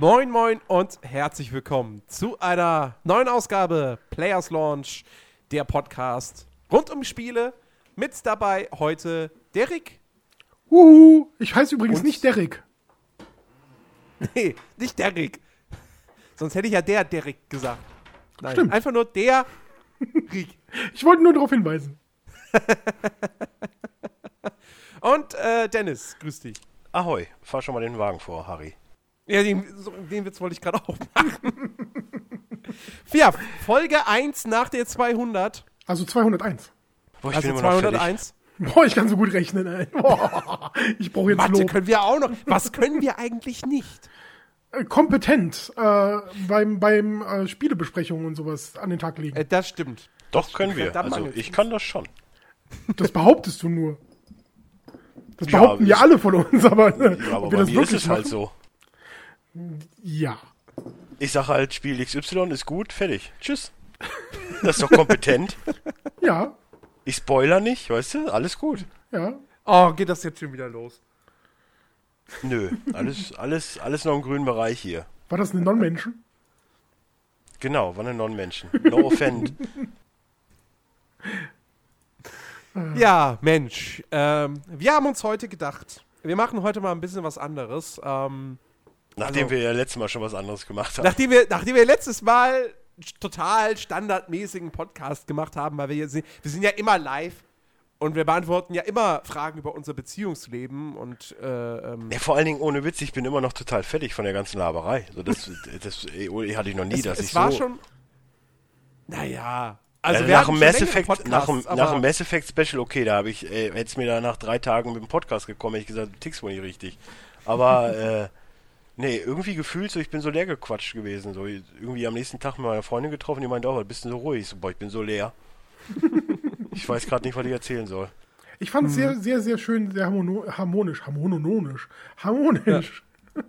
Moin, moin und herzlich willkommen zu einer neuen Ausgabe Players Launch, der Podcast rund um Spiele. Mit dabei heute Derek. Uhu, ich heiße übrigens und nicht Derek. Nee, nicht Derek. Sonst hätte ich ja der Derek gesagt. Nein, Stimmt. einfach nur der Rick. Ich wollte nur darauf hinweisen. und äh, Dennis, grüß dich. Ahoi, fahr schon mal den Wagen vor, Harry. Ja, den, den Witz wollte ich gerade auch machen. ja, Folge 1 nach der 200. Also 201. Boah, ich also bin 201. Boah, ich kann so gut rechnen, ey. Boah, ich brauche jetzt Mathe Lob. können wir auch noch. Was können wir eigentlich nicht? Äh, kompetent äh, beim, beim äh, Spielebesprechungen und sowas an den Tag legen. Äh, das stimmt. Doch, das können wir. Also, ich kann das schon. Das behauptest du nur. Das behaupten ja, alle von uns, aber, ja, aber bei mir ist es halt so. Ja. Ich sage halt, Spiel XY ist gut, fertig. Tschüss. Das ist doch kompetent. ja. Ich spoiler nicht, weißt du? Alles gut. Ja. Oh, geht das jetzt schon wieder los? Nö, alles, alles, alles noch im grünen Bereich hier. War das eine Non-Menschen? Genau, war eine Non-Menschen. No offend. ja, Mensch. Ähm, wir haben uns heute gedacht, wir machen heute mal ein bisschen was anderes. Ähm, Nachdem also, wir ja letztes Mal schon was anderes gemacht haben. Nachdem wir, nachdem wir letztes Mal total standardmäßigen Podcast gemacht haben, weil wir, hier sind, wir sind ja immer live und wir beantworten ja immer Fragen über unser Beziehungsleben und äh, ähm ja, vor allen Dingen ohne Witz, ich bin immer noch total fertig von der ganzen Laberei. Also das, das, das hatte ich noch nie, es, dass es ich war so. schon. Naja. Also, also nach, dem Mass Effect, nach, dem, nach dem Mass Effect Special, okay, da habe ich, äh, hätte es mir da nach drei Tagen mit dem Podcast gekommen, hätte ich gesagt, du tickst wohl nicht richtig. Aber äh, Nee, irgendwie gefühlt so, ich bin so leer gequatscht gewesen. So, irgendwie am nächsten Tag mit meiner Freundin getroffen, die meinte auch, oh, bist du so ruhig? So, boah, ich bin so leer. ich weiß gerade nicht, was ich erzählen soll. Ich fand es mhm. sehr, sehr, sehr schön, sehr harmonisch, harmonisch, harmonisch. Ja.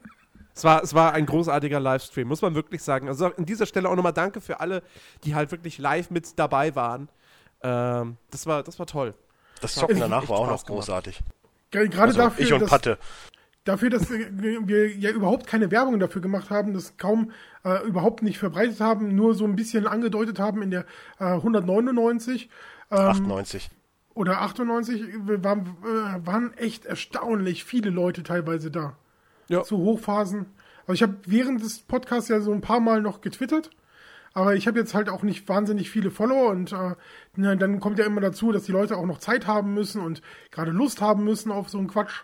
Es war, es war ein großartiger Livestream, muss man wirklich sagen. Also an dieser Stelle auch nochmal danke für alle, die halt wirklich live mit dabei waren. Ähm, das, war, das war toll. Das Zocken danach war auch noch großartig. Gerade also dafür, ich und Patte dafür, dass wir ja überhaupt keine Werbung dafür gemacht haben, das kaum äh, überhaupt nicht verbreitet haben, nur so ein bisschen angedeutet haben in der äh, 199. Ähm, 98. Oder 98 waren, äh, waren echt erstaunlich viele Leute teilweise da. Ja. Zu Hochphasen. Also ich habe während des Podcasts ja so ein paar Mal noch getwittert. Aber ich habe jetzt halt auch nicht wahnsinnig viele Follower und äh, dann kommt ja immer dazu, dass die Leute auch noch Zeit haben müssen und gerade Lust haben müssen auf so einen Quatsch.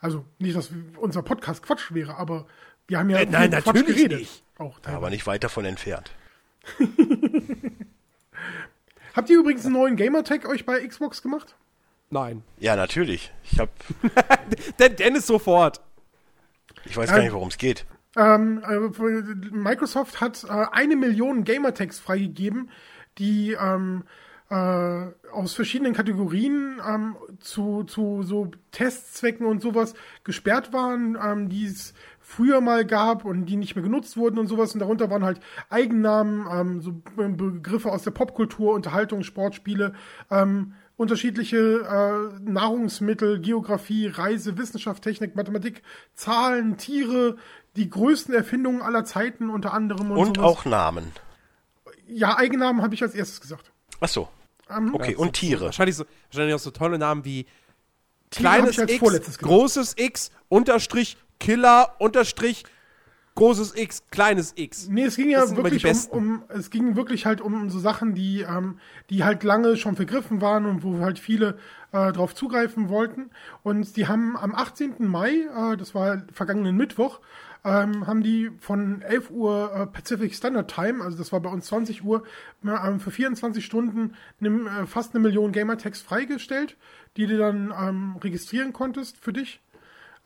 Also nicht, dass unser Podcast Quatsch wäre, aber wir haben ja äh, nein, Quatsch natürlich geredet. Nicht. Auch aber nicht weit davon entfernt. Habt ihr übrigens einen neuen Gamertag euch bei Xbox gemacht? Nein. Ja, natürlich. Ich hab. Der Dennis sofort. Ich weiß gar nicht, worum es geht. Ähm, äh, Microsoft hat äh, eine Million Gamertags freigegeben, die ähm, äh, aus verschiedenen Kategorien ähm, zu, zu so Testzwecken und sowas gesperrt waren, ähm, die es früher mal gab und die nicht mehr genutzt wurden und sowas. Und darunter waren halt Eigennamen, ähm, so Begriffe aus der Popkultur, Unterhaltung, Sportspiele, ähm, unterschiedliche äh, Nahrungsmittel, Geografie, Reise, Wissenschaft, Technik, Mathematik, Zahlen, Tiere, die größten Erfindungen aller Zeiten unter anderem. Und, und auch Namen. Ja, Eigennamen habe ich als erstes gesagt. Ach so. Okay, und Tiere. Wahrscheinlich, so, wahrscheinlich auch so tolle Namen wie kleines X, großes X, Unterstrich, Killer, Unterstrich, großes X, kleines X. Nee, es ging ja wirklich um, um, es ging wirklich halt um so Sachen, die, ähm, die halt lange schon vergriffen waren und wo halt viele äh, drauf zugreifen wollten. Und die haben am 18. Mai, äh, das war vergangenen Mittwoch, ähm, haben die von 11 Uhr äh, Pacific Standard Time, also das war bei uns 20 Uhr, äh, für 24 Stunden ne, äh, fast eine Million Gamertags freigestellt, die du dann ähm, registrieren konntest für dich.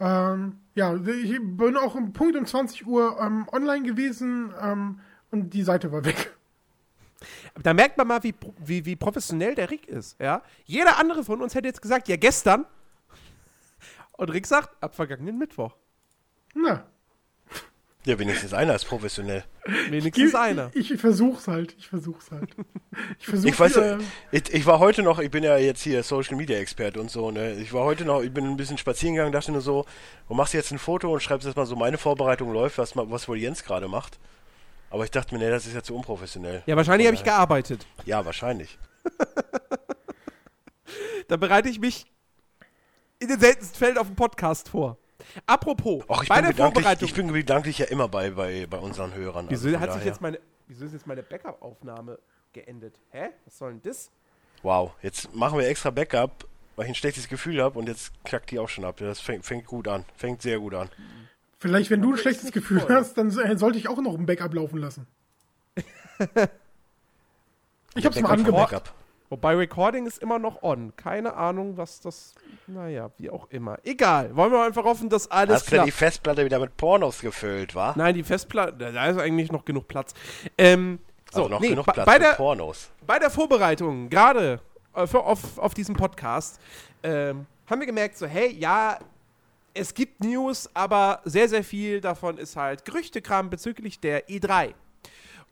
Ähm, ja, ich bin auch um Punkt um 20 Uhr ähm, online gewesen ähm, und die Seite war weg. Da merkt man mal, wie, wie, wie professionell der Rick ist. Ja? Jeder andere von uns hätte jetzt gesagt, ja, gestern. Und Rick sagt, ab vergangenen Mittwoch. Na. Ja, wenigstens einer ist professionell. Wenigstens ich, einer. Ich, ich versuch's halt. Ich versuch's halt. Ich, versuch, ich weiß, äh, ich, ich, war heute noch, ich bin ja jetzt hier Social Media Experte und so, ne? Ich war heute noch, ich bin ein bisschen spazieren gegangen, dachte nur so, du machst jetzt ein Foto und schreibst jetzt mal so, meine Vorbereitung läuft, was, was wohl Jens gerade macht. Aber ich dachte mir, ne, das ist ja zu unprofessionell. Ja, wahrscheinlich habe ich gearbeitet. Ja, wahrscheinlich. da bereite ich mich in den seltensten Fällen auf dem Podcast vor. Apropos, Och, bei der Vorbereitung. Ich bin gedanklich ja immer bei, bei, bei unseren Hörern. Wieso also hat sich jetzt meine, wieso ist jetzt meine Backup-Aufnahme geendet? Hä? Was soll denn das? Wow, jetzt machen wir extra Backup, weil ich ein schlechtes Gefühl habe und jetzt klackt die auch schon ab. Das fängt, fängt gut an. Fängt sehr gut an. Vielleicht, wenn du ein schlechtes Gefühl voll. hast, dann sollte ich auch noch ein Backup laufen lassen. ich hab's mal angemacht. Wobei Recording ist immer noch on. Keine Ahnung, was das. Naja, wie auch immer. Egal. Wollen wir einfach hoffen, dass alles. Hast du die Festplatte wieder mit Pornos gefüllt, wa? Nein, die Festplatte. Da ist eigentlich noch genug Platz. Ähm, so, also noch nee, genug Platz bei der, Pornos. Bei der Vorbereitung, gerade äh, auf, auf diesen Podcast, ähm, haben wir gemerkt, so, hey, ja, es gibt News, aber sehr, sehr viel davon ist halt Gerüchtekram bezüglich der E3.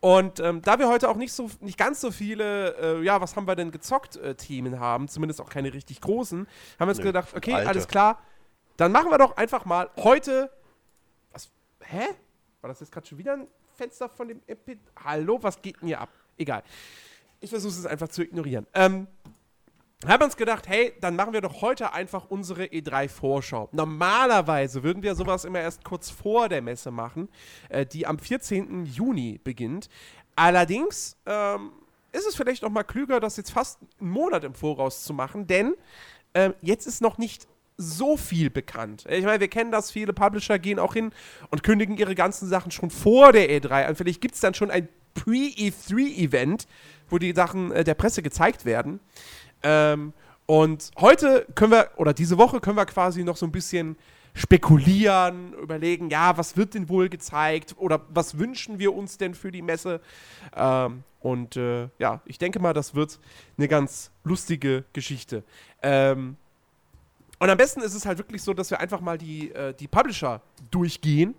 Und ähm, da wir heute auch nicht so nicht ganz so viele, äh, ja, was haben wir denn gezockt, äh, Themen haben, zumindest auch keine richtig großen, haben wir uns nee, gedacht, okay, Alter. alles klar, dann machen wir doch einfach mal heute. Was? Hä? War das jetzt gerade schon wieder ein Fenster von dem Epi Hallo, was geht denn hier ab? Egal. Ich versuche es einfach zu ignorieren. Ähm, haben uns gedacht, hey, dann machen wir doch heute einfach unsere E3-Vorschau. Normalerweise würden wir sowas immer erst kurz vor der Messe machen, äh, die am 14. Juni beginnt. Allerdings ähm, ist es vielleicht noch mal klüger, das jetzt fast einen Monat im Voraus zu machen, denn äh, jetzt ist noch nicht so viel bekannt. Ich meine, wir kennen das, viele Publisher gehen auch hin und kündigen ihre ganzen Sachen schon vor der E3 an. Vielleicht gibt es dann schon ein Pre-E3-Event, wo die Sachen äh, der Presse gezeigt werden. Ähm, und heute können wir, oder diese Woche können wir quasi noch so ein bisschen spekulieren, überlegen, ja, was wird denn wohl gezeigt oder was wünschen wir uns denn für die Messe? Ähm, und äh, ja, ich denke mal, das wird eine ganz lustige Geschichte. Ähm, und am besten ist es halt wirklich so, dass wir einfach mal die, äh, die Publisher durchgehen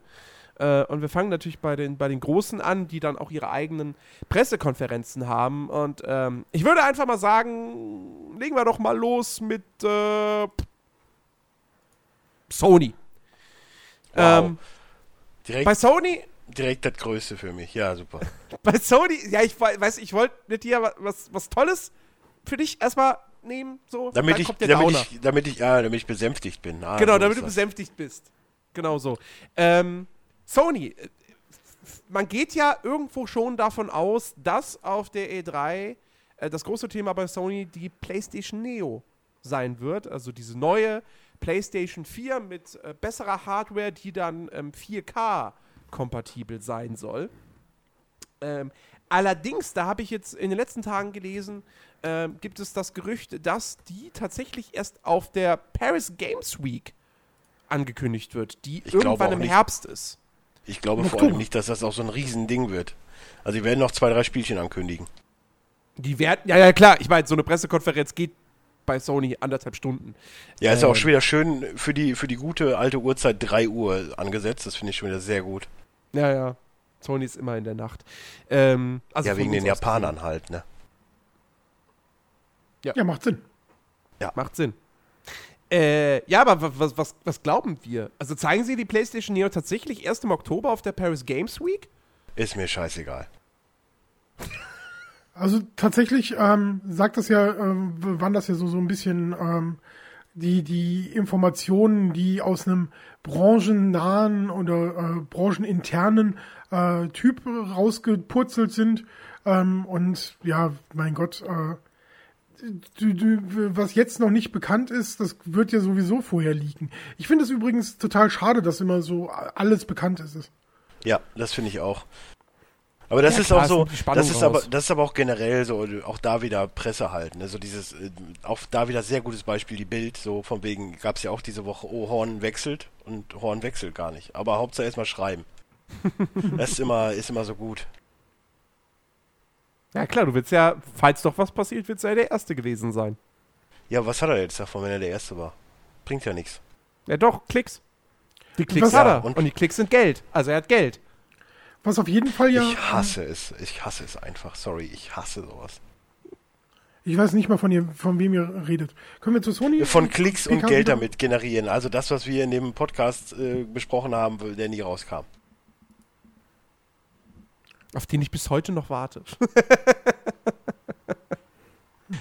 äh, und wir fangen natürlich bei den, bei den Großen an, die dann auch ihre eigenen Pressekonferenzen haben. Und ähm, ich würde einfach mal sagen, legen wir doch mal los mit äh, Sony. Wow. Ähm, direkt, bei Sony. Direkt das Größte für mich, ja, super. bei Sony, ja, ich weiß, ich wollte mit dir was, was Tolles für dich erstmal nehmen, so. Damit ich, damit ich, damit ich, ja, damit ich besänftigt bin. Ah, genau, so damit du besänftigt bist. Genau so. Ähm, Sony, äh, man geht ja irgendwo schon davon aus, dass auf der E3 äh, das große Thema bei Sony die PlayStation Neo sein wird. Also diese neue PlayStation 4 mit äh, besserer Hardware, die dann ähm, 4K kompatibel sein soll. Ähm, allerdings, da habe ich jetzt in den letzten Tagen gelesen, ähm, gibt es das Gerücht, dass die tatsächlich erst auf der Paris Games Week angekündigt wird, die ich irgendwann im nicht. Herbst ist. Ich glaube vor allem nicht, dass das auch so ein Riesending wird. Also die werden noch zwei, drei Spielchen ankündigen. Die werden, ja, ja klar, ich meine, so eine Pressekonferenz geht bei Sony anderthalb Stunden. Ja, ist ähm, auch schon wieder schön für die, für die gute alte Uhrzeit 3 Uhr angesetzt. Das finde ich schon wieder sehr gut. Ja, ja. Sony ist immer in der Nacht. Ähm, also ja, wegen den Japanern halt, ne? Ja. ja, macht Sinn. Ja. Macht Sinn. Äh, ja, aber was, was, was glauben wir? Also zeigen sie die PlayStation Neo tatsächlich erst im Oktober auf der Paris Games Week? Ist mir scheißegal. Also tatsächlich ähm, sagt das ja, ähm, waren das ja so, so ein bisschen ähm, die, die Informationen, die aus einem branchennahen oder äh, brancheninternen äh, Typ rausgepurzelt sind. Ähm, und ja, mein Gott, äh, was jetzt noch nicht bekannt ist, das wird ja sowieso vorher liegen. Ich finde es übrigens total schade, dass immer so alles bekannt ist. Ja, das finde ich auch. Aber das ja, ist klar, auch so, das ist aber, das ist aber auch generell so, auch da wieder Presse halten. Also dieses, äh, auch da wieder sehr gutes Beispiel, die Bild, so von wegen, gab es ja auch diese Woche, oh, Horn wechselt und Horn wechselt gar nicht. Aber Hauptsache erstmal schreiben. das ist immer, ist immer so gut. Ja, klar, du willst ja, falls doch was passiert, willst du ja der Erste gewesen sein. Ja, was hat er jetzt davon, wenn er der Erste war? Bringt ja nichts. Ja, doch, Klicks. Die Klicks was hat er. Und? und? die Klicks sind Geld. Also er hat Geld. Was auf jeden Fall ja. Ich hasse es. Ich hasse es einfach. Sorry, ich hasse sowas. Ich weiß nicht mal von, ihr, von wem ihr redet. Können wir zu Sony? Von Klicks und Geld damit generieren. Also das, was wir in dem Podcast äh, besprochen haben, der nie rauskam. Auf den ich bis heute noch warte.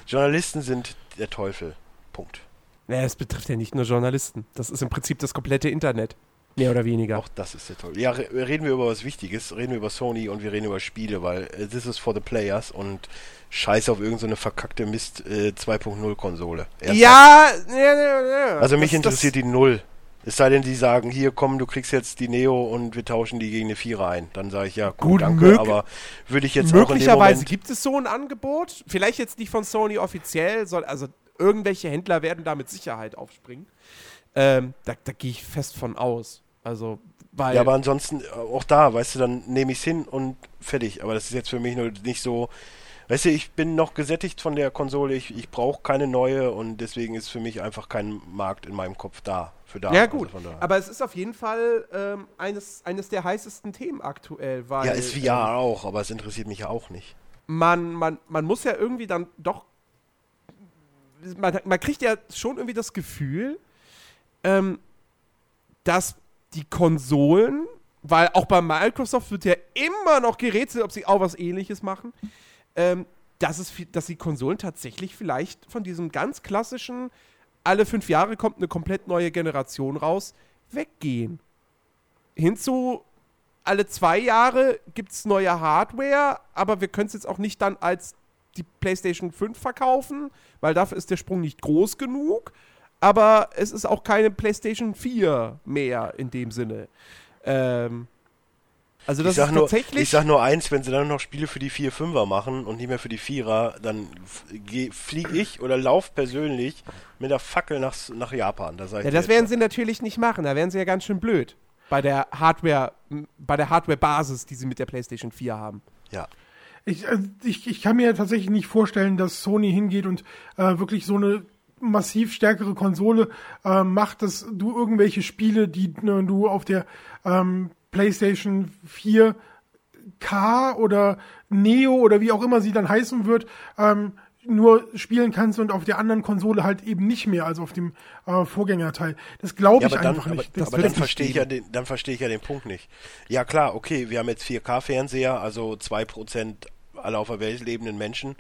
Journalisten sind der Teufel. Punkt. Naja, es betrifft ja nicht nur Journalisten. Das ist im Prinzip das komplette Internet. Mehr oder weniger. Auch das ist ja toll. Ja, reden wir über was Wichtiges. Reden wir über Sony und wir reden über Spiele, weil äh, this is for the players und scheiß auf irgendeine so verkackte Mist äh, 2.0 Konsole. Ja, ja, ja, ja, Also mich das, interessiert das die Null. Es sei denn, die sagen, hier komm, du kriegst jetzt die Neo und wir tauschen die gegen eine Vierer ein. Dann sage ich ja, gut, gut danke, aber würde ich jetzt Möglicherweise auch in gibt es so ein Angebot. Vielleicht jetzt nicht von Sony offiziell, soll, also irgendwelche Händler werden da mit Sicherheit aufspringen. Ähm, da, da gehe ich fest von aus. Also, weil. Ja, aber ansonsten, äh, auch da, weißt du, dann nehme ich es hin und fertig. Aber das ist jetzt für mich nur nicht so. Weißt du, ich bin noch gesättigt von der Konsole, ich, ich brauche keine neue und deswegen ist für mich einfach kein Markt in meinem Kopf da. Für da ja, gut. Also aber es ist auf jeden Fall ähm, eines, eines der heißesten Themen aktuell. Weil, ja, ist VR ähm, auch, aber es interessiert mich ja auch nicht. Man, man, man muss ja irgendwie dann doch. Man, man kriegt ja schon irgendwie das Gefühl, ähm, dass die Konsolen, weil auch bei Microsoft wird ja immer noch gerätselt, ob sie auch was ähnliches machen, ähm, dass, es, dass die Konsolen tatsächlich vielleicht von diesem ganz klassischen, alle fünf Jahre kommt eine komplett neue Generation raus, weggehen. Hinzu, alle zwei Jahre gibt es neue Hardware, aber wir können es jetzt auch nicht dann als die PlayStation 5 verkaufen, weil dafür ist der Sprung nicht groß genug aber es ist auch keine PlayStation 4 mehr in dem Sinne. Ähm, also das ich sag, nur, ich sag nur eins, wenn sie dann noch Spiele für die 4-5er machen und nicht mehr für die 4er, dann fliege ich oder lauf persönlich mit der Fackel nach, nach Japan. Da ja, das werden schon. sie natürlich nicht machen, da wären sie ja ganz schön blöd. Bei der Hardware, bei der Hardware-Basis, die sie mit der PlayStation 4 haben. Ja. Ich, also ich, ich kann mir tatsächlich nicht vorstellen, dass Sony hingeht und äh, wirklich so eine massiv stärkere Konsole äh, macht, dass du irgendwelche Spiele, die ne, du auf der ähm, PlayStation 4 K oder Neo oder wie auch immer sie dann heißen wird, ähm, nur spielen kannst und auf der anderen Konsole halt eben nicht mehr, als auf dem äh, Vorgängerteil. Das glaube ich ja, dann, einfach nicht. Aber, aber dann verstehe ich ja den, dann verstehe ich ja den Punkt nicht. Ja klar, okay, wir haben jetzt 4K-Fernseher, also 2% aller auf der Welt lebenden Menschen.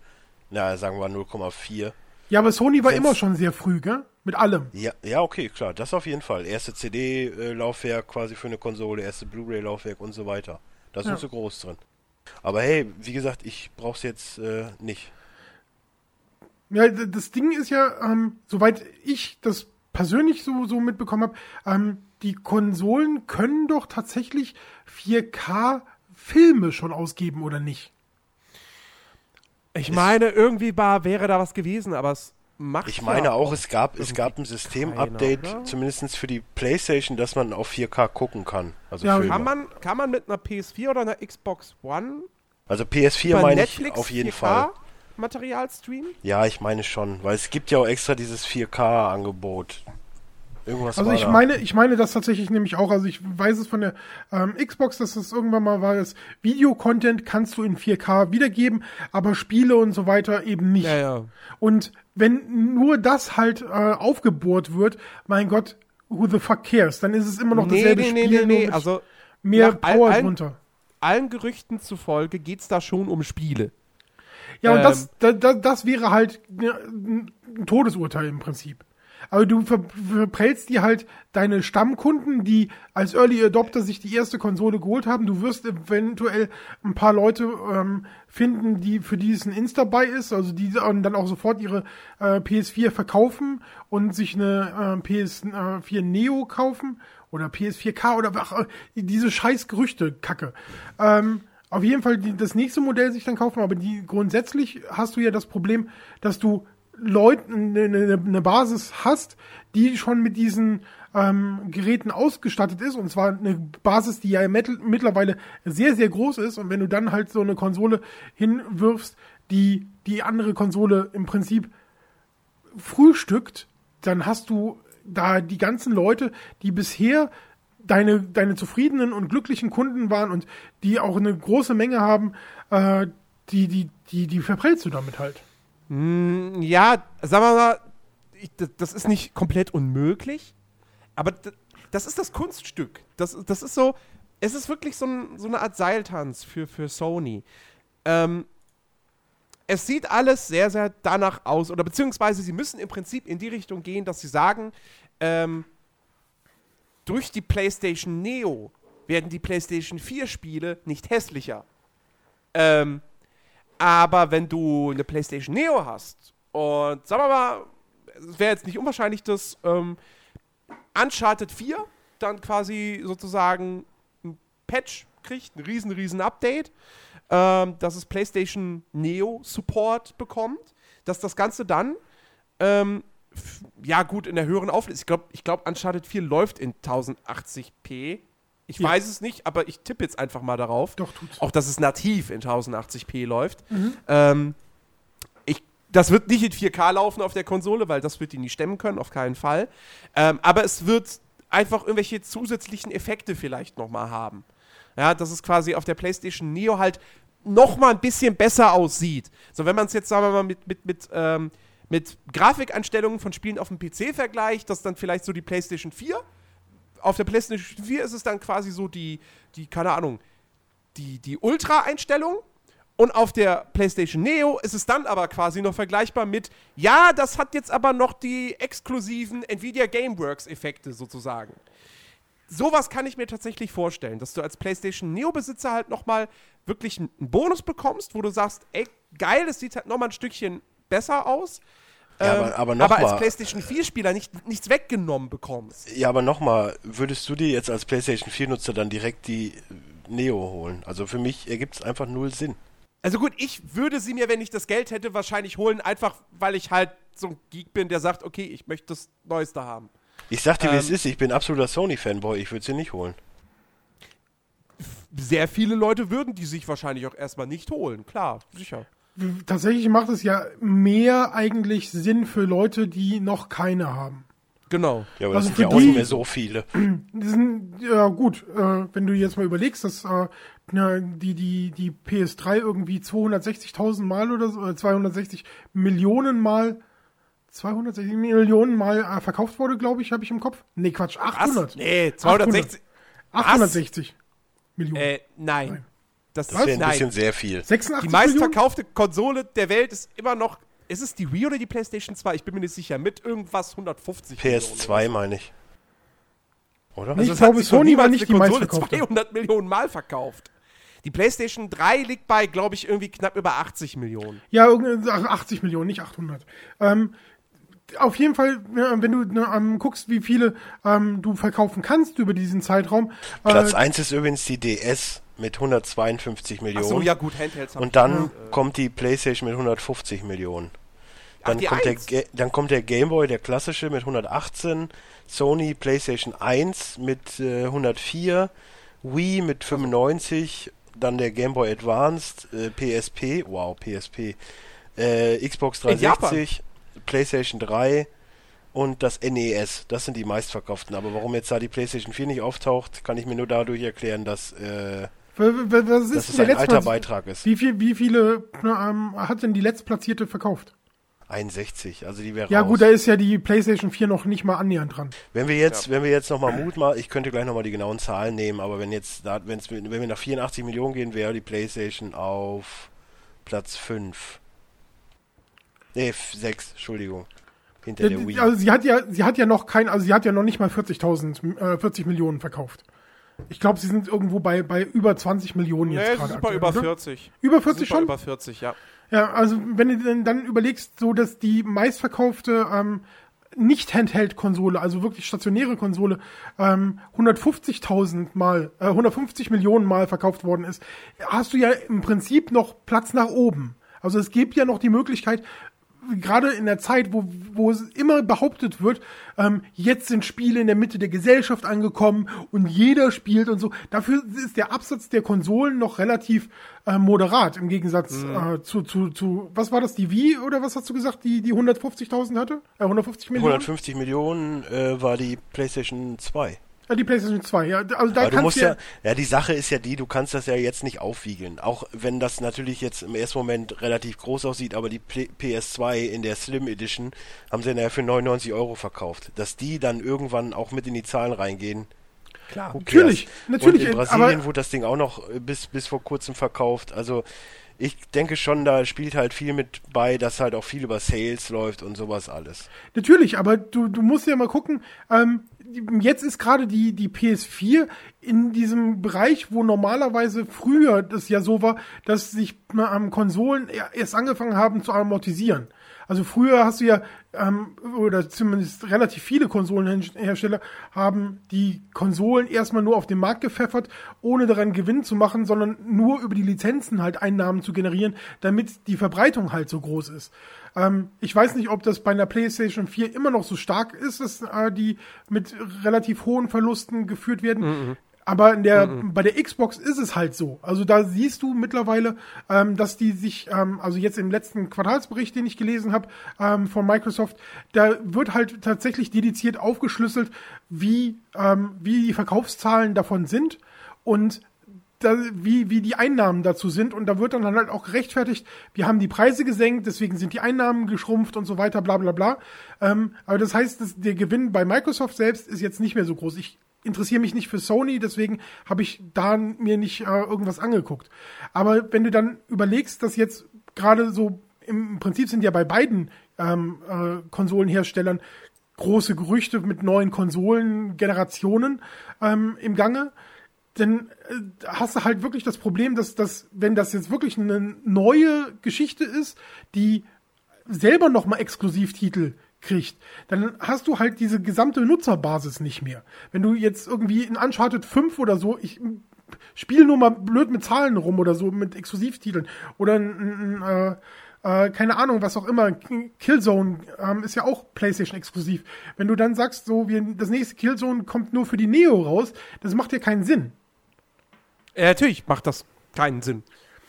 Na, sagen wir 0,4 ja, aber Sony war Wenn's, immer schon sehr früh, gell? Mit allem. Ja, ja, okay, klar, das auf jeden Fall. Erste CD-Laufwerk quasi für eine Konsole, erste Blu-ray-Laufwerk und so weiter. Da sind ja. sie groß drin. Aber hey, wie gesagt, ich brauch's jetzt äh, nicht. Ja, das Ding ist ja, ähm, soweit ich das persönlich so, so mitbekommen habe, ähm, die Konsolen können doch tatsächlich 4K-Filme schon ausgeben, oder nicht? Ich meine, irgendwie war, wäre da was gewesen, aber es macht. Ich meine auch, es gab, es gab ein System-Update, zumindest für die PlayStation, dass man auf 4K gucken kann. Also ja, kann man, kann man mit einer PS4 oder einer Xbox One? Also PS4 meine ich auf jeden 4K Fall. Material streamen? Ja, ich meine schon, weil es gibt ja auch extra dieses 4K-Angebot. Irgendwas also ich da. meine, ich meine das tatsächlich nämlich auch. Also ich weiß es von der ähm, Xbox, dass es irgendwann mal war, das Video-Content kannst du in 4K wiedergeben, aber Spiele und so weiter eben nicht. Ja, ja. Und wenn nur das halt äh, aufgebohrt wird, mein Gott, who the fuck cares? Dann ist es immer noch nee, dasselbe nee, nee, Spiel, nee, nee. Also mehr Power allen, drunter. Allen Gerüchten zufolge geht es da schon um Spiele. Ja, und das, ähm. das, das wäre halt ein Todesurteil im Prinzip aber du ver verprellst dir halt deine Stammkunden, die als Early Adopter sich die erste Konsole geholt haben. Du wirst eventuell ein paar Leute ähm, finden, die für die es ein Insta-Buy ist, also die dann auch sofort ihre äh, PS4 verkaufen und sich eine äh, PS4 Neo kaufen oder PS4K oder ach, äh, diese scheiß Gerüchte, Kacke. Ähm, auf jeden Fall die, das nächste Modell sich dann kaufen, aber die grundsätzlich hast du ja das Problem, dass du Leuten eine, eine ne Basis hast, die schon mit diesen ähm, Geräten ausgestattet ist, und zwar eine Basis, die ja mittlerweile sehr, sehr groß ist, und wenn du dann halt so eine Konsole hinwirfst, die die andere Konsole im Prinzip frühstückt, dann hast du da die ganzen Leute, die bisher deine, deine zufriedenen und glücklichen Kunden waren und die auch eine große Menge haben, äh, die, die, die, die verprellst du damit halt. Mm, ja, sagen wir mal, ich, das ist nicht komplett unmöglich, aber das ist das Kunststück. Das, das ist so, es ist wirklich so, ein, so eine Art Seiltanz für, für Sony. Ähm, es sieht alles sehr, sehr danach aus, oder beziehungsweise sie müssen im Prinzip in die Richtung gehen, dass sie sagen, ähm, durch die PlayStation Neo werden die PlayStation 4 Spiele nicht hässlicher. Ähm, aber wenn du eine PlayStation Neo hast und sagen wir mal, es wäre jetzt nicht unwahrscheinlich, dass ähm, Uncharted 4 dann quasi sozusagen ein Patch kriegt, ein riesen, riesen Update, ähm, dass es PlayStation Neo Support bekommt, dass das Ganze dann ähm, ja gut in der höheren Auflösung. Ich glaube, ich glaub, Uncharted 4 läuft in 1080p. Ich ja. weiß es nicht, aber ich tippe jetzt einfach mal darauf. Doch, tut's. Auch, dass es nativ in 1080p läuft. Mhm. Ähm, ich, das wird nicht in 4K laufen auf der Konsole, weil das wird die nicht stemmen können, auf keinen Fall. Ähm, aber es wird einfach irgendwelche zusätzlichen Effekte vielleicht nochmal haben. Ja, dass es quasi auf der PlayStation Neo halt nochmal ein bisschen besser aussieht. So, wenn man es jetzt, sagen wir mal, mit, mit, mit ähm, mit Grafikeinstellungen von Spielen auf dem PC vergleicht, das dann vielleicht so die PlayStation 4. Auf der PlayStation 4 ist es dann quasi so die, die keine Ahnung, die, die Ultra-Einstellung. Und auf der PlayStation Neo ist es dann aber quasi noch vergleichbar mit, ja, das hat jetzt aber noch die exklusiven Nvidia Gameworks-Effekte sozusagen. Sowas kann ich mir tatsächlich vorstellen, dass du als PlayStation Neo-Besitzer halt nochmal wirklich einen Bonus bekommst, wo du sagst, ey, geil, es sieht halt nochmal ein Stückchen besser aus. Ja, aber, ähm, aber, aber als PlayStation 4-Spieler nicht, nichts weggenommen bekommst. Ja, aber nochmal, würdest du dir jetzt als PlayStation 4-Nutzer dann direkt die Neo holen? Also für mich ergibt es einfach null Sinn. Also gut, ich würde sie mir, wenn ich das Geld hätte, wahrscheinlich holen, einfach weil ich halt so ein Geek bin, der sagt, okay, ich möchte das Neueste haben. Ich sag dir, ähm, wie es ähm, ist, ich bin absoluter Sony-Fanboy, ich würde sie nicht holen. Sehr viele Leute würden die sich wahrscheinlich auch erstmal nicht holen, klar, sicher tatsächlich macht es ja mehr eigentlich Sinn für Leute, die noch keine haben. Genau. Ja, aber also das sind ja auch nicht mehr so viele. Sind, ja gut, äh, wenn du jetzt mal überlegst, dass äh, die, die, die PS3 irgendwie 260.000 Mal oder so, 260 Millionen Mal 260 Millionen Mal äh, verkauft wurde, glaube ich, habe ich im Kopf. Nee, Quatsch, 800. Was? Nee, 260. 860 Millionen. Äh, nein. nein. Das, das wäre ein bisschen sehr viel. 86 die meistverkaufte Konsole der Welt ist immer noch. Ist es die Wii oder die PlayStation 2? Ich bin mir nicht sicher. Mit irgendwas 150 PS2 meine ich. Oder? Also ich glaube, Sony war nicht die meistverkaufte. 200 Millionen Mal verkauft. Die PlayStation 3 liegt bei, glaube ich, irgendwie knapp über 80 Millionen. Ja, 80 Millionen, nicht 800. Ähm, auf jeden Fall, wenn du ne, ähm, guckst, wie viele ähm, du verkaufen kannst über diesen Zeitraum. Platz äh, 1 ist übrigens die DS mit 152 Millionen. So, ja gut, Handhelds Und dann ja. kommt die PlayStation mit 150 Millionen. Dann, Ach, kommt der, dann kommt der Game Boy, der klassische, mit 118, Sony PlayStation 1 mit äh, 104, Wii mit 95, dann der Game Boy Advanced, äh, PSP, wow, PSP, äh, Xbox 360, PlayStation 3 und das NES. Das sind die meistverkauften. Aber warum jetzt da die PlayStation 4 nicht auftaucht, kann ich mir nur dadurch erklären, dass äh, was ist dass es ein alter Beitrag ist. Wie, viel, wie viele ähm, hat denn die letztplatzierte verkauft? 61, also die wäre Ja raus. gut, da ist ja die PlayStation 4 noch nicht mal annähernd dran. Wenn wir jetzt, ja. wenn wir jetzt nochmal Mut machen, ich könnte gleich nochmal die genauen Zahlen nehmen, aber wenn jetzt, da, wenn's, wenn wir nach 84 Millionen gehen, wäre die PlayStation auf Platz 5. Nee, 6, Entschuldigung. Hinter der Wii. Also sie hat ja, sie hat ja noch kein, also sie hat ja noch nicht mal 40.000, äh, 40 Millionen verkauft. Ich glaube, sie sind irgendwo bei, bei über 20 Millionen jetzt nee, gerade. Super über 40. Über 40 super schon? Über 40, ja. Ja, also wenn du dann überlegst, so dass die meistverkaufte ähm, nicht Handheld-Konsole, also wirklich stationäre Konsole, ähm, 150.000 Mal, äh, 150 Millionen Mal verkauft worden ist, hast du ja im Prinzip noch Platz nach oben. Also es gibt ja noch die Möglichkeit, gerade in der Zeit, wo, wo es immer behauptet wird, ähm, jetzt sind Spiele in der Mitte der Gesellschaft angekommen und jeder spielt und so. Dafür ist der Absatz der Konsolen noch relativ äh, moderat im Gegensatz mhm. äh, zu, zu, zu, was war das, die Wii oder was hast du gesagt, die, die 150.000 hatte? Äh, 150 Millionen? 150 Millionen äh, war die PlayStation 2. Ja, die PlayStation 2, ja. Also da Aber du musst ja, ja, die Sache ist ja die, du kannst das ja jetzt nicht aufwiegeln. Auch wenn das natürlich jetzt im ersten Moment relativ groß aussieht, aber die PS2 in der Slim Edition haben sie ja für 99 Euro verkauft. Dass die dann irgendwann auch mit in die Zahlen reingehen. Klar, natürlich, natürlich. Und in Brasilien wurde das Ding auch noch bis, bis vor kurzem verkauft. Also ich denke schon, da spielt halt viel mit bei, dass halt auch viel über Sales läuft und sowas alles. Natürlich, aber du, du musst ja mal gucken, ähm, jetzt ist gerade die, die PS4 in diesem Bereich, wo normalerweise früher das ja so war, dass sich ähm, Konsolen erst angefangen haben zu amortisieren. Also früher hast du ja, ähm, oder zumindest relativ viele Konsolenhersteller haben die Konsolen erstmal nur auf den Markt gepfeffert, ohne daran Gewinn zu machen, sondern nur über die Lizenzen halt Einnahmen zu generieren, damit die Verbreitung halt so groß ist. Ähm, ich weiß nicht, ob das bei einer PlayStation 4 immer noch so stark ist, dass äh, die mit relativ hohen Verlusten geführt werden. Mhm. Aber in der, mhm. bei der Xbox ist es halt so. Also da siehst du mittlerweile, ähm, dass die sich, ähm, also jetzt im letzten Quartalsbericht, den ich gelesen habe ähm, von Microsoft, da wird halt tatsächlich dediziert aufgeschlüsselt, wie, ähm, wie die Verkaufszahlen davon sind und da, wie, wie die Einnahmen dazu sind. Und da wird dann halt auch gerechtfertigt, wir haben die Preise gesenkt, deswegen sind die Einnahmen geschrumpft und so weiter, bla bla bla. Ähm, aber das heißt, dass der Gewinn bei Microsoft selbst ist jetzt nicht mehr so groß. Ich interessiere mich nicht für Sony, deswegen habe ich da mir nicht äh, irgendwas angeguckt. Aber wenn du dann überlegst, dass jetzt gerade so im Prinzip sind ja bei beiden ähm, äh, Konsolenherstellern große Gerüchte mit neuen Konsolengenerationen ähm, im Gange, dann äh, hast du halt wirklich das Problem, dass das, wenn das jetzt wirklich eine neue Geschichte ist, die selber nochmal Exklusivtitel kriegt, dann hast du halt diese gesamte Nutzerbasis nicht mehr. Wenn du jetzt irgendwie in Uncharted 5 oder so, ich spiele nur mal blöd mit Zahlen rum oder so, mit Exklusivtiteln oder ein, ein, äh, äh, keine Ahnung, was auch immer, Killzone ähm, ist ja auch PlayStation exklusiv. Wenn du dann sagst, so, wir, das nächste Killzone kommt nur für die Neo raus, das macht ja keinen Sinn. Ja, natürlich macht das keinen Sinn.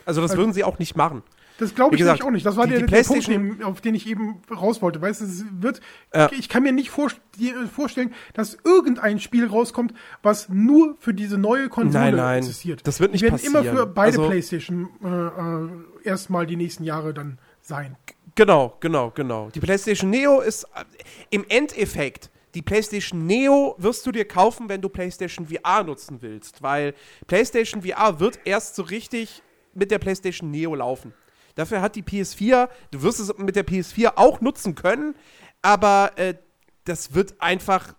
Also das also, würden sie auch nicht machen. Das glaube ich gesagt, auch nicht. Das war die, der, der Punkt, auf den ich eben raus wollte. Weißt du, es wird, ja. ich kann mir nicht vorstellen, dass irgendein Spiel rauskommt, was nur für diese neue Konsole nein, nein, existiert. Das wird nicht die werden passieren. immer für beide also, PlayStation äh, äh, erstmal die nächsten Jahre dann sein. Genau, genau, genau. Die PlayStation Neo ist äh, im Endeffekt die PlayStation Neo wirst du dir kaufen, wenn du PlayStation VR nutzen willst, weil PlayStation VR wird erst so richtig mit der PlayStation Neo laufen. Dafür hat die PS4, du wirst es mit der PS4 auch nutzen können, aber äh, das wird einfach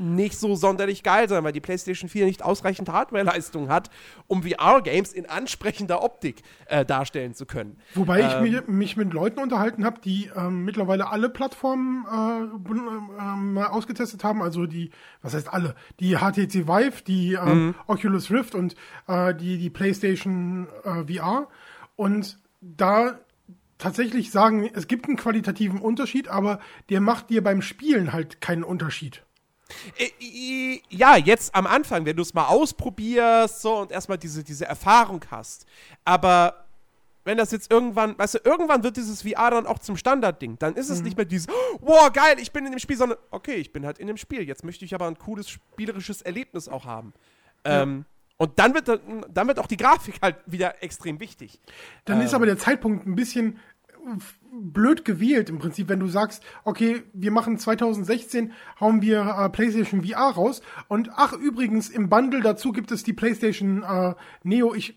nicht so sonderlich geil sein, weil die PlayStation 4 nicht ausreichend Hardwareleistung hat, um VR-Games in ansprechender Optik äh, darstellen zu können. Wobei ähm, ich mich, mich, mit Leuten unterhalten habe, die ähm, mittlerweile alle Plattformen äh, äh, ausgetestet haben, also die, was heißt alle, die HTC Vive, die ähm, mhm. Oculus Rift und äh, die, die PlayStation äh, VR und da tatsächlich sagen, es gibt einen qualitativen Unterschied, aber der macht dir beim Spielen halt keinen Unterschied. Äh, ja, jetzt am Anfang, wenn du es mal ausprobierst so und erstmal diese, diese Erfahrung hast. Aber wenn das jetzt irgendwann, weißt du, irgendwann wird dieses VR dann auch zum Standardding. Dann ist es mhm. nicht mehr dieses, wow, geil, ich bin in dem Spiel, sondern, okay, ich bin halt in dem Spiel. Jetzt möchte ich aber ein cooles spielerisches Erlebnis auch haben. Ja. Ähm, und dann wird, dann wird auch die Grafik halt wieder extrem wichtig. Dann ähm. ist aber der Zeitpunkt ein bisschen blöd gewählt im Prinzip, wenn du sagst, okay, wir machen 2016, hauen wir äh, PlayStation VR raus und ach übrigens im Bundle dazu gibt es die PlayStation äh, Neo. Ich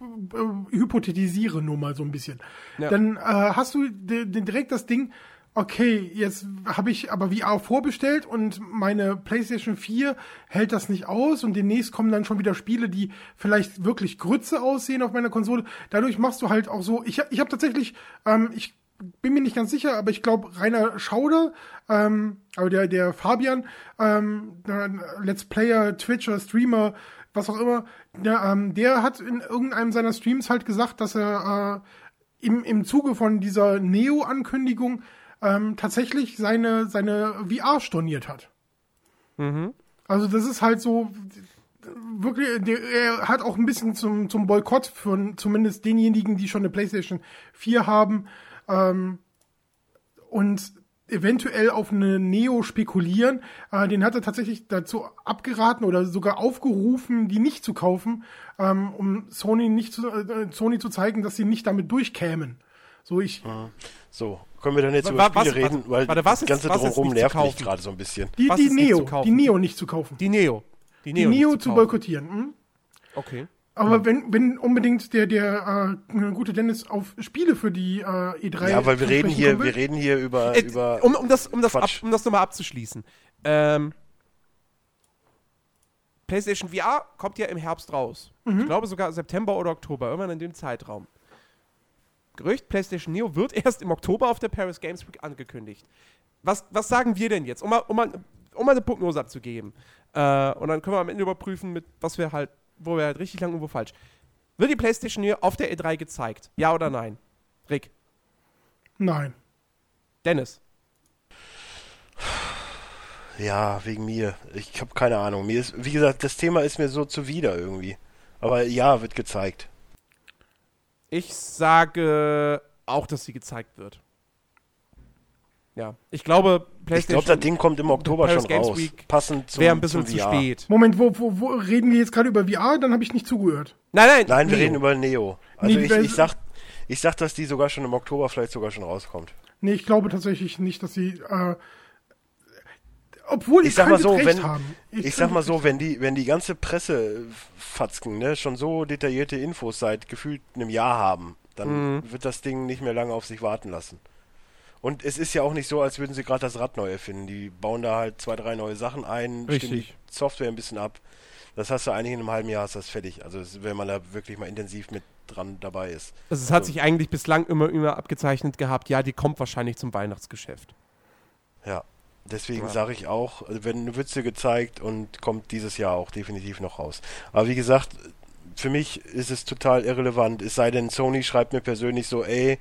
äh, hypothetisiere nur mal so ein bisschen. Ja. Dann äh, hast du direkt das Ding, okay, jetzt habe ich aber VR vorbestellt und meine PlayStation 4 hält das nicht aus und demnächst kommen dann schon wieder Spiele, die vielleicht wirklich Grütze aussehen auf meiner Konsole. Dadurch machst du halt auch so, ich, ich habe tatsächlich, ähm, ich bin mir nicht ganz sicher, aber ich glaube, Rainer Schauder, ähm, aber der, der Fabian, ähm, Let's Player, Twitcher, Streamer, was auch immer, der, ähm, der hat in irgendeinem seiner Streams halt gesagt, dass er äh, im, im Zuge von dieser Neo-Ankündigung ähm, tatsächlich seine, seine VR storniert hat. Mhm. Also das ist halt so, wirklich, der, er hat auch ein bisschen zum, zum Boykott von zumindest denjenigen, die schon eine PlayStation 4 haben. Ähm, und eventuell auf eine Neo spekulieren. Äh, den hat er tatsächlich dazu abgeraten oder sogar aufgerufen, die nicht zu kaufen, ähm, um Sony nicht zu, äh, Sony zu zeigen, dass sie nicht damit durchkämen. So ich. So, können wir dann jetzt über Spiele was, reden, weil warte, was das ganze ist, drumherum nervt mich gerade so ein bisschen. Die, die Neo, die Neo nicht zu kaufen. Die Neo. Die Neo, die Neo zu, zu boykottieren. Hm? Okay. Aber wenn, wenn unbedingt der, der äh, gute Dennis auf Spiele für die äh, E3. Ja, weil wir reden hier, wir reden hier über. Äh, über um, um das, um das, ab, um das nochmal abzuschließen. Ähm, PlayStation VR kommt ja im Herbst raus. Mhm. Ich glaube sogar September oder Oktober, irgendwann in dem Zeitraum. Gerücht, PlayStation Neo wird erst im Oktober auf der Paris Games Week angekündigt. Was, was sagen wir denn jetzt, um mal, um mal, um mal eine Prognose abzugeben? Äh, und dann können wir am Ende überprüfen, mit was wir halt wo wir halt richtig lang irgendwo falsch. Wird die PlayStation hier auf der E3 gezeigt? Ja oder nein? Rick? Nein. Dennis? Ja, wegen mir. Ich habe keine Ahnung. Mir ist, wie gesagt, das Thema ist mir so zuwider irgendwie. Aber ja, wird gezeigt. Ich sage auch, dass sie gezeigt wird. Ja, ich glaube, PlayStation. Ich glaube, das Ding kommt im Oktober schon Games raus. Week passend zum Wäre ein bisschen zu spät. Moment, wo, wo, wo reden wir jetzt gerade über VR? Dann habe ich nicht zugehört. Nein, nein. Nein, wir Neo. reden über Neo. Also nee, ich, ich, sag, ich sag, dass die sogar schon im Oktober vielleicht sogar schon rauskommt. Nee, ich glaube tatsächlich nicht, dass sie. Äh, obwohl ich, ich sag mal so, wenn ich, ich sag mal so, wenn die wenn die ganze Presse Fatzken, ne, schon so detaillierte Infos seit gefühlt einem Jahr haben, dann mhm. wird das Ding nicht mehr lange auf sich warten lassen. Und es ist ja auch nicht so, als würden sie gerade das Rad neu erfinden. Die bauen da halt zwei, drei neue Sachen ein, Richtig. stimmen die Software ein bisschen ab. Das hast du eigentlich in einem halben Jahr hast das fertig. Also wenn man da wirklich mal intensiv mit dran dabei ist. Also es hat also, sich eigentlich bislang immer, immer abgezeichnet gehabt, ja, die kommt wahrscheinlich zum Weihnachtsgeschäft. Ja, deswegen ja. sage ich auch, wenn eine Witze gezeigt und kommt dieses Jahr auch definitiv noch raus. Aber wie gesagt, für mich ist es total irrelevant. Es sei denn, Sony schreibt mir persönlich so, ey,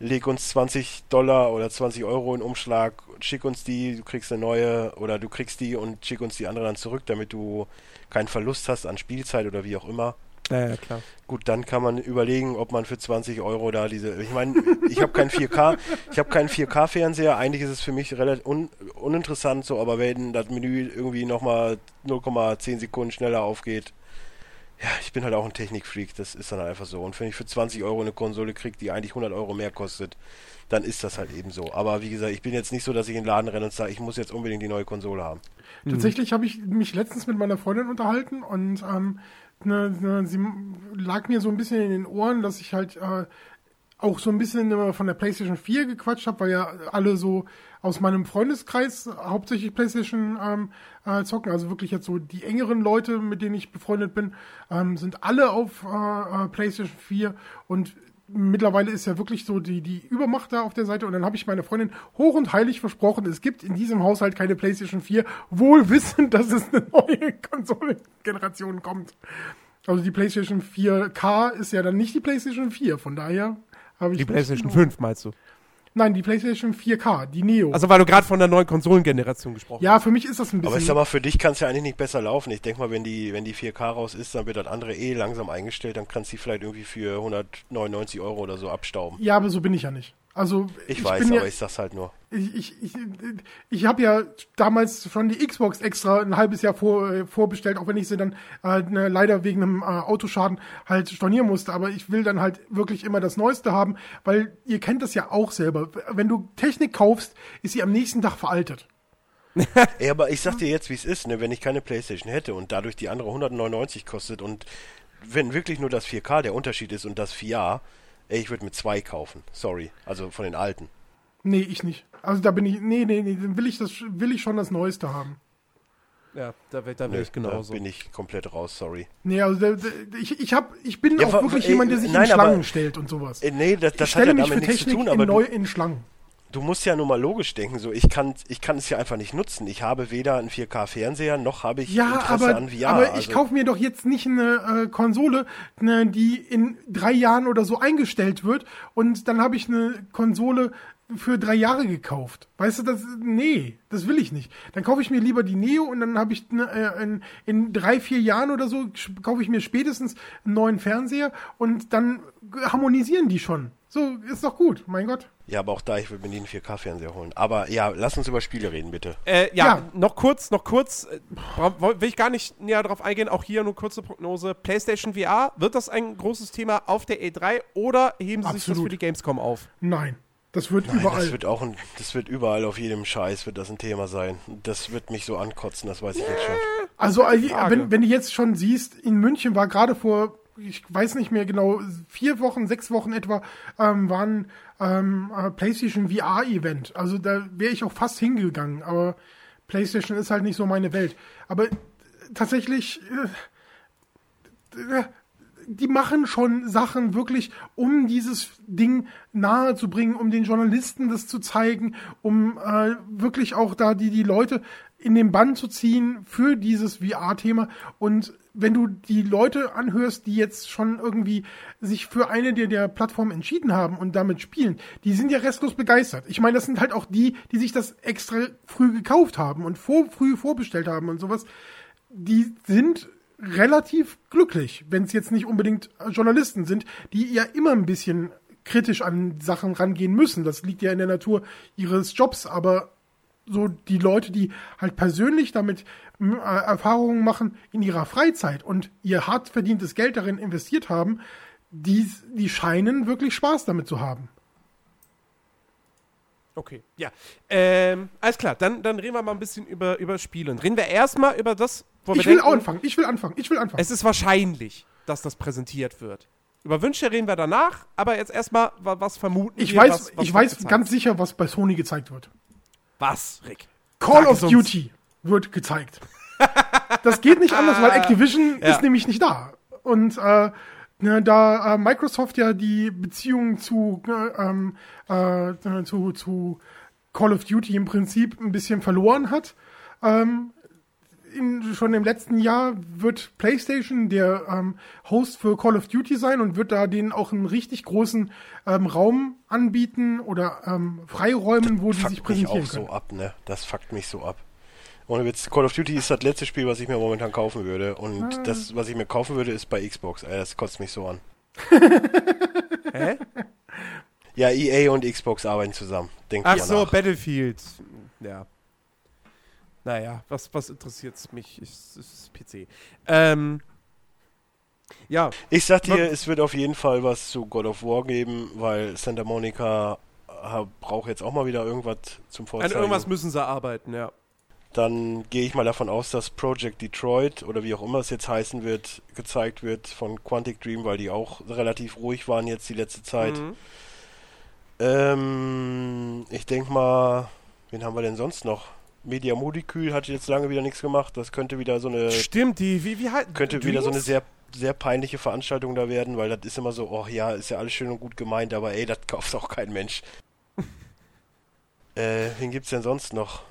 leg uns 20 Dollar oder 20 Euro in Umschlag, schick uns die, du kriegst eine neue oder du kriegst die und schick uns die andere dann zurück, damit du keinen Verlust hast an Spielzeit oder wie auch immer. Ja, ja, klar. Gut, dann kann man überlegen, ob man für 20 Euro da diese. Ich meine, ich habe keinen 4K, ich habe keinen 4K-Fernseher. Eigentlich ist es für mich relativ un, uninteressant so, aber wenn das Menü irgendwie nochmal 0,10 Sekunden schneller aufgeht, ja, ich bin halt auch ein Technikfreak, das ist dann einfach so. Und wenn ich für 20 Euro eine Konsole kriege, die eigentlich 100 Euro mehr kostet, dann ist das halt eben so. Aber wie gesagt, ich bin jetzt nicht so, dass ich in den Laden renne und sage, ich muss jetzt unbedingt die neue Konsole haben. Mhm. Tatsächlich habe ich mich letztens mit meiner Freundin unterhalten und ähm, ne, ne, sie lag mir so ein bisschen in den Ohren, dass ich halt äh, auch so ein bisschen von der PlayStation 4 gequatscht habe, weil ja alle so aus meinem Freundeskreis hauptsächlich PlayStation ähm, äh, zocken, also wirklich jetzt so die engeren Leute, mit denen ich befreundet bin, ähm, sind alle auf äh, äh PlayStation 4 und mittlerweile ist ja wirklich so die, die Übermacht da auf der Seite und dann habe ich meiner Freundin hoch und heilig versprochen, es gibt in diesem Haushalt keine PlayStation 4, wohl wissend, dass es eine neue Konsolengeneration kommt. Also die PlayStation 4K ist ja dann nicht die PlayStation 4, von daher habe ich. Die PlayStation 5 meinst du? Nein, die PlayStation 4K, die Neo. Also weil du gerade von der neuen Konsolengeneration gesprochen hast. Ja, für mich ist das ein bisschen. Aber ich sag mal, für dich kann es ja eigentlich nicht besser laufen. Ich denke mal, wenn die, wenn die 4K raus ist, dann wird das andere eh langsam eingestellt, dann kannst du die vielleicht irgendwie für 199 Euro oder so abstauben. Ja, aber so bin ich ja nicht. Also ich, ich weiß, aber ja, ich sag's halt nur. Ich, ich, ich, ich habe ja damals schon die Xbox extra ein halbes Jahr vor, äh, vorbestellt, auch wenn ich sie dann äh, ne, leider wegen einem äh, Autoschaden halt stornieren musste. Aber ich will dann halt wirklich immer das Neueste haben, weil ihr kennt das ja auch selber. Wenn du Technik kaufst, ist sie am nächsten Tag veraltet. Ey, aber ich sag dir jetzt, wie es ist, ne? wenn ich keine Playstation hätte und dadurch die andere 199 kostet und wenn wirklich nur das 4K der Unterschied ist und das 4A, Ey, ich würde mir zwei kaufen. Sorry. Also von den alten. Nee, ich nicht. Also da bin ich. Nee, nee, nee. Dann will ich, das, will ich schon das Neueste haben. Ja, da, da bin ich genauso. Da bin ich komplett raus, sorry. Nee, also da, da, ich, ich, hab, ich bin ja, auch wirklich ey, jemand, der sich nein, in Schlangen aber, stellt und sowas. Ey, nee, das, das hat ja damit nichts zu tun, aber. In, neu, in Schlangen du musst ja nur mal logisch denken, so ich kann ich kann es ja einfach nicht nutzen. Ich habe weder einen 4K Fernseher noch habe ich ja, Interesse aber, an VR. Aber ich also. kaufe mir doch jetzt nicht eine äh, Konsole, ne, die in drei Jahren oder so eingestellt wird und dann habe ich eine Konsole für drei Jahre gekauft. Weißt du, das, nee, das will ich nicht. Dann kaufe ich mir lieber die Neo und dann habe ich ne, äh, in, in drei, vier Jahren oder so, kaufe ich mir spätestens einen neuen Fernseher und dann harmonisieren die schon. So, ist doch gut, mein Gott. Ja, aber auch da, ich würde mir nie einen 4K-Fernseher holen. Aber ja, lass uns über Spiele reden, bitte. Äh, ja, ja, noch kurz, noch kurz, äh, will ich gar nicht näher darauf eingehen, auch hier nur kurze Prognose. PlayStation VR, wird das ein großes Thema auf der E3 oder heben sie Absolut. sich das für die Gamescom auf? Nein. Das wird Nein, überall. Das wird auch ein, das wird überall auf jedem Scheiß wird das ein Thema sein. Das wird mich so ankotzen, das weiß ich jetzt schon. Also äh, wenn, wenn du jetzt schon siehst, in München war gerade vor, ich weiß nicht mehr genau, vier Wochen, sechs Wochen etwa, ähm, waren ähm, äh, PlayStation VR Event. Also da wäre ich auch fast hingegangen, aber PlayStation ist halt nicht so meine Welt. Aber tatsächlich, äh, äh die machen schon Sachen wirklich, um dieses Ding nahe zu bringen, um den Journalisten das zu zeigen, um äh, wirklich auch da die, die Leute in den Bann zu ziehen für dieses VR-Thema. Und wenn du die Leute anhörst, die jetzt schon irgendwie sich für eine der, der Plattformen entschieden haben und damit spielen, die sind ja restlos begeistert. Ich meine, das sind halt auch die, die sich das extra früh gekauft haben und vor, früh vorbestellt haben und sowas. Die sind relativ glücklich, wenn es jetzt nicht unbedingt Journalisten sind, die ja immer ein bisschen kritisch an Sachen rangehen müssen. Das liegt ja in der Natur ihres Jobs, aber so die Leute, die halt persönlich damit äh, Erfahrungen machen in ihrer Freizeit und ihr hart verdientes Geld darin investiert haben, die, die scheinen wirklich Spaß damit zu haben. Okay, ja. Ähm, alles klar, dann, dann reden wir mal ein bisschen über, über Spiele. Und reden wir erstmal über das, wo ich wir will denken, anfangen, ich will anfangen, ich will anfangen. Es ist wahrscheinlich, dass das präsentiert wird. Über Wünsche reden wir danach, aber jetzt erstmal, was vermuten ich wir, Weiß, was, was ich weiß ganz sicher, was bei Sony gezeigt wird. Was, Rick? Call Sag of Duty wird gezeigt. das geht nicht anders, weil Activision ja. ist nämlich nicht da. Und äh, Ne, da äh, Microsoft ja die Beziehung zu, äh, ähm, äh, zu, zu Call of Duty im Prinzip ein bisschen verloren hat. Ähm, in, schon im letzten Jahr wird PlayStation der ähm, Host für Call of Duty sein und wird da denen auch einen richtig großen ähm, Raum anbieten oder ähm, Freiräumen, wo das die sich präsentieren mich auch können. so ab, ne? Das fuckt mich so ab. Ohne Witz, Call of Duty ist das letzte Spiel, was ich mir momentan kaufen würde. Und ah. das, was ich mir kaufen würde, ist bei Xbox. Äh, das kotzt mich so an. Hä? Ja, EA und Xbox arbeiten zusammen. Denk Ach so. Battlefield. Ja. Naja, was, was interessiert mich? Ist, ist PC. Ähm, ja. Ich sag dir, es wird auf jeden Fall was zu God of War geben, weil Santa Monica braucht jetzt auch mal wieder irgendwas zum Vorzeigen. An irgendwas müssen sie arbeiten, ja dann gehe ich mal davon aus, dass Project Detroit oder wie auch immer es jetzt heißen wird, gezeigt wird von Quantic Dream, weil die auch relativ ruhig waren jetzt die letzte Zeit. Mhm. Ähm, ich denke mal, wen haben wir denn sonst noch? Media Molekül hat jetzt lange wieder nichts gemacht. Das könnte wieder so eine. Stimmt, die, wie, wie halt. Könnte wieder so eine sehr, sehr peinliche Veranstaltung da werden, weil das ist immer so, oh ja, ist ja alles schön und gut gemeint, aber ey, das kauft auch kein Mensch. äh, wen gibt's denn sonst noch?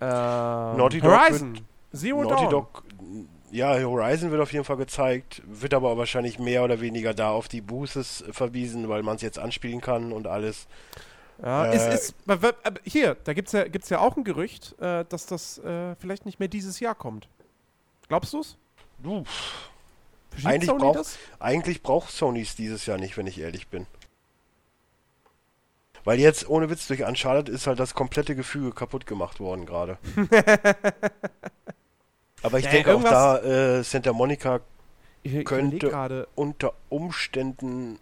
Äh, Naughty Dog Horizon. Wird, Zero Naughty Dawn. Dog, ja, Horizon wird auf jeden Fall gezeigt, wird aber wahrscheinlich mehr oder weniger da auf die Boosters verwiesen, weil man es jetzt anspielen kann und alles. Ja, äh, ist, ist, hier, da gibt es ja, gibt's ja auch ein Gerücht, äh, dass das äh, vielleicht nicht mehr dieses Jahr kommt. Glaubst du's? Du? Eigentlich, brauch, eigentlich braucht Sony es dieses Jahr nicht, wenn ich ehrlich bin. Weil jetzt, ohne Witz, durch Uncharted ist halt das komplette Gefüge kaputt gemacht worden gerade. Aber ich ja, denke auch da, äh, Santa Monica könnte unter Umständen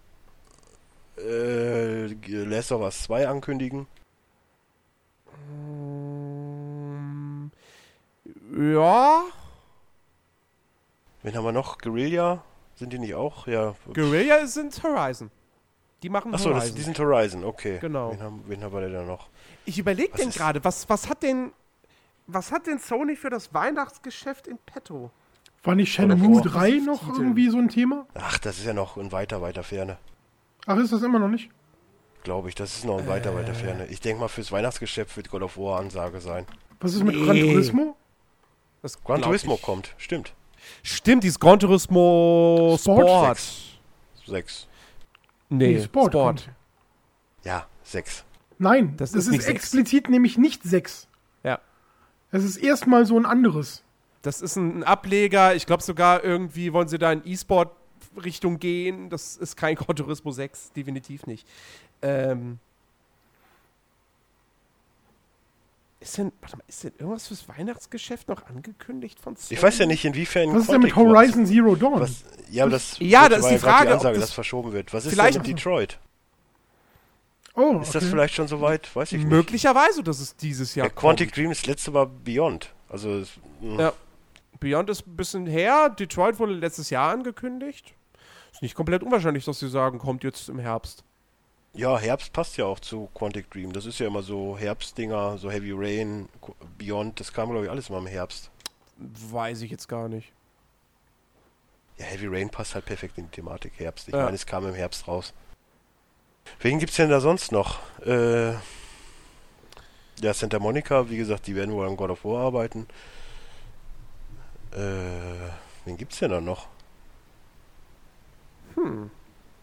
äh, Last of Us 2 ankündigen. Um, ja. Wen haben wir noch? Guerilla? Sind die nicht auch? Ja. Guerilla sind Horizon. Die machen Achso, die sind Horizon, okay. Genau. Wen haben, wen haben wir denn da noch? Ich überlege denn gerade, was, was hat denn was hat denn Sony für das Weihnachtsgeschäft in petto? War nicht Shenmue 3 noch irgendwie so ein Thema? Ach, das ist ja noch in weiter, weiter Ferne. Ach, ist das immer noch nicht? Glaube ich, das ist noch in weiter, äh. weiter Ferne. Ich denke mal, fürs Weihnachtsgeschäft wird God of War Ansage sein. Was ist mit nee. Gran Turismo? Das Gran Turismo ich. kommt, stimmt. Stimmt, dieses Gran Turismo Sport. Sport. 6. Nee, Sport. Sport. Ja, 6. Nein, das, das ist, ist explizit sechs. nämlich nicht 6. Ja. Das ist erstmal so ein anderes. Das ist ein Ableger. Ich glaube sogar irgendwie wollen sie da in E-Sport-Richtung gehen. Das ist kein Gran Turismo 6, definitiv nicht. Ähm, Ist denn, warte mal, ist denn irgendwas fürs Weihnachtsgeschäft noch angekündigt von Sony? Ich weiß ja nicht, inwiefern. Was ist denn mit Horizon Zero Dawn? Was, ja, das, ja, das ist die Frage. Die Ansage, das verschoben wird. Was ist denn mit Detroit? Oh, ist okay. das vielleicht schon soweit? Weiß ich nicht. Möglicherweise, dass es dieses Jahr ja, Quantic Dream ist letzte Mal Beyond. Also, ja. Beyond ist ein bisschen her. Detroit wurde letztes Jahr angekündigt. Ist nicht komplett unwahrscheinlich, dass sie sagen, kommt jetzt im Herbst. Ja, Herbst passt ja auch zu Quantic Dream. Das ist ja immer so Herbstdinger, so Heavy Rain, Beyond, das kam, glaube ich, alles immer im Herbst. Weiß ich jetzt gar nicht. Ja, Heavy Rain passt halt perfekt in die Thematik Herbst. Ich ja. meine, es kam im Herbst raus. Wen gibt's denn da sonst noch? Äh, ja, Santa Monica, wie gesagt, die werden wohl an God of War arbeiten. Äh, wen gibt's denn da noch? Hm.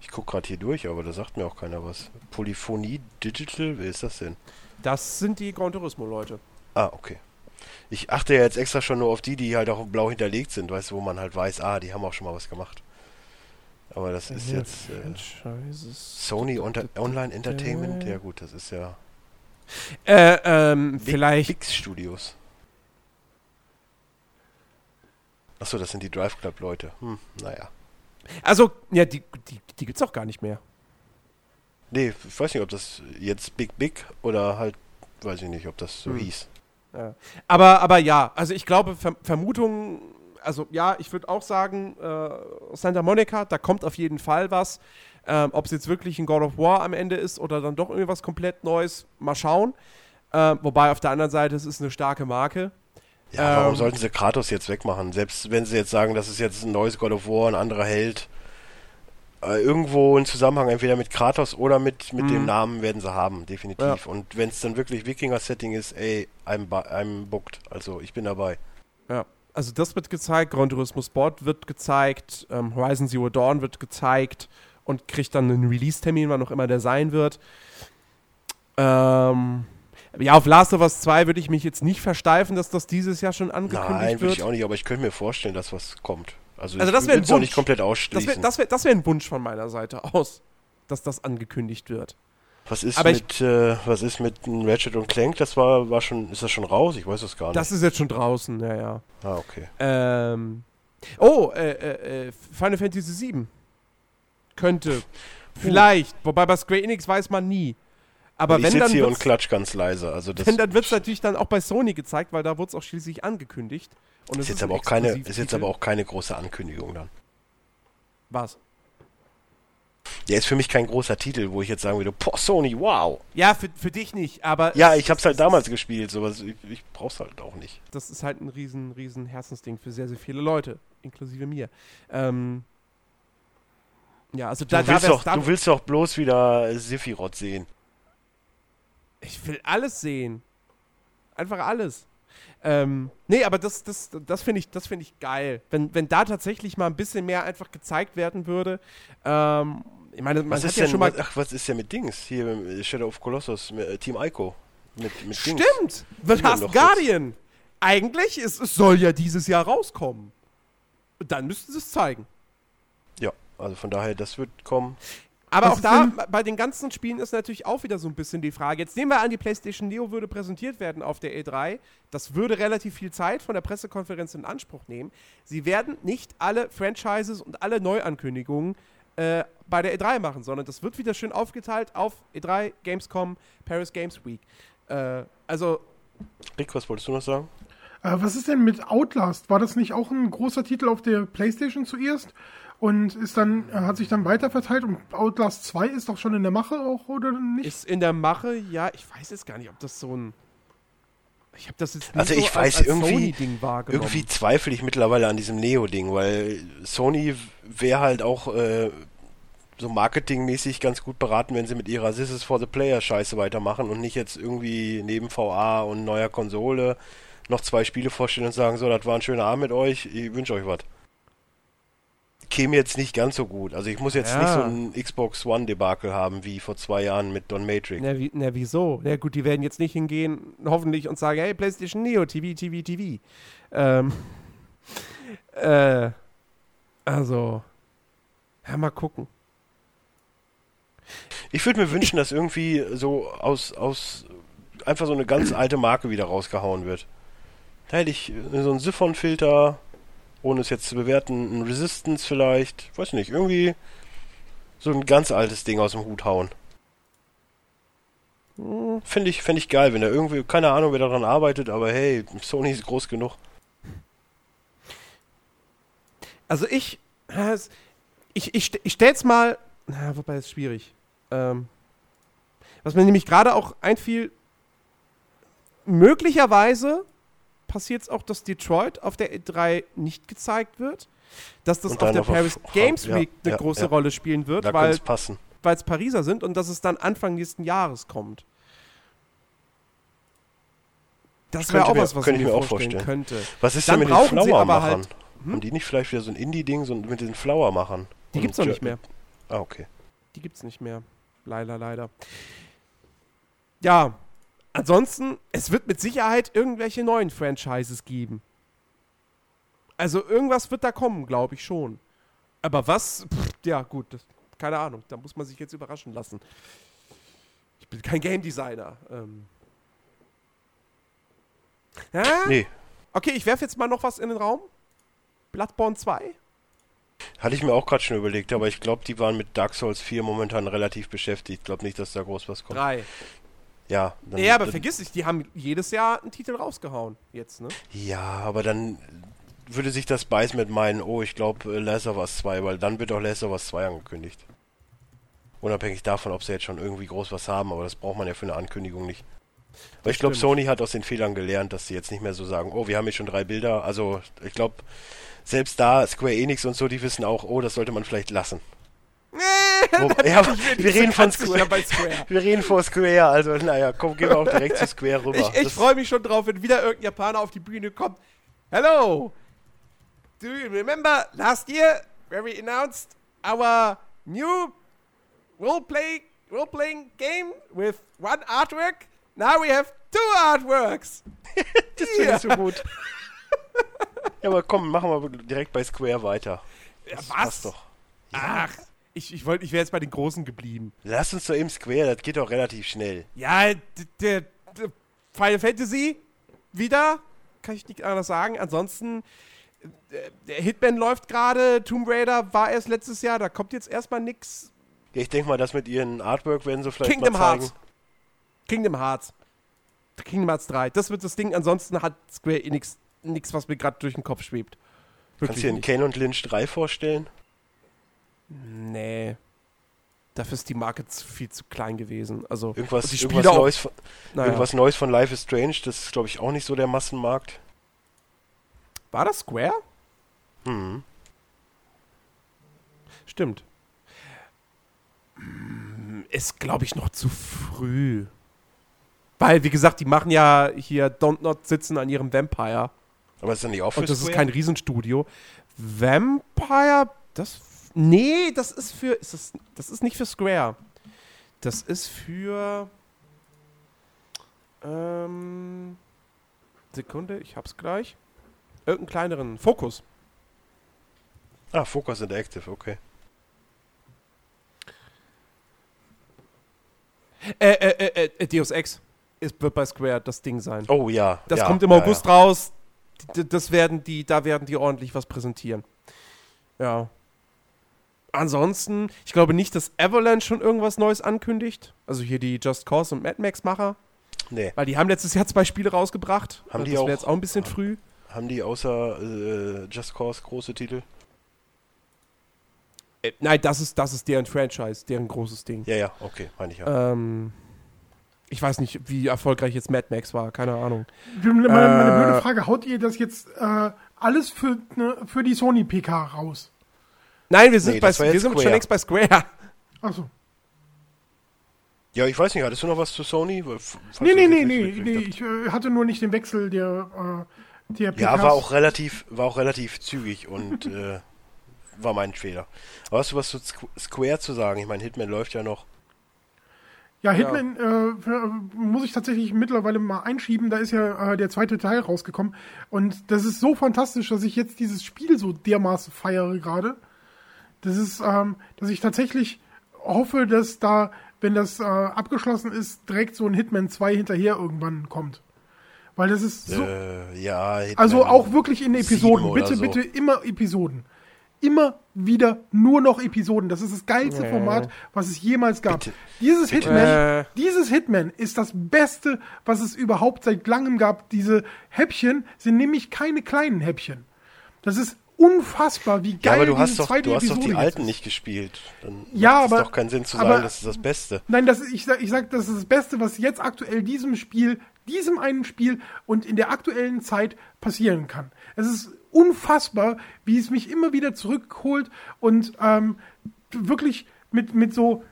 Ich gucke gerade hier durch, aber da sagt mir auch keiner was. Polyphonie Digital, wer ist das denn? Das sind die Gran Turismo-Leute. Ah, okay. Ich achte ja jetzt extra schon nur auf die, die halt auch blau hinterlegt sind, weißt du, wo man halt weiß, ah, die haben auch schon mal was gemacht. Aber das ist ja, jetzt äh, Sony Unter Online Entertainment, ja gut, das ist ja äh, ähm, Big, vielleicht Big Studios. Achso, das sind die Drive Club Leute. Hm, naja. Also, ja, die, die, die gibt's auch gar nicht mehr. Nee, ich weiß nicht, ob das jetzt Big Big oder halt, weiß ich nicht, ob das so hm. hieß. Ja. Aber, aber ja, also ich glaube, Ver Vermutungen, also ja, ich würde auch sagen, äh, Santa Monica, da kommt auf jeden Fall was. Ähm, ob es jetzt wirklich ein God of War am Ende ist oder dann doch irgendwas komplett Neues, mal schauen. Äh, wobei auf der anderen Seite, es ist eine starke Marke. Ja, warum ähm, sollten sie Kratos jetzt wegmachen? Selbst wenn sie jetzt sagen, das ist jetzt ein neues God of War, ein anderer Held. Äh, irgendwo einen Zusammenhang entweder mit Kratos oder mit, mit dem mhm. Namen werden sie haben, definitiv. Ja. Und wenn es dann wirklich Wikinger-Setting ist, ey, I'm, I'm booked. Also ich bin dabei. Ja, also das wird gezeigt, Gran Turismo Sport wird gezeigt, ähm, Horizon Zero Dawn wird gezeigt und kriegt dann einen Release-Termin, wann auch immer der sein wird. Ähm, ja, auf Last of Us 2 würde ich mich jetzt nicht versteifen, dass das dieses Jahr schon angekündigt Nein, wird. Nein, würde ich auch nicht, aber ich könnte mir vorstellen, dass was kommt. Also, also das wäre ein Wunsch. nicht komplett ausschließen. Das wäre das wär, wär ein Wunsch von meiner Seite aus, dass das angekündigt wird. Was ist aber mit, äh, was ist mit Ratchet und Clank? Das war, war schon, ist das schon raus? Ich weiß das gar nicht. Das ist jetzt schon draußen, ja, ja. Ah, okay. Ähm, oh, äh, äh, äh Final Fantasy VII. Könnte. Vielleicht. Wobei bei Square Enix weiß man nie. Aber ich wenn dann hier und klatsch ganz leise. Also das wenn, dann wird es natürlich dann auch bei Sony gezeigt, weil da wurde es auch schließlich angekündigt. Und ist, jetzt aber auch keine, ist jetzt aber auch keine große Ankündigung dann. Was? Der ist für mich kein großer Titel, wo ich jetzt sagen würde, boah, Sony, wow. Ja, für, für dich nicht, aber. Ja, ich hab's halt damals gespielt, sowas. Ich, ich brauch's halt auch nicht. Das ist halt ein riesen, riesen Herzensding für sehr, sehr viele Leute, inklusive mir. Ähm, ja, also da, du willst, da doch, du willst doch bloß wieder Sephiroth sehen. Ich will alles sehen. Einfach alles. Ähm, nee, aber das, das, das finde ich, find ich geil. Wenn, wenn da tatsächlich mal ein bisschen mehr einfach gezeigt werden würde. Ähm, ich meine, man was hat ist ja denn, schon mal. Ach, was ist ja mit Dings? Hier Shadow of Colossus, äh, Team Ico. Mit, mit Stimmt! The Last Guardian! Jetzt. Eigentlich, ist, es soll ja dieses Jahr rauskommen. Dann müssten sie es zeigen. Ja, also von daher, das wird kommen. Aber Was auch da, bei den ganzen Spielen ist natürlich auch wieder so ein bisschen die Frage. Jetzt nehmen wir an, die PlayStation Neo würde präsentiert werden auf der E3. Das würde relativ viel Zeit von der Pressekonferenz in Anspruch nehmen. Sie werden nicht alle Franchises und alle Neuankündigungen äh, bei der E3 machen, sondern das wird wieder schön aufgeteilt auf E3, Gamescom, Paris Games Week. Äh, also. Rick, was wolltest du noch sagen? Äh, was ist denn mit Outlast? War das nicht auch ein großer Titel auf der PlayStation zuerst? Und ist dann, hat sich dann weiter verteilt und Outlast 2 ist doch schon in der Mache auch, oder nicht? Ist in der Mache, ja, ich weiß jetzt gar nicht, ob das so ein. Ich habe das jetzt nicht Also ich so weiß als, als irgendwie, irgendwie zweifle ich mittlerweile an diesem Neo-Ding, weil Sony wäre halt auch äh, so marketingmäßig ganz gut beraten, wenn sie mit ihrer This is for the Player Scheiße weitermachen und nicht jetzt irgendwie neben VA und neuer Konsole noch zwei Spiele vorstellen und sagen, so, das war ein schöner Abend mit euch, ich wünsche euch was käme jetzt nicht ganz so gut. Also ich muss jetzt ja. nicht so ein Xbox One Debakel haben wie vor zwei Jahren mit Don Matrix. Na, wie, na wieso? Na gut, die werden jetzt nicht hingehen, hoffentlich, und sagen, hey, PlayStation Neo, TV, TV, TV. Ähm, äh, also, ja, mal gucken. Ich würde mir wünschen, dass irgendwie so aus, aus einfach so eine ganz alte Marke wieder rausgehauen wird. Da hätte ich so einen Siphon-Filter, ohne es jetzt zu bewerten, ein Resistance vielleicht, weiß nicht, irgendwie so ein ganz altes Ding aus dem Hut hauen. Hm, Finde ich, find ich geil, wenn er irgendwie, keine Ahnung, wer daran arbeitet, aber hey, Sony ist groß genug. Also ich, ich, ich, ich stell's mal, na, wobei ist schwierig. Ähm, was mir nämlich gerade auch einfiel, möglicherweise passiert es auch, dass Detroit auf der E3 nicht gezeigt wird. Dass das auf der Paris auf, Games Week ja, eine ja, große ja. Rolle spielen wird, da weil es Pariser sind und dass es dann Anfang nächsten Jahres kommt. Das wäre auch was, was ich mir, mir auch vorstellen könnte. Was ist dann denn mit den Flower-Machern? Halt, hm? Haben die nicht vielleicht wieder so ein Indie-Ding so mit den Flower-Machern? Die gibt es noch nicht mehr. Ah, okay. Die gibt es nicht mehr. Leider, leider. Ja, ansonsten, es wird mit Sicherheit irgendwelche neuen Franchises geben. Also irgendwas wird da kommen, glaube ich schon. Aber was? Pff, ja, gut, das, keine Ahnung. Da muss man sich jetzt überraschen lassen. Ich bin kein Game Designer. Ähm. Ja? Nee. Okay, ich werfe jetzt mal noch was in den Raum. Bloodborne 2. Hatte ich mir auch gerade schon überlegt, aber ich glaube, die waren mit Dark Souls 4 momentan relativ beschäftigt. Ich glaube nicht, dass da groß was kommt. 3. Ja. Dann, ja, aber vergiss nicht, die haben jedes Jahr einen Titel rausgehauen. Jetzt, ne? Ja, aber dann würde sich das beißen mit meinen, oh, ich glaube, Last of Us 2, weil dann wird auch Last of Us 2 angekündigt. Unabhängig davon, ob sie jetzt schon irgendwie groß was haben, aber das braucht man ja für eine Ankündigung nicht. Weil ich glaube, Sony hat aus den Fehlern gelernt, dass sie jetzt nicht mehr so sagen, oh, wir haben jetzt schon drei Bilder. Also, ich glaube, selbst da, Square Enix und so, die wissen auch, oh, das sollte man vielleicht lassen. Wo, ja, wir reden von Square. Square. Wir reden vor Square, also naja, komm, gehen wir auch direkt zu Square rüber. Ich, ich freue mich schon drauf, wenn wieder irgendein Japaner auf die Bühne kommt. Hello! Do you remember last year where we announced our new role-play, role-playing game with one artwork? Now we have two artworks! das finde ich so gut. ja, aber komm, machen wir direkt bei Square weiter. Das ja, was? doch. Ja. Ach, ich, ich, ich wäre jetzt bei den Großen geblieben. Lass uns doch eben Square, das geht doch relativ schnell. Ja, der, der Final Fantasy wieder, kann ich nicht anders sagen. Ansonsten, der Hitman läuft gerade, Tomb Raider war erst letztes Jahr, da kommt jetzt erstmal nix. Ja, ich denke mal, das mit ihren Artwork werden sie vielleicht Kingdom mal zeigen. Hearts. Kingdom Hearts. Kingdom Hearts 3. Das wird das Ding. Ansonsten hat Square Enix nichts, was mir gerade durch den Kopf schwebt. Wirklich Kannst du dir einen Kane und Lynch 3 vorstellen? Nee. Dafür ist die Marke viel zu klein gewesen. Also irgendwas, irgendwas, auch, Neues, von, naja. irgendwas Neues von Life is Strange, das ist, glaube ich, auch nicht so der Massenmarkt. War das Square? Hm. Stimmt. Ist, glaube ich, noch zu früh. Weil, wie gesagt, die machen ja hier Don't Not sitzen an ihrem Vampire. Aber ist das nicht auch für Und das Square? ist kein Riesenstudio. Vampire, das Nee, das ist für. Ist das, das ist nicht für Square. Das ist für. Ähm, Sekunde, ich hab's gleich. Irgendeinen kleineren. Fokus. Ah, Focus Interactive, okay. Äh, äh, äh, äh, Deus Ex ist, wird bei Square das Ding sein. Oh ja. Das ja, kommt im ja, August ja. raus. Das werden die, da werden die ordentlich was präsentieren. Ja ansonsten, ich glaube nicht, dass Avalanche schon irgendwas Neues ankündigt. Also hier die Just Cause und Mad Max-Macher. Nee. Weil die haben letztes Jahr zwei Spiele rausgebracht. Haben das die auch, jetzt auch ein bisschen früh. Haben die außer äh, Just Cause große Titel? Äh, nein, das ist, das ist deren Franchise, deren großes Ding. Ja, ja, okay, meine ich ja. Ähm, ich weiß nicht, wie erfolgreich jetzt Mad Max war, keine Ahnung. Meine, meine äh, blöde Frage, haut ihr das jetzt äh, alles für, ne, für die Sony PK raus? Nein, wir sind, nee, bei, wir sind schon längst bei Square. Achso. Ja, ich weiß nicht, hattest du noch was zu Sony? Falls nee, nee, nee, nee, nee, ich äh, hatte nur nicht den Wechsel der, äh, der. Ja, war auch relativ, war auch relativ zügig und äh, war mein Fehler. Aber hast du was zu Square zu sagen? Ich meine, Hitman läuft ja noch. Ja, Hitman ja. Äh, muss ich tatsächlich mittlerweile mal einschieben. Da ist ja äh, der zweite Teil rausgekommen. Und das ist so fantastisch, dass ich jetzt dieses Spiel so dermaßen feiere gerade. Das ist, ähm, dass ich tatsächlich hoffe, dass da, wenn das äh, abgeschlossen ist, direkt so ein Hitman 2 hinterher irgendwann kommt. Weil das ist so. Äh, ja, Hitman also auch wirklich in Episoden. Bitte, so. bitte immer Episoden immer wieder nur noch Episoden. Das ist das geilste Format, was es jemals gab. Bitte. Dieses Bitte. Hitman, äh. dieses Hitman ist das Beste, was es überhaupt seit langem gab. Diese Häppchen sind nämlich keine kleinen Häppchen. Das ist unfassbar, wie geil ja, aber du hast doch, du hast doch die alten ist. nicht gespielt. Dann ja, macht aber, es doch keinen Sinn zu sagen, das ist das Beste. Nein, das, ich, ich sag, das ist das Beste, was jetzt aktuell diesem Spiel, diesem einen Spiel und in der aktuellen Zeit passieren kann. Es ist unfassbar, wie es mich immer wieder zurückholt und ähm, wirklich mit, mit so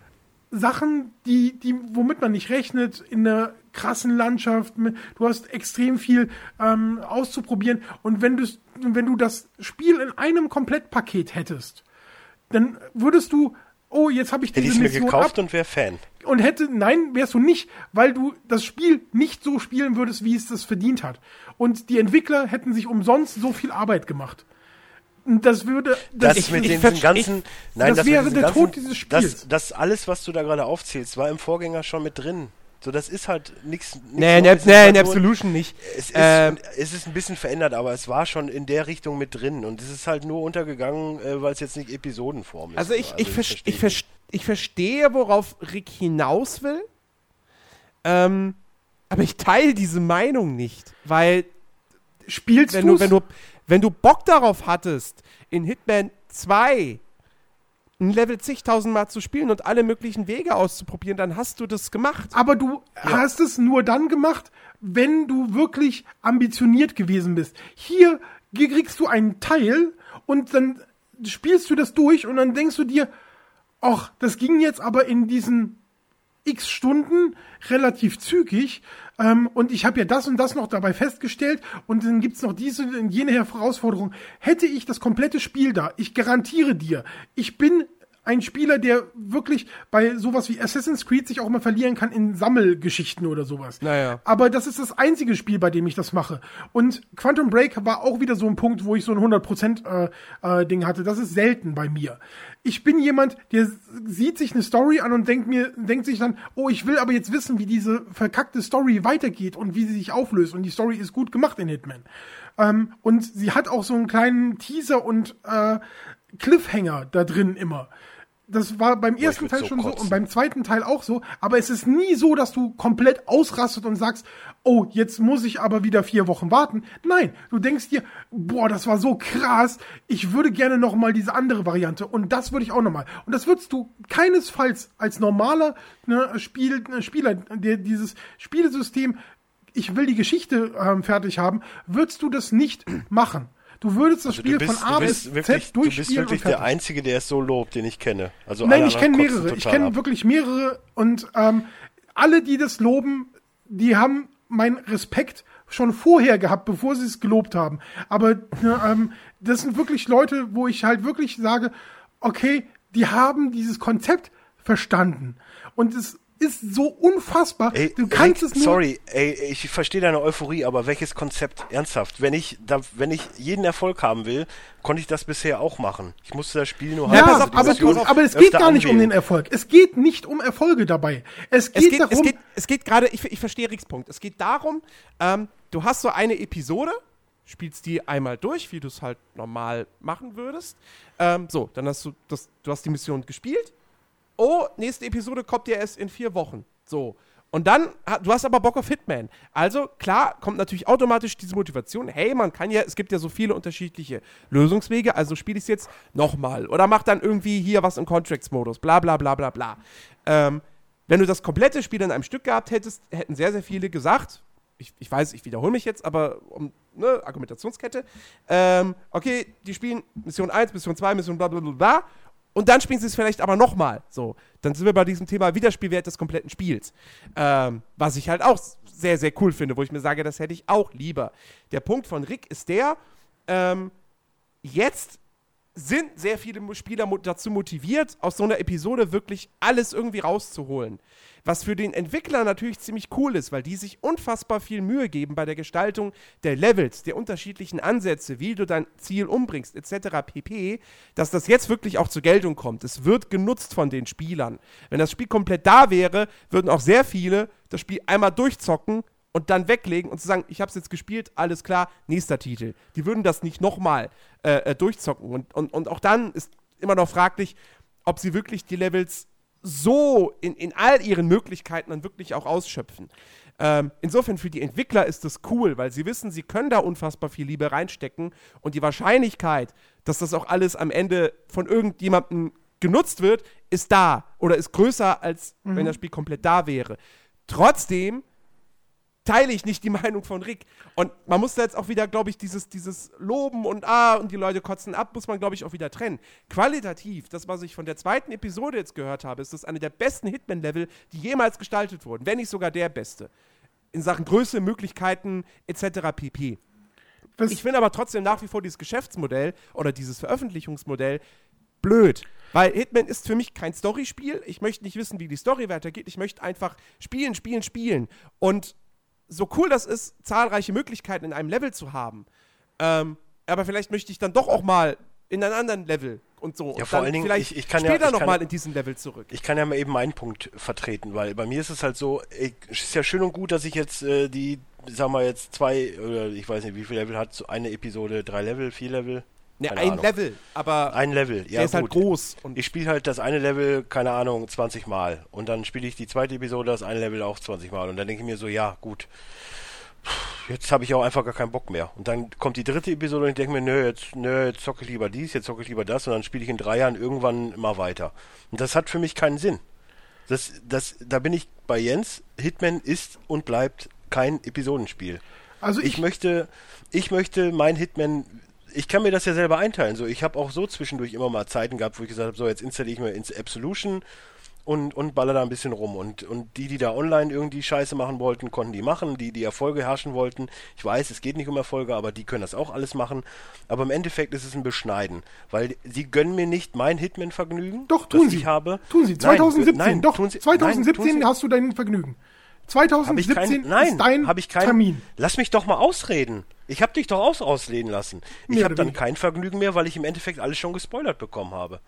Sachen, die, die, womit man nicht rechnet, in einer krassen Landschaft. Du hast extrem viel ähm, auszuprobieren. Und wenn du, wenn du das Spiel in einem Komplettpaket hättest, dann würdest du, oh, jetzt habe ich diese Hätte ich mir gekauft ab und wäre Fan. Und hätte, nein, wärst du nicht, weil du das Spiel nicht so spielen würdest, wie es das verdient hat. Und die Entwickler hätten sich umsonst so viel Arbeit gemacht. Das würde. Das, das mit den ganzen. Ich, nein, das, das wäre der ganzen, Tod dieses Spiels. Das, das alles, was du da gerade aufzählst, war im Vorgänger schon mit drin. So, das ist halt nichts. Nee, in, nee, halt in Absolution nicht. Es ist, ähm, es ist ein bisschen verändert, aber es war schon in der Richtung mit drin. Und es ist halt nur untergegangen, äh, weil es jetzt nicht Episodenform ist. Also ich, also ich, ver ich, ver ich, verstehe, worauf Rick hinaus will. Ähm, aber ich teile diese Meinung nicht, weil spielst wenn du, wenn du wenn du Bock darauf hattest, in Hitman 2 ein Level zigtausendmal zu spielen und alle möglichen Wege auszuprobieren, dann hast du das gemacht. Aber du ja. hast es nur dann gemacht, wenn du wirklich ambitioniert gewesen bist. Hier kriegst du einen Teil und dann spielst du das durch und dann denkst du dir, ach, das ging jetzt aber in diesen x Stunden relativ zügig ähm, und ich habe ja das und das noch dabei festgestellt und dann gibt's noch diese und jene Herausforderung. Hätte ich das komplette Spiel da, ich garantiere dir, ich bin ein Spieler, der wirklich bei sowas wie Assassin's Creed sich auch mal verlieren kann in Sammelgeschichten oder sowas. Naja. Aber das ist das einzige Spiel, bei dem ich das mache. Und Quantum Break war auch wieder so ein Punkt, wo ich so ein 100% äh, äh, Ding hatte. Das ist selten bei mir. Ich bin jemand, der sieht sich eine Story an und denkt mir, denkt sich dann, oh, ich will aber jetzt wissen, wie diese verkackte Story weitergeht und wie sie sich auflöst. Und die Story ist gut gemacht in Hitman. Ähm, und sie hat auch so einen kleinen Teaser und äh, Cliffhanger da drin immer. Das war beim ersten Teil so schon kotzen. so und beim zweiten Teil auch so. Aber es ist nie so, dass du komplett ausrastet und sagst, oh, jetzt muss ich aber wieder vier Wochen warten. Nein, du denkst dir, boah, das war so krass. Ich würde gerne noch mal diese andere Variante und das würde ich auch noch mal. Und das würdest du keinesfalls als normaler ne, Spiel, ne, Spieler, der dieses Spielesystem, ich will die Geschichte ähm, fertig haben, würdest du das nicht machen. Du würdest das also Spiel bist, von A bis wirklich, Z durchspielen. Du bist wirklich der Einzige, der es so lobt, den ich kenne. Also Nein, ich kenne mehrere. Ich kenne wirklich mehrere und ähm, alle, die das loben, die haben meinen Respekt schon vorher gehabt, bevor sie es gelobt haben. Aber ähm, das sind wirklich Leute, wo ich halt wirklich sage, okay, die haben dieses Konzept verstanden. Und es ist so unfassbar. Ey, du kannst Rick, es nur. Sorry, ey, ich verstehe deine Euphorie, aber welches Konzept? Ernsthaft, wenn ich, da, wenn ich jeden Erfolg haben will, konnte ich das bisher auch machen. Ich musste das Spiel nur ja, haben. Aber, du, aber es geht gar nicht anwählen. um den Erfolg. Es geht nicht um Erfolge dabei. Es geht, es geht darum. Es geht, es geht gerade, ich, ich verstehe Ricks Punkt. Es geht darum, ähm, du hast so eine Episode, spielst die einmal durch, wie du es halt normal machen würdest. Ähm, so, dann hast du das, du hast die Mission gespielt oh, nächste Episode kommt ja erst in vier Wochen. So. Und dann, du hast aber Bock auf Hitman. Also, klar, kommt natürlich automatisch diese Motivation. Hey, man kann ja, es gibt ja so viele unterschiedliche Lösungswege, also spiele ich es jetzt nochmal. Oder mach dann irgendwie hier was im Contracts-Modus. Bla, bla, bla, bla, bla. Ähm, wenn du das komplette Spiel in einem Stück gehabt hättest, hätten sehr, sehr viele gesagt, ich, ich weiß, ich wiederhole mich jetzt, aber um, ne, Argumentationskette, ähm, okay, die spielen Mission 1, Mission 2, Mission bla, bla, bla, bla und dann spielen sie es vielleicht aber nochmal. So, dann sind wir bei diesem Thema Wiederspielwert des kompletten Spiels. Ähm, was ich halt auch sehr, sehr cool finde, wo ich mir sage, das hätte ich auch lieber. Der Punkt von Rick ist der, ähm, jetzt sind sehr viele Spieler dazu motiviert, aus so einer Episode wirklich alles irgendwie rauszuholen. Was für den Entwickler natürlich ziemlich cool ist, weil die sich unfassbar viel Mühe geben bei der Gestaltung der Levels, der unterschiedlichen Ansätze, wie du dein Ziel umbringst, etc. pp, dass das jetzt wirklich auch zur Geltung kommt. Es wird genutzt von den Spielern. Wenn das Spiel komplett da wäre, würden auch sehr viele das Spiel einmal durchzocken, und dann weglegen und zu sagen, ich habe es jetzt gespielt, alles klar, nächster Titel. Die würden das nicht nochmal äh, äh, durchzocken. Und, und, und auch dann ist immer noch fraglich, ob sie wirklich die Levels so in, in all ihren Möglichkeiten dann wirklich auch ausschöpfen. Ähm, insofern für die Entwickler ist das cool, weil sie wissen, sie können da unfassbar viel Liebe reinstecken und die Wahrscheinlichkeit, dass das auch alles am Ende von irgendjemandem genutzt wird, ist da oder ist größer, als mhm. wenn das Spiel komplett da wäre. Trotzdem teile ich nicht die Meinung von Rick. Und man muss da jetzt auch wieder, glaube ich, dieses, dieses Loben und ah und die Leute kotzen ab, muss man, glaube ich, auch wieder trennen. Qualitativ, das, was ich von der zweiten Episode jetzt gehört habe, ist das eine der besten Hitman-Level, die jemals gestaltet wurden, wenn nicht sogar der beste. In Sachen Größe, Möglichkeiten etc. pp. Was? Ich finde aber trotzdem nach wie vor dieses Geschäftsmodell oder dieses Veröffentlichungsmodell blöd. Weil Hitman ist für mich kein Storyspiel. Ich möchte nicht wissen, wie die Story weitergeht. Ich möchte einfach spielen, spielen, spielen. Und so cool das ist, zahlreiche Möglichkeiten in einem Level zu haben, ähm, aber vielleicht möchte ich dann doch auch mal in einen anderen Level und so. Ja, und vor allen Dingen, vielleicht ich, ich kann später ja, nochmal in diesen Level zurück. Ich kann ja mal eben einen Punkt vertreten, weil bei mir ist es halt so, es ist ja schön und gut, dass ich jetzt äh, die, sagen wir jetzt zwei, oder ich weiß nicht, wie viel Level hat so eine Episode, drei Level, vier Level? Ne, ein Ahnung. Level, aber ein Level, ja. Der ist halt gut. halt groß. Und ich spiele halt das eine Level, keine Ahnung, 20 Mal. Und dann spiele ich die zweite Episode, das eine Level auch 20 Mal. Und dann denke ich mir so, ja, gut jetzt habe ich auch einfach gar keinen Bock mehr. Und dann kommt die dritte Episode und ich denke mir, nö, jetzt, nö, jetzt zocke ich lieber dies, jetzt zocke ich lieber das und dann spiele ich in drei Jahren irgendwann mal weiter. Und das hat für mich keinen Sinn. Das, das, da bin ich bei Jens. Hitman ist und bleibt kein Episodenspiel. Also ich, ich möchte, ich möchte mein Hitman ich kann mir das ja selber einteilen. So, ich habe auch so zwischendurch immer mal Zeiten gehabt, wo ich gesagt habe, so jetzt installiere ich mir ins Absolution und, und baller da ein bisschen rum. Und, und die, die da online irgendwie Scheiße machen wollten, konnten die machen. Die, die Erfolge herrschen wollten, ich weiß, es geht nicht um Erfolge, aber die können das auch alles machen. Aber im Endeffekt ist es ein Beschneiden, weil sie gönnen mir nicht mein Hitman-Vergnügen, doch, tun sie. ich habe. Tun sie, 2017, nein, nein, doch, sie, 2017 nein, hast du dein Vergnügen. 2017 kein, nein, ist dein ich kein, Termin. Lass mich doch mal ausreden. Ich habe dich doch aus ausreden lassen. Ich habe dann kein Vergnügen mehr, weil ich im Endeffekt alles schon gespoilert bekommen habe.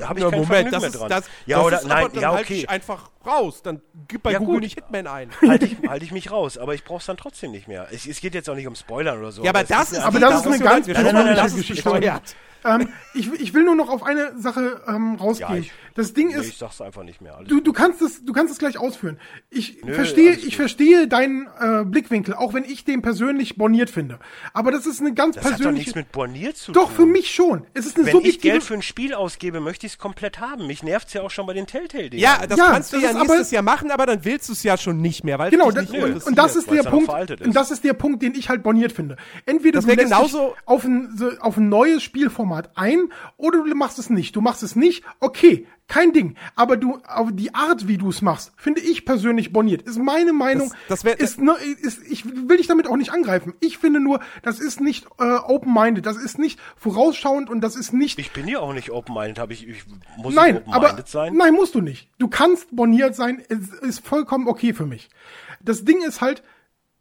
Habe ich ja, kein Moment, das ist, mehr dran. Das, ja, das oder ist nein, dann ja, okay. Halt ich einfach raus. Dann gib bei ja, Google gut. nicht Hitman ein. Halte ich, halt ich mich raus, aber ich brauche es dann trotzdem nicht mehr. Es, es, geht jetzt auch nicht um Spoilern oder so. Ja, aber, aber das ist, aber das ist eine ganz persönliche Geschichte. Ähm, ich, ich will nur noch auf eine Sache ähm, rausgehen. Ja, ich, das Ding ist. ich sag's einfach nicht mehr. Alles du, du kannst es, du kannst es gleich ausführen. Ich Nö, verstehe, ich verstehe deinen äh, Blickwinkel, auch wenn ich den persönlich borniert finde. Aber das ist eine ganz das persönliche. Das hat doch nichts mit borniert zu doch, tun. Doch für mich schon. Es ist eine wenn subjektive. ich Geld für ein Spiel ausgebe, möchte ich es komplett haben. Mich nervt's ja auch schon bei den Telltale-Dingen. Ja, das ja, kannst du ja nächstes Jahr machen, aber dann willst du es ja schon nicht mehr, weil genau. Das, nicht und, und das ist der Punkt. Und das ist der Punkt, den ich halt borniert finde. Entweder das du lässt genauso auf ein, auf ein neues Spielformat ein oder du machst es nicht. Du machst es nicht, okay, kein Ding. Aber du, aber die Art, wie du es machst, finde ich persönlich boniert. Ist meine Meinung. Das, das wär, ist, ne, ist, ich will dich damit auch nicht angreifen. Ich finde nur, das ist nicht äh, open-minded. Das ist nicht vorausschauend und das ist nicht. Ich bin ja auch nicht open-minded. Habe ich, ich muss nein, open-minded sein? Nein, musst du nicht. Du kannst boniert sein. Es ist vollkommen okay für mich. Das Ding ist halt,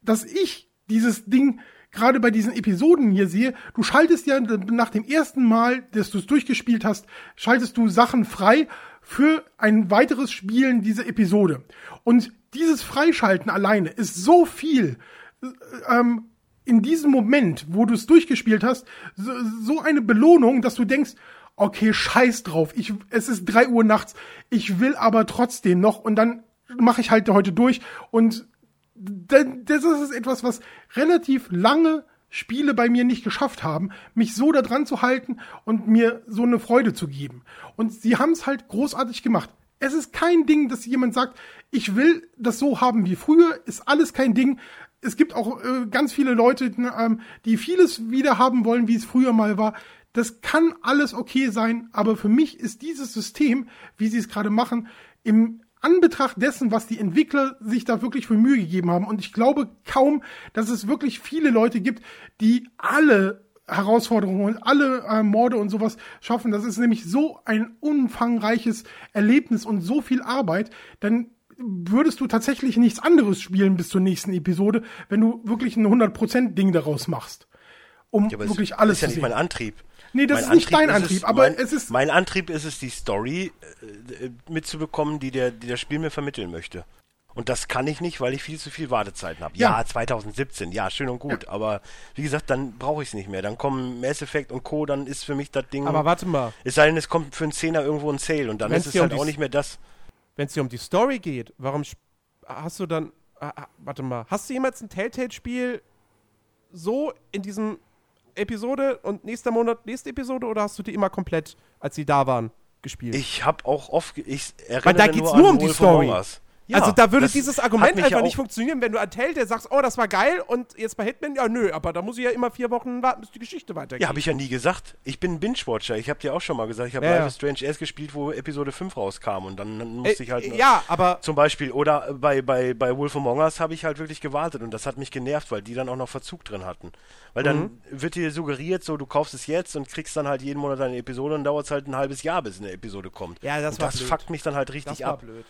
dass ich dieses Ding gerade bei diesen Episoden hier sehe, du schaltest ja nach dem ersten Mal, dass du es durchgespielt hast, schaltest du Sachen frei für ein weiteres Spielen dieser Episode. Und dieses Freischalten alleine ist so viel äh, ähm, in diesem Moment, wo du es durchgespielt hast, so, so eine Belohnung, dass du denkst, okay, scheiß drauf, ich, es ist drei Uhr nachts, ich will aber trotzdem noch und dann mache ich halt heute durch und das ist etwas, was relativ lange Spiele bei mir nicht geschafft haben, mich so da dran zu halten und mir so eine Freude zu geben. Und sie haben es halt großartig gemacht. Es ist kein Ding, dass jemand sagt, ich will das so haben wie früher, ist alles kein Ding. Es gibt auch äh, ganz viele Leute, ähm, die vieles wieder haben wollen, wie es früher mal war. Das kann alles okay sein, aber für mich ist dieses System, wie sie es gerade machen, im Anbetracht dessen, was die Entwickler sich da wirklich für Mühe gegeben haben, und ich glaube kaum, dass es wirklich viele Leute gibt, die alle Herausforderungen und alle äh, Morde und sowas schaffen. Das ist nämlich so ein umfangreiches Erlebnis und so viel Arbeit, dann würdest du tatsächlich nichts anderes spielen bis zur nächsten Episode, wenn du wirklich ein 100% Ding daraus machst. Um ja, wirklich alles zu sehen. Das ist ja nicht mein Antrieb. Nee, das mein ist nicht Antrieb dein Antrieb, es, aber mein, es ist. Mein Antrieb ist es, die Story äh, mitzubekommen, die der, die das Spiel mir vermitteln möchte. Und das kann ich nicht, weil ich viel zu viel Wartezeiten habe. Ja. ja. 2017, ja, schön und gut. Ja. Aber wie gesagt, dann brauche ich es nicht mehr. Dann kommen Mass Effect und Co., dann ist für mich das Ding. Aber warte mal. Es sei denn, es kommt für einen Zehner irgendwo ein Sale und dann Wenn's ist es halt um auch nicht mehr das. Wenn es dir um die Story geht, warum hast du dann. Ah, ah, warte mal, hast du jemals ein Telltale-Spiel so in diesem Episode und nächster Monat nächste Episode oder hast du die immer komplett, als sie da waren, gespielt? Ich habe auch oft. Ich erinnere Weil da geht es nur, nur um die Story. Horrors. Ja, also da würde dieses Argument einfach ja nicht funktionieren, wenn du an Telltale sagst, oh, das war geil und jetzt bei Hitman, ja nö, aber da muss ich ja immer vier Wochen warten, bis die Geschichte weitergeht. Ja, habe ich ja nie gesagt. Ich bin ein Binge-Watcher. Ich habe dir auch schon mal gesagt, ich habe ja, Life is Strange erst gespielt, wo Episode 5 rauskam und dann, dann musste äh, ich halt Ja, aber zum Beispiel oder bei, bei, bei Wolf Among Us habe ich halt wirklich gewartet und das hat mich genervt, weil die dann auch noch Verzug drin hatten. Weil dann mhm. wird dir suggeriert, so du kaufst es jetzt und kriegst dann halt jeden Monat eine Episode und dauert es halt ein halbes Jahr, bis eine Episode kommt. Ja, das und war das blöd. fuckt mich dann halt richtig ab. Blöd.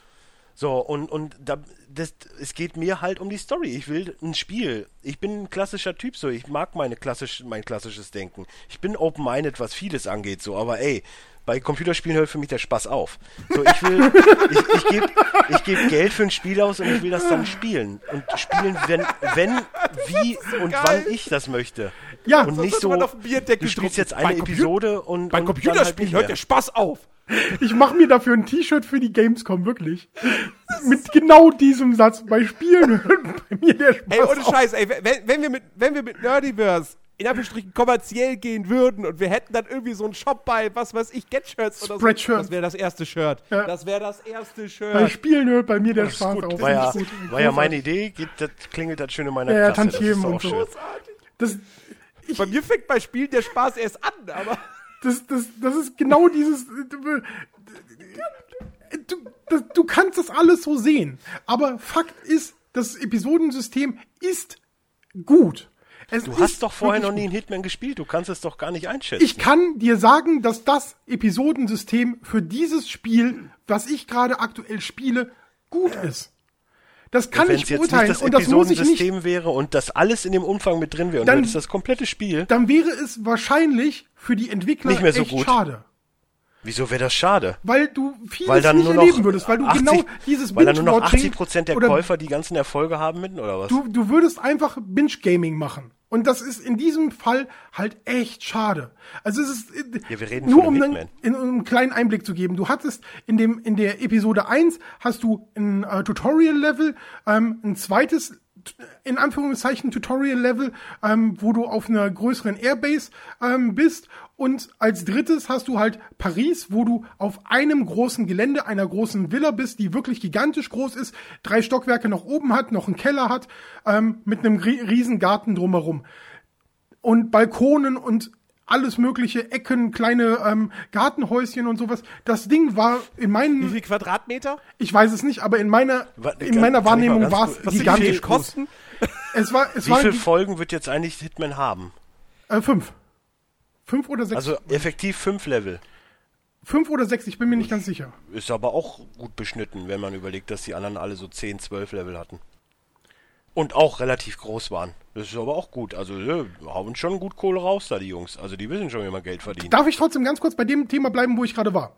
So, und, und da, das, es geht mir halt um die Story. Ich will ein Spiel. Ich bin ein klassischer Typ, so. Ich mag meine klassisch, mein klassisches Denken. Ich bin open-minded, was vieles angeht, so. Aber ey, bei Computerspielen hört für mich der Spaß auf. So, ich will, ich, ich gebe ich geb Geld für ein Spiel aus und ich will das dann spielen. Und spielen, wenn, wenn, wie so und geil. wann ich das möchte. Ja, und nicht so, du spielst jetzt eine Episode und. Bei und Computerspielen halt hört der Spaß auf. Ich mache mir dafür ein T-Shirt für die Gamescom, wirklich. Mit genau diesem Satz. Bei Spielen bei mir der Spaß Ey, ohne Scheiß, ey, wenn, wenn, wir mit, wenn wir mit Nerdiverse in Anführungsstrichen kommerziell gehen würden und wir hätten dann irgendwie so einen Shop bei, was weiß ich, Get-Shirts oder so. Das wäre das erste Shirt. Ja. Das wäre das erste Shirt. Bei Spielen hört bei mir der das Spaß auf. War ja, war ja meine Idee, geht, das klingelt das schön in meiner ja, Klasse. Ja, Tantiemen und so. Das, ich, bei mir fängt bei Spielen der Spaß erst an, aber... Das, das, das ist genau dieses. Du, das, du kannst das alles so sehen. Aber Fakt ist, das Episodensystem ist gut. Es du hast doch vorher noch nie einen Hitman gespielt, du kannst es doch gar nicht einschätzen. Ich kann dir sagen, dass das Episodensystem für dieses Spiel, was ich gerade aktuell spiele, gut ist. Das kann ich beurteilen. Nicht das und das muss ich nicht. wäre und das alles in dem Umfang mit drin wäre und dann, das das komplette Spiel. Dann wäre es wahrscheinlich für die Entwickler nicht mehr so gut. schade. Wieso wäre das schade? Weil du vieles weil dann nicht nur erleben würdest, weil du 80, genau dieses Weil dann nur noch 80 Prozent der Käufer die ganzen Erfolge haben mitten oder was? Du, du würdest einfach Binge-Gaming machen. Und das ist in diesem Fall halt echt schade. Also es ist ja, wir reden nur um einen, in, um einen kleinen Einblick zu geben. Du hattest in dem in der Episode 1 hast du ein äh, Tutorial Level, ähm, ein zweites in Anführungszeichen Tutorial-Level, ähm, wo du auf einer größeren Airbase ähm, bist. Und als drittes hast du halt Paris, wo du auf einem großen Gelände einer großen Villa bist, die wirklich gigantisch groß ist, drei Stockwerke nach oben hat, noch einen Keller hat, ähm, mit einem riesen Garten drumherum. Und Balkonen und alles mögliche, Ecken, kleine ähm, Gartenhäuschen und sowas. Das Ding war in meinen. Wie viel Quadratmeter? Ich weiß es nicht, aber in meiner, in meiner Wahrnehmung war es gigantisch kosten. Es war, es Wie viele Folgen wird jetzt eigentlich Hitman haben? Äh, fünf. Fünf oder sechs. Also effektiv fünf Level. Fünf oder sechs, ich bin mir nicht ganz sicher. Ist aber auch gut beschnitten, wenn man überlegt, dass die anderen alle so zehn, zwölf Level hatten. Und auch relativ groß waren. Das ist aber auch gut. Also, ja, hauen schon gut Kohle raus da, die Jungs. Also, die wissen schon, wie man Geld verdient. Darf ich trotzdem ganz kurz bei dem Thema bleiben, wo ich gerade war?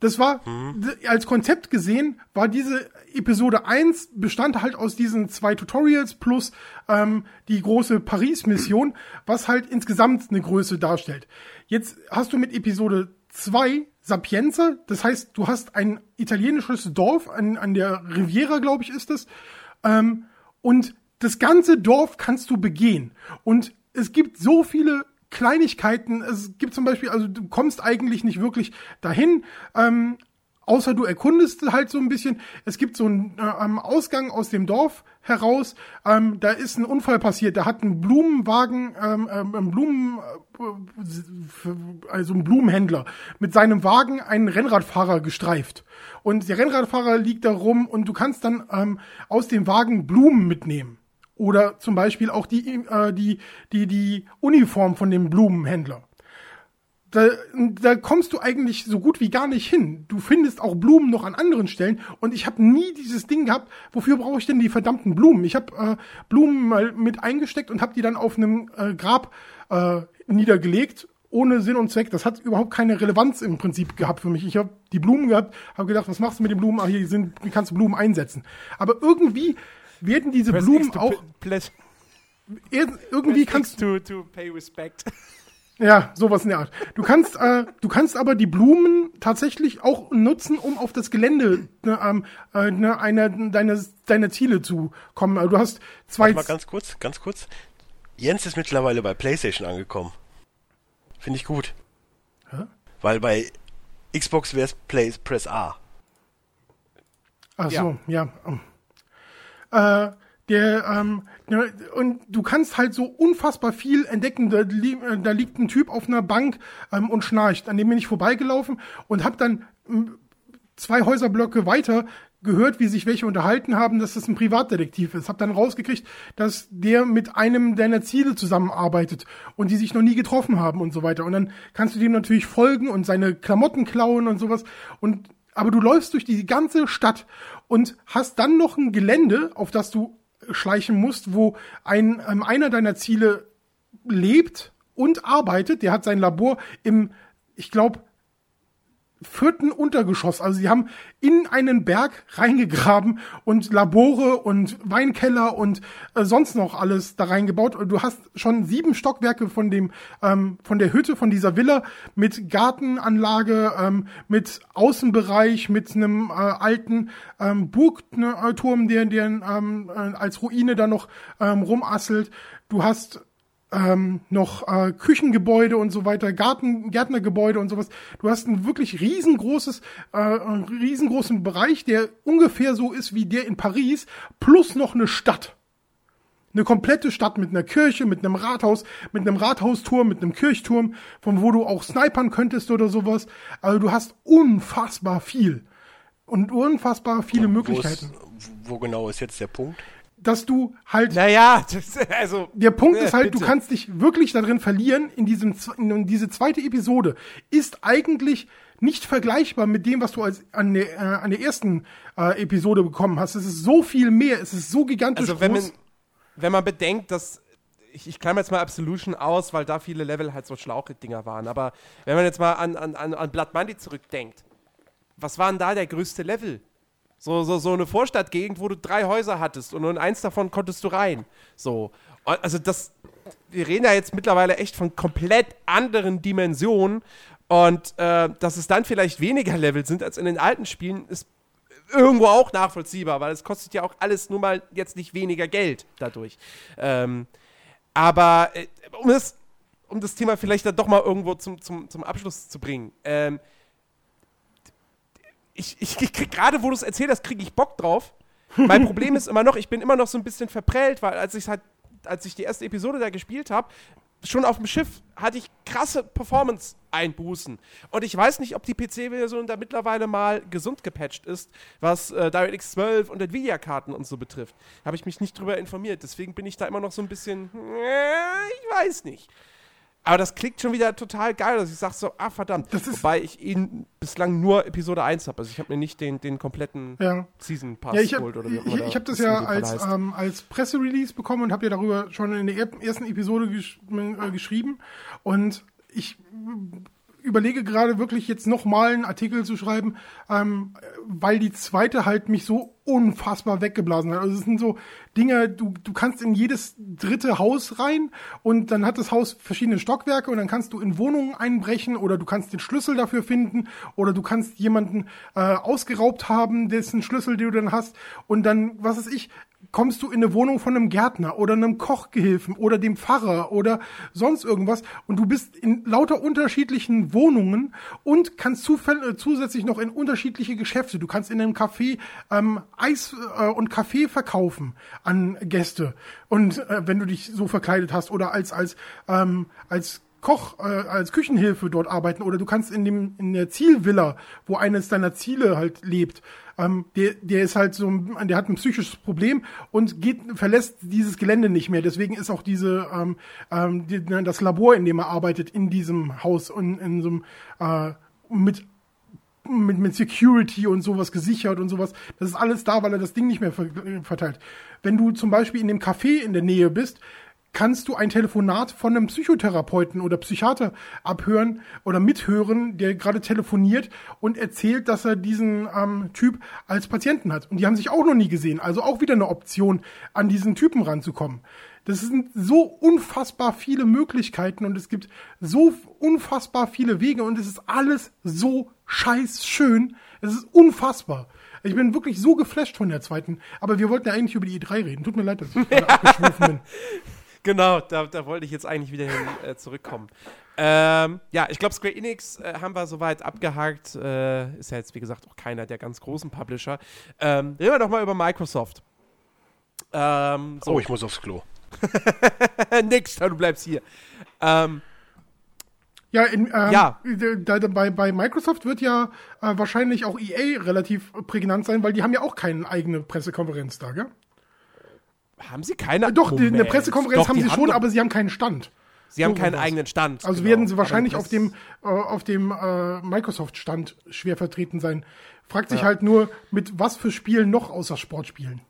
Das war, mhm. als Konzept gesehen, war diese Episode 1 bestand halt aus diesen zwei Tutorials plus ähm, die große Paris-Mission, was halt insgesamt eine Größe darstellt. Jetzt hast du mit Episode 2 Sapienza, das heißt, du hast ein italienisches Dorf an, an der Riviera, glaube ich, ist es. Ähm, und das ganze Dorf kannst du begehen. Und es gibt so viele Kleinigkeiten. Es gibt zum Beispiel, also du kommst eigentlich nicht wirklich dahin. Ähm, außer du erkundest halt so ein bisschen. Es gibt so einen äh, Ausgang aus dem Dorf heraus. Ähm, da ist ein Unfall passiert. Da hat ein Blumenwagen, ähm, ähm, Blumen, äh, also ein Blumenhändler mit seinem Wagen einen Rennradfahrer gestreift. Und der Rennradfahrer liegt da rum und du kannst dann ähm, aus dem Wagen Blumen mitnehmen Oder zum Beispiel auch die, äh, die, die, die Uniform von dem Blumenhändler. Da, da kommst du eigentlich so gut wie gar nicht hin. Du findest auch Blumen noch an anderen Stellen und ich habe nie dieses Ding gehabt, wofür brauche ich denn die verdammten Blumen? Ich habe äh, Blumen mal mit eingesteckt und habe die dann auf einem äh, Grab äh, niedergelegt ohne Sinn und Zweck. Das hat überhaupt keine Relevanz im Prinzip gehabt für mich. Ich habe die Blumen gehabt, habe gedacht, was machst du mit den Blumen? Ah, hier sind, wie kannst du Blumen einsetzen? Aber irgendwie werden diese Press Blumen auch irgendwie kannst du to, to pay respect. Ja, sowas in der Art. Du kannst, äh, du kannst aber die Blumen tatsächlich auch nutzen, um auf das Gelände ne, ähm, äh, ne, einer deiner deiner Ziele zu kommen. Also du hast zwei. Warte mal ganz kurz, ganz kurz. Jens ist mittlerweile bei PlayStation angekommen. Finde ich gut. Hä? Weil bei Xbox wäre es Press A. Ach so, ja. ja. Äh, der, ähm, und du kannst halt so unfassbar viel entdecken. Da, li da liegt ein Typ auf einer Bank ähm, und schnarcht. An dem bin ich vorbeigelaufen und hab dann ähm, zwei Häuserblöcke weiter gehört, wie sich welche unterhalten haben, dass das ein Privatdetektiv ist. Hab dann rausgekriegt, dass der mit einem deiner Ziele zusammenarbeitet und die sich noch nie getroffen haben und so weiter. Und dann kannst du dem natürlich folgen und seine Klamotten klauen und sowas. Und aber du läufst durch die ganze Stadt und hast dann noch ein Gelände, auf das du schleichen musst, wo ein ähm, einer deiner Ziele lebt und arbeitet. Der hat sein Labor im, ich glaube, vierten Untergeschoss. Also sie haben in einen Berg reingegraben und Labore und Weinkeller und äh, sonst noch alles da reingebaut. Und du hast schon sieben Stockwerke von dem ähm, von der Hütte von dieser Villa mit Gartenanlage, ähm, mit Außenbereich, mit einem äh, alten ähm, Burgturm, der, der ähm, äh, als Ruine da noch ähm, rumasselt. Du hast ähm, noch äh, Küchengebäude und so weiter, Garten, Gärtnergebäude und sowas. Du hast ein wirklich riesengroßes, äh, riesengroßen Bereich, der ungefähr so ist wie der in Paris, plus noch eine Stadt. Eine komplette Stadt mit einer Kirche, mit einem Rathaus, mit einem Rathausturm, mit einem Kirchturm, von wo du auch snipern könntest oder sowas. Also du hast unfassbar viel. Und unfassbar viele Möglichkeiten. wo genau ist jetzt der Punkt? Dass du halt. Naja, das, also. Der Punkt äh, ist halt, bitte. du kannst dich wirklich darin verlieren. In diesem, in diese zweite Episode ist eigentlich nicht vergleichbar mit dem, was du als an der, äh, an der ersten äh, Episode bekommen hast. Es ist so viel mehr, es ist so gigantisch also wenn groß. Man, wenn man bedenkt, dass ich, ich klammer jetzt mal Absolution aus, weil da viele Level halt so Schlauchdinger waren. Aber wenn man jetzt mal an, an, an Blood Money zurückdenkt, was war denn da der größte Level? So, so, so eine Vorstadtgegend, wo du drei Häuser hattest und nur in eins davon konntest du rein. So. Also das, wir reden ja jetzt mittlerweile echt von komplett anderen Dimensionen und äh, dass es dann vielleicht weniger Level sind als in den alten Spielen, ist irgendwo auch nachvollziehbar, weil es kostet ja auch alles nur mal jetzt nicht weniger Geld dadurch. Ähm, aber äh, um, das, um das Thema vielleicht dann doch mal irgendwo zum, zum, zum Abschluss zu bringen. Ähm, ich, ich, ich krieg gerade, wo du es erzählt hast, kriege ich Bock drauf. Mein Problem ist immer noch, ich bin immer noch so ein bisschen verprellt, weil als ich halt, als ich die erste Episode da gespielt habe, schon auf dem Schiff hatte ich krasse Performance-Einbußen. Und ich weiß nicht, ob die PC-Version da mittlerweile mal gesund gepatcht ist, was äh, DirectX 12 und Nvidia-Karten und so betrifft. Habe ich mich nicht drüber informiert. Deswegen bin ich da immer noch so ein bisschen, äh, ich weiß nicht. Aber das klingt schon wieder total geil, dass ich sage so, ah verdammt. Wobei ich ihn bislang nur Episode 1 habe. Also ich habe mir nicht den, den kompletten ja. Season Pass ja, geholt. Oder wie ich ich habe das ja als, ähm, als Presserelease bekommen und habe ja darüber schon in der ersten Episode gesch äh, geschrieben. Und ich überlege gerade wirklich jetzt nochmal einen Artikel zu schreiben, ähm, weil die zweite halt mich so unfassbar weggeblasen hat. Also es sind so Dinge, du, du kannst in jedes dritte Haus rein und dann hat das Haus verschiedene Stockwerke und dann kannst du in Wohnungen einbrechen oder du kannst den Schlüssel dafür finden oder du kannst jemanden äh, ausgeraubt haben, dessen Schlüssel, den du dann hast und dann, was weiß ich, kommst du in eine Wohnung von einem Gärtner oder einem Kochgehilfen oder dem Pfarrer oder sonst irgendwas und du bist in lauter unterschiedlichen Wohnungen und kannst äh, zusätzlich noch in unterschiedliche Geschäfte. Du kannst in einem Café ähm, Eis äh, und Kaffee verkaufen an Gäste und äh, wenn du dich so verkleidet hast oder als als ähm, als Koch, äh, als Küchenhilfe dort arbeiten oder du kannst in dem in der Zielvilla, wo eines deiner Ziele halt lebt, ähm, der der ist halt so, der hat ein psychisches Problem und geht verlässt dieses Gelände nicht mehr. Deswegen ist auch diese ähm, ähm, die, das Labor, in dem er arbeitet, in diesem Haus und in so einem äh, mit mit, mit Security und sowas gesichert und sowas. Das ist alles da, weil er das Ding nicht mehr verteilt. Wenn du zum Beispiel in dem Café in der Nähe bist, kannst du ein Telefonat von einem Psychotherapeuten oder Psychiater abhören oder mithören, der gerade telefoniert und erzählt, dass er diesen ähm, Typ als Patienten hat. Und die haben sich auch noch nie gesehen. Also auch wieder eine Option, an diesen Typen ranzukommen. Das sind so unfassbar viele Möglichkeiten und es gibt so unfassbar viele Wege und es ist alles so scheiß schön. Es ist unfassbar. Ich bin wirklich so geflasht von der zweiten. Aber wir wollten ja eigentlich über die E3 reden. Tut mir leid, dass ich gerade abgeschwiffen bin. Genau, da, da wollte ich jetzt eigentlich wieder hin äh, zurückkommen. Ähm, ja, ich glaube, Square Enix äh, haben wir soweit abgehakt. Äh, ist ja jetzt, wie gesagt, auch keiner der ganz großen Publisher. Ähm, reden wir doch mal über Microsoft. Ähm, so. Oh, ich muss aufs Klo. Nix, du bleibst hier. Ähm, ja, in, ähm, ja. Da, da, bei, bei Microsoft wird ja äh, wahrscheinlich auch EA relativ prägnant sein, weil die haben ja auch keine eigene Pressekonferenz da, gell? Haben sie keine? Doch, Moment. eine Pressekonferenz Doch, haben sie haben schon, aber sie haben keinen Stand. Sie haben keinen was. eigenen Stand. Also genau. werden sie wahrscheinlich auf dem, äh, auf dem äh, Microsoft-Stand schwer vertreten sein. Fragt sich ja. halt nur, mit was für Spielen noch außer Sportspielen.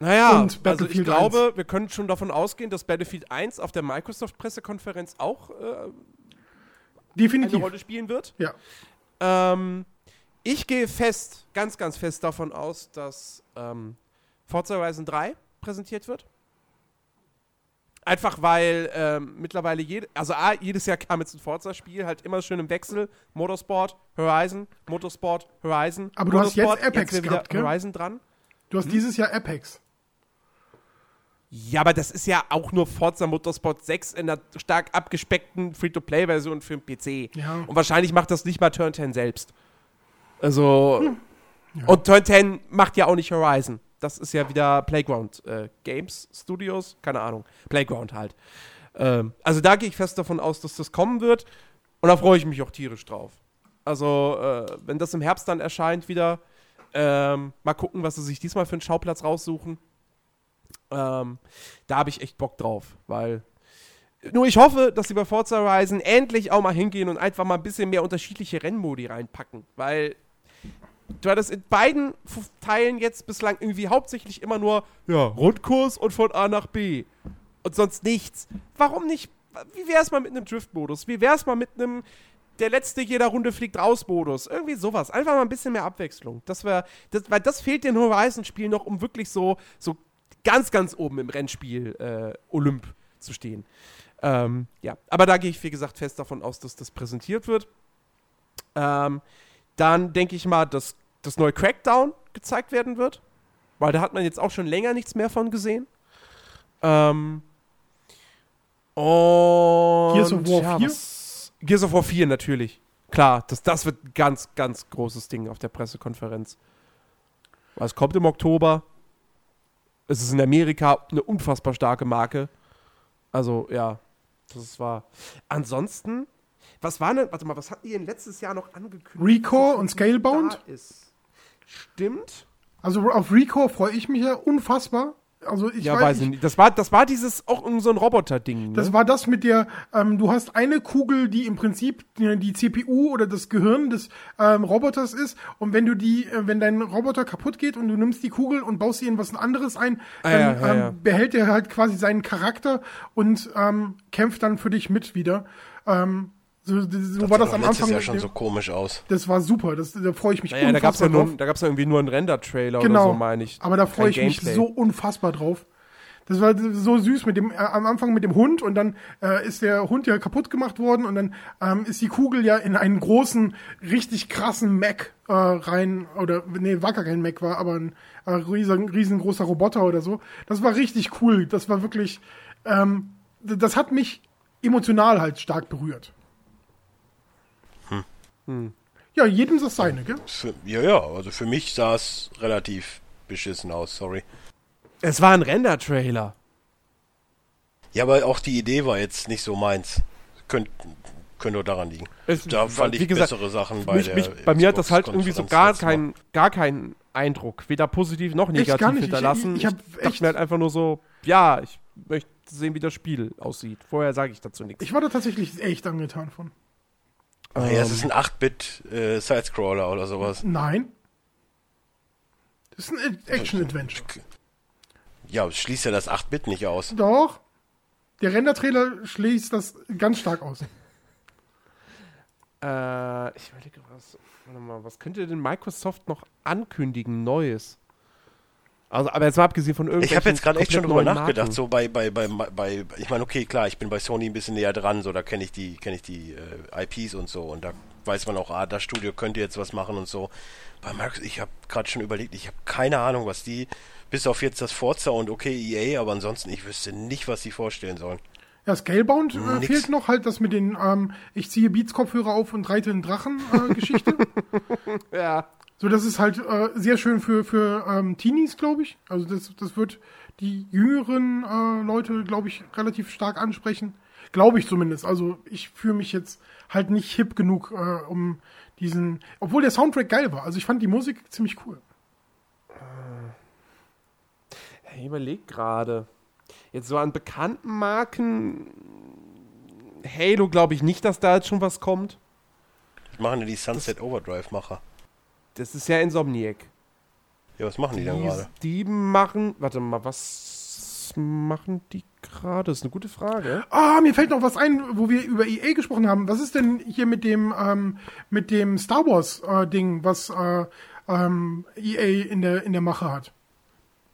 Naja, also ich glaube, 1. wir können schon davon ausgehen, dass Battlefield 1 auf der Microsoft-Pressekonferenz auch äh, Definitiv. eine Rolle spielen wird. Ja. Ähm, ich gehe fest, ganz, ganz fest davon aus, dass ähm, Forza Horizon 3 präsentiert wird. Einfach weil ähm, mittlerweile jede, also A, jedes Jahr kam jetzt ein Forza-Spiel, halt immer schön im Wechsel. Motorsport, Horizon, Motorsport, Horizon. Aber du Motorsport, hast jetzt Apex jetzt gehabt, wieder Horizon dran. Du hast hm? dieses Jahr Apex. Ja, aber das ist ja auch nur Forza Motorsport 6 in einer stark abgespeckten Free-to-Play-Version für den PC. Ja. Und wahrscheinlich macht das nicht mal Turn 10 selbst. Also. Hm. Ja. Und Turn 10 macht ja auch nicht Horizon das ist ja wieder Playground äh, Games Studios, keine Ahnung, Playground halt. Ähm, also da gehe ich fest davon aus, dass das kommen wird und da freue ich mich auch tierisch drauf. Also äh, wenn das im Herbst dann erscheint wieder, ähm, mal gucken, was sie sich diesmal für einen Schauplatz raussuchen. Ähm, da habe ich echt Bock drauf, weil nur ich hoffe, dass sie bei Forza Horizon endlich auch mal hingehen und einfach mal ein bisschen mehr unterschiedliche Rennmodi reinpacken, weil du hattest in beiden Teilen jetzt bislang irgendwie hauptsächlich immer nur, ja, Rundkurs und von A nach B. Und sonst nichts. Warum nicht? Wie wär's mal mit einem Drift-Modus? Wie wär's mal mit einem der letzte jeder Runde fliegt raus Modus? Irgendwie sowas. Einfach mal ein bisschen mehr Abwechslung. Das wär, das, weil das fehlt den Horizon-Spielen noch, um wirklich so, so ganz, ganz oben im Rennspiel äh, Olymp zu stehen. Ähm, ja, aber da gehe ich, wie gesagt, fest davon aus, dass das präsentiert wird. Ähm, dann denke ich mal, dass das neue Crackdown gezeigt werden wird. Weil da hat man jetzt auch schon länger nichts mehr von gesehen. Ähm, und. Gears of War ja, 4? Was, Gears of War 4 natürlich. Klar, das, das wird ein ganz, ganz großes Ding auf der Pressekonferenz. Es kommt im Oktober. Es ist in Amerika eine unfassbar starke Marke. Also, ja, das war. Ansonsten was war denn, warte mal, was hatten die denn letztes Jahr noch angekündigt? Recore und Scalebound? Stimmt. Also auf Recore freue ich mich ja unfassbar. Also ich ja, weiß, weiß ich nicht. Das war, das war dieses auch so ein Roboter-Ding. Ne? Das war das mit der, ähm, du hast eine Kugel, die im Prinzip die, die CPU oder das Gehirn des ähm, Roboters ist. Und wenn du die, äh, wenn dein Roboter kaputt geht und du nimmst die Kugel und baust sie in was anderes ein, ah, dann ja, ja, ähm, ja. behält er halt quasi seinen Charakter und ähm, kämpft dann für dich mit wieder. Ähm, so, so das war das am Anfang. Das ja schon so komisch aus. Das war super, das, da freue ich mich naja, unfassbar da gab's ja nur, drauf. Da gab es ja irgendwie nur einen Render-Trailer genau, oder so, meine ich. Aber da freue ich Gameplay. mich so unfassbar drauf. Das war so süß mit dem, äh, am Anfang mit dem Hund und dann äh, ist der Hund ja kaputt gemacht worden und dann ähm, ist die Kugel ja in einen großen, richtig krassen Mac äh, rein, oder nee, war gar kein Mac, war aber ein äh, riesen, riesengroßer Roboter oder so. Das war richtig cool. Das war wirklich, ähm, das hat mich emotional halt stark berührt. Hm. Ja, jedem das seine, gell? Für, ja, ja, also für mich sah es relativ beschissen aus, sorry. Es war ein Render-Trailer. Ja, aber auch die Idee war jetzt nicht so meins. könnte könnte daran liegen. Es, da fand ich gesagt, bessere Sachen bei mich, der mich, Bei mir hat das halt irgendwie so gar keinen gar keinen Eindruck, weder positiv noch negativ hinterlassen. Ich, ich, ich dachte mir halt einfach nur so, ja, ich möchte sehen, wie das Spiel aussieht. Vorher sage ich dazu nichts. Ich war da tatsächlich echt angetan von. Naja, es ist ein 8-Bit äh, Sidescroller oder sowas. Nein. Das ist ein Action-Adventure. Ja, schließt ja das 8-Bit nicht aus. Doch. Der Render-Trailer schließt das ganz stark aus. Äh, ich überlege, was, warte mal, was könnte denn Microsoft noch ankündigen, Neues? Also, aber jetzt mal abgesehen von irgendwelchen. Ich habe jetzt gerade echt schon drüber nachgedacht, Marken. so bei, bei, bei, bei, ich meine, okay, klar, ich bin bei Sony ein bisschen näher dran, so, da kenne ich die, kenne ich die äh, IPs und so und da weiß man auch, ah, das Studio könnte jetzt was machen und so. Bei Microsoft, ich habe gerade schon überlegt, ich habe keine Ahnung, was die, bis auf jetzt das Forza und okay EA, aber ansonsten, ich wüsste nicht, was sie vorstellen sollen. Ja, Scalebound äh, fehlt noch halt das mit den, ähm, ich ziehe Beats-Kopfhörer auf und reite einen Drachen-Geschichte. Äh, ja. So, das ist halt äh, sehr schön für, für ähm, Teenies, glaube ich. Also das, das wird die jüngeren äh, Leute, glaube ich, relativ stark ansprechen. Glaube ich zumindest. Also ich fühle mich jetzt halt nicht hip genug, äh, um diesen. Obwohl der Soundtrack geil war. Also ich fand die Musik ziemlich cool. Ich überlege gerade. Jetzt so an bekannten Marken. Halo glaube ich nicht, dass da jetzt schon was kommt. Was machen denn die Sunset Overdrive-Macher? Das ist ja Insomniac. Ja, was machen die, die dann gerade? Die machen, warte mal, was machen die gerade? Das ist eine gute Frage. Ah, mir fällt noch was ein, wo wir über EA gesprochen haben. Was ist denn hier mit dem ähm, mit dem Star Wars äh, Ding, was äh, ähm, EA in der in der Mache hat?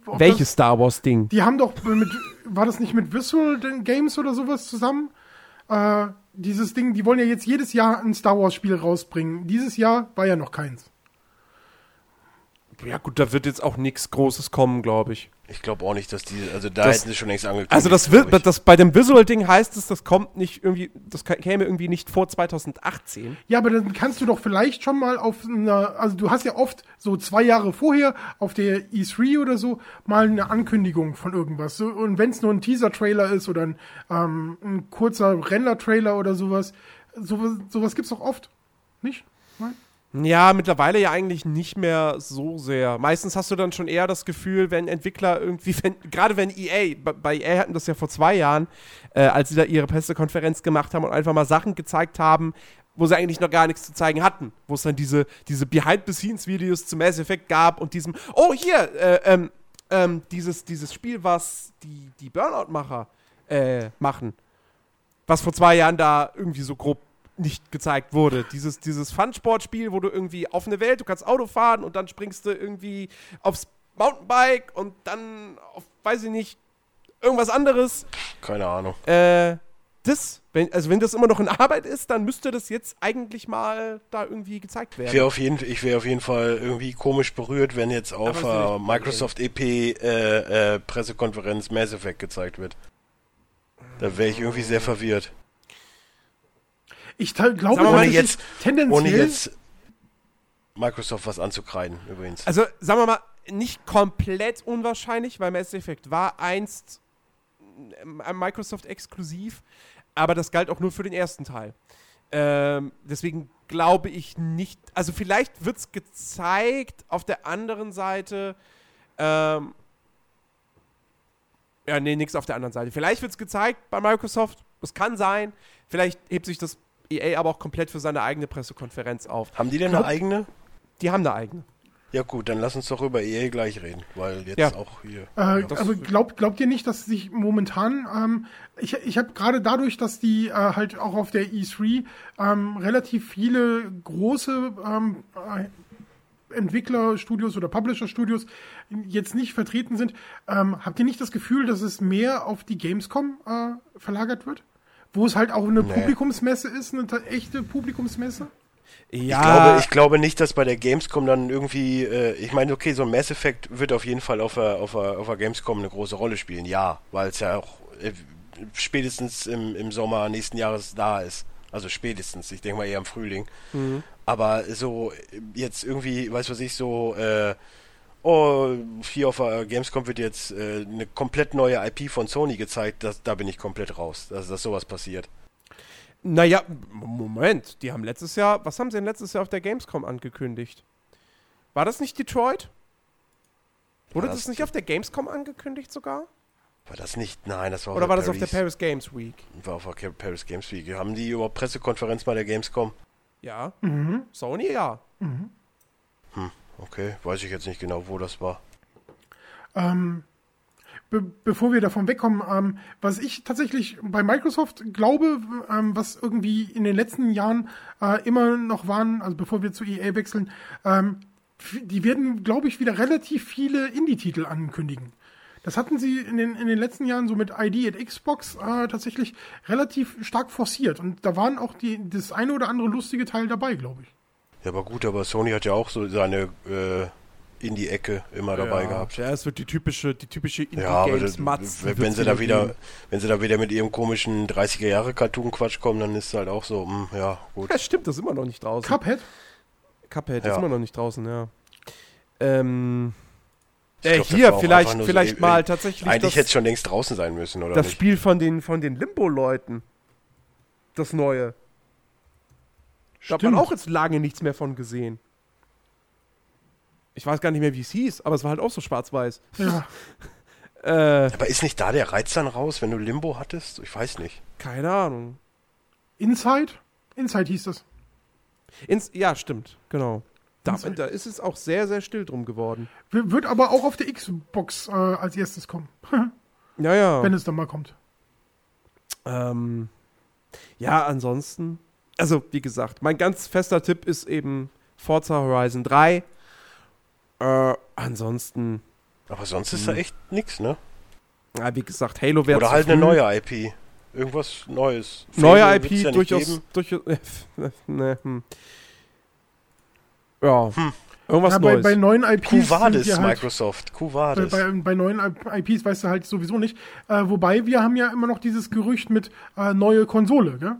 Ob Welches das, Star Wars Ding? Die haben doch mit war das nicht mit Visual Games oder sowas zusammen? Äh, dieses Ding, die wollen ja jetzt jedes Jahr ein Star Wars Spiel rausbringen. Dieses Jahr war ja noch keins. Ja, gut, da wird jetzt auch nichts Großes kommen, glaube ich. Ich glaube auch nicht, dass die, also da das, hätten sie schon längst angekündigt. Also das wird, das bei dem Visual-Ding heißt es, das kommt nicht irgendwie, das käme irgendwie nicht vor 2018. Ja, aber dann kannst du doch vielleicht schon mal auf einer, also du hast ja oft so zwei Jahre vorher auf der E3 oder so mal eine Ankündigung von irgendwas. So, und wenn es nur ein Teaser-Trailer ist oder ein, ähm, ein kurzer Render-Trailer oder sowas, sowas, sowas gibt's doch oft. Nicht? Ja, mittlerweile ja eigentlich nicht mehr so sehr. Meistens hast du dann schon eher das Gefühl, wenn Entwickler irgendwie, wenn, gerade wenn EA, bei EA hatten das ja vor zwei Jahren, äh, als sie da ihre Pressekonferenz gemacht haben und einfach mal Sachen gezeigt haben, wo sie eigentlich noch gar nichts zu zeigen hatten. Wo es dann diese, diese Behind-the-Scenes-Videos zu Mass Effect gab und diesem, oh hier, äh, ähm, ähm, dieses, dieses Spiel, was die, die Burnout-Macher äh, machen. Was vor zwei Jahren da irgendwie so grob nicht gezeigt wurde. Dieses, dieses Fun-Sport-Spiel, wo du irgendwie auf eine Welt, du kannst Auto fahren und dann springst du irgendwie aufs Mountainbike und dann auf, weiß ich nicht, irgendwas anderes. Keine Ahnung. Äh, das, wenn, also wenn das immer noch in Arbeit ist, dann müsste das jetzt eigentlich mal da irgendwie gezeigt werden. Ich wäre auf, jeden, wär auf jeden Fall irgendwie komisch berührt, wenn jetzt auf äh, Microsoft EP äh, äh, Pressekonferenz Mass Effect gezeigt wird. Da wäre ich irgendwie sehr verwirrt. Ich glaube, ohne jetzt, tendenziell ohne jetzt Microsoft was anzukreiden, übrigens. Also, sagen wir mal, nicht komplett unwahrscheinlich, weil Mass Effect war einst ein Microsoft exklusiv, aber das galt auch nur für den ersten Teil. Ähm, deswegen glaube ich nicht, also vielleicht wird es gezeigt, auf der anderen Seite, ähm, ja, nee, nichts auf der anderen Seite. Vielleicht wird es gezeigt bei Microsoft, das kann sein, vielleicht hebt sich das EA aber auch komplett für seine eigene Pressekonferenz auf. Haben die denn Glaub, eine eigene? Die haben eine eigene. Ja gut, dann lass uns doch über EA gleich reden, weil jetzt ja. auch hier. Äh, ja. Aber glaubt, glaubt ihr nicht, dass sich momentan, ähm, ich, ich habe gerade dadurch, dass die äh, halt auch auf der E3 ähm, relativ viele große ähm, äh, Entwicklerstudios oder Publisher-Studios jetzt nicht vertreten sind, ähm, habt ihr nicht das Gefühl, dass es mehr auf die Gamescom äh, verlagert wird? Wo es halt auch eine nee. Publikumsmesse ist, eine echte Publikumsmesse? Ja. Ich glaube, ich glaube nicht, dass bei der Gamescom dann irgendwie, äh, ich meine, okay, so ein Mass Effect wird auf jeden Fall auf der, auf der, auf der Gamescom eine große Rolle spielen, ja, weil es ja auch äh, spätestens im, im Sommer nächsten Jahres da ist. Also spätestens, ich denke mal eher im Frühling. Mhm. Aber so jetzt irgendwie, weiß was ich, so äh, oh, hier auf der Gamescom wird jetzt äh, eine komplett neue IP von Sony gezeigt, das, da bin ich komplett raus, dass, dass sowas passiert. Naja, Moment, die haben letztes Jahr, was haben sie denn letztes Jahr auf der Gamescom angekündigt? War das nicht Detroit? Wurde das, das, nicht auf der Gamescom angekündigt sogar? War das nicht? Nein, das war Oder war das Paris, auf der Paris Games Week? War auf der Paris Games Week. Haben die überhaupt Pressekonferenz bei der Gamescom? Ja. Mhm. Sony, ja. Mhm. Hm, okay. Weiß ich jetzt nicht genau, wo das war. Ähm, be bevor wir davon wegkommen, ähm, was ich tatsächlich bei Microsoft glaube, ähm, was irgendwie in den letzten Jahren äh, immer noch waren, also bevor wir zu EA wechseln, ähm, die werden, glaube ich, wieder relativ viele Indie-Titel ankündigen. Das hatten sie in den, in den letzten Jahren so mit ID at Xbox äh, tatsächlich relativ stark forciert. Und da waren auch die, das eine oder andere lustige Teil dabei, glaube ich. Ja, aber gut, aber Sony hat ja auch so seine äh, in die Ecke immer dabei ja, gehabt. Ja, es wird die typische, die typische Indie ja. Wenn sie da wieder, wenn sie da wieder mit ihrem komischen 30er Jahre Cartoon Quatsch kommen, dann ist es halt auch so, mh, hm, ja, gut. Ja, stimmt, das ist immer noch nicht draußen. Cuphead? Cuphead ja. ist immer noch nicht draußen, ja. Ähm, äh, glaub, hier, vielleicht, vielleicht so, mal ey, tatsächlich. Eigentlich hätte es schon längst draußen sein müssen, oder? Das nicht? Spiel von den, von den Limbo-Leuten. Das neue. Da hat man auch jetzt lange nichts mehr von gesehen. Ich weiß gar nicht mehr, wie es hieß, aber es war halt auch so schwarz-weiß. Ja. äh, aber ist nicht da der Reiz dann raus, wenn du Limbo hattest? Ich weiß nicht. Keine Ahnung. Inside? Inside hieß das. Ins ja, stimmt, genau. Da, da, ist es auch sehr, sehr still drum geworden. Wird aber auch auf der Xbox äh, als erstes kommen. ja, ja. Wenn es dann mal kommt. Ähm, ja, ansonsten. Also, wie gesagt, mein ganz fester Tipp ist eben Forza Horizon 3. Äh, ansonsten. Aber sonst ist da hm. echt nichts, ne? Ja, wie gesagt, Halo wäre Oder halt früh. eine neue IP. Irgendwas Neues. Neue IP ja durchaus. durchaus ne, hm. Ja. Hm. Irgendwas ja, bei, Neues. bei neuen IPs. Cuvades, halt, Microsoft. Cuvades. Bei, bei, bei, neuen IPs weißt du halt sowieso nicht. Äh, wobei wir haben ja immer noch dieses Gerücht mit äh, neue Konsole, gell?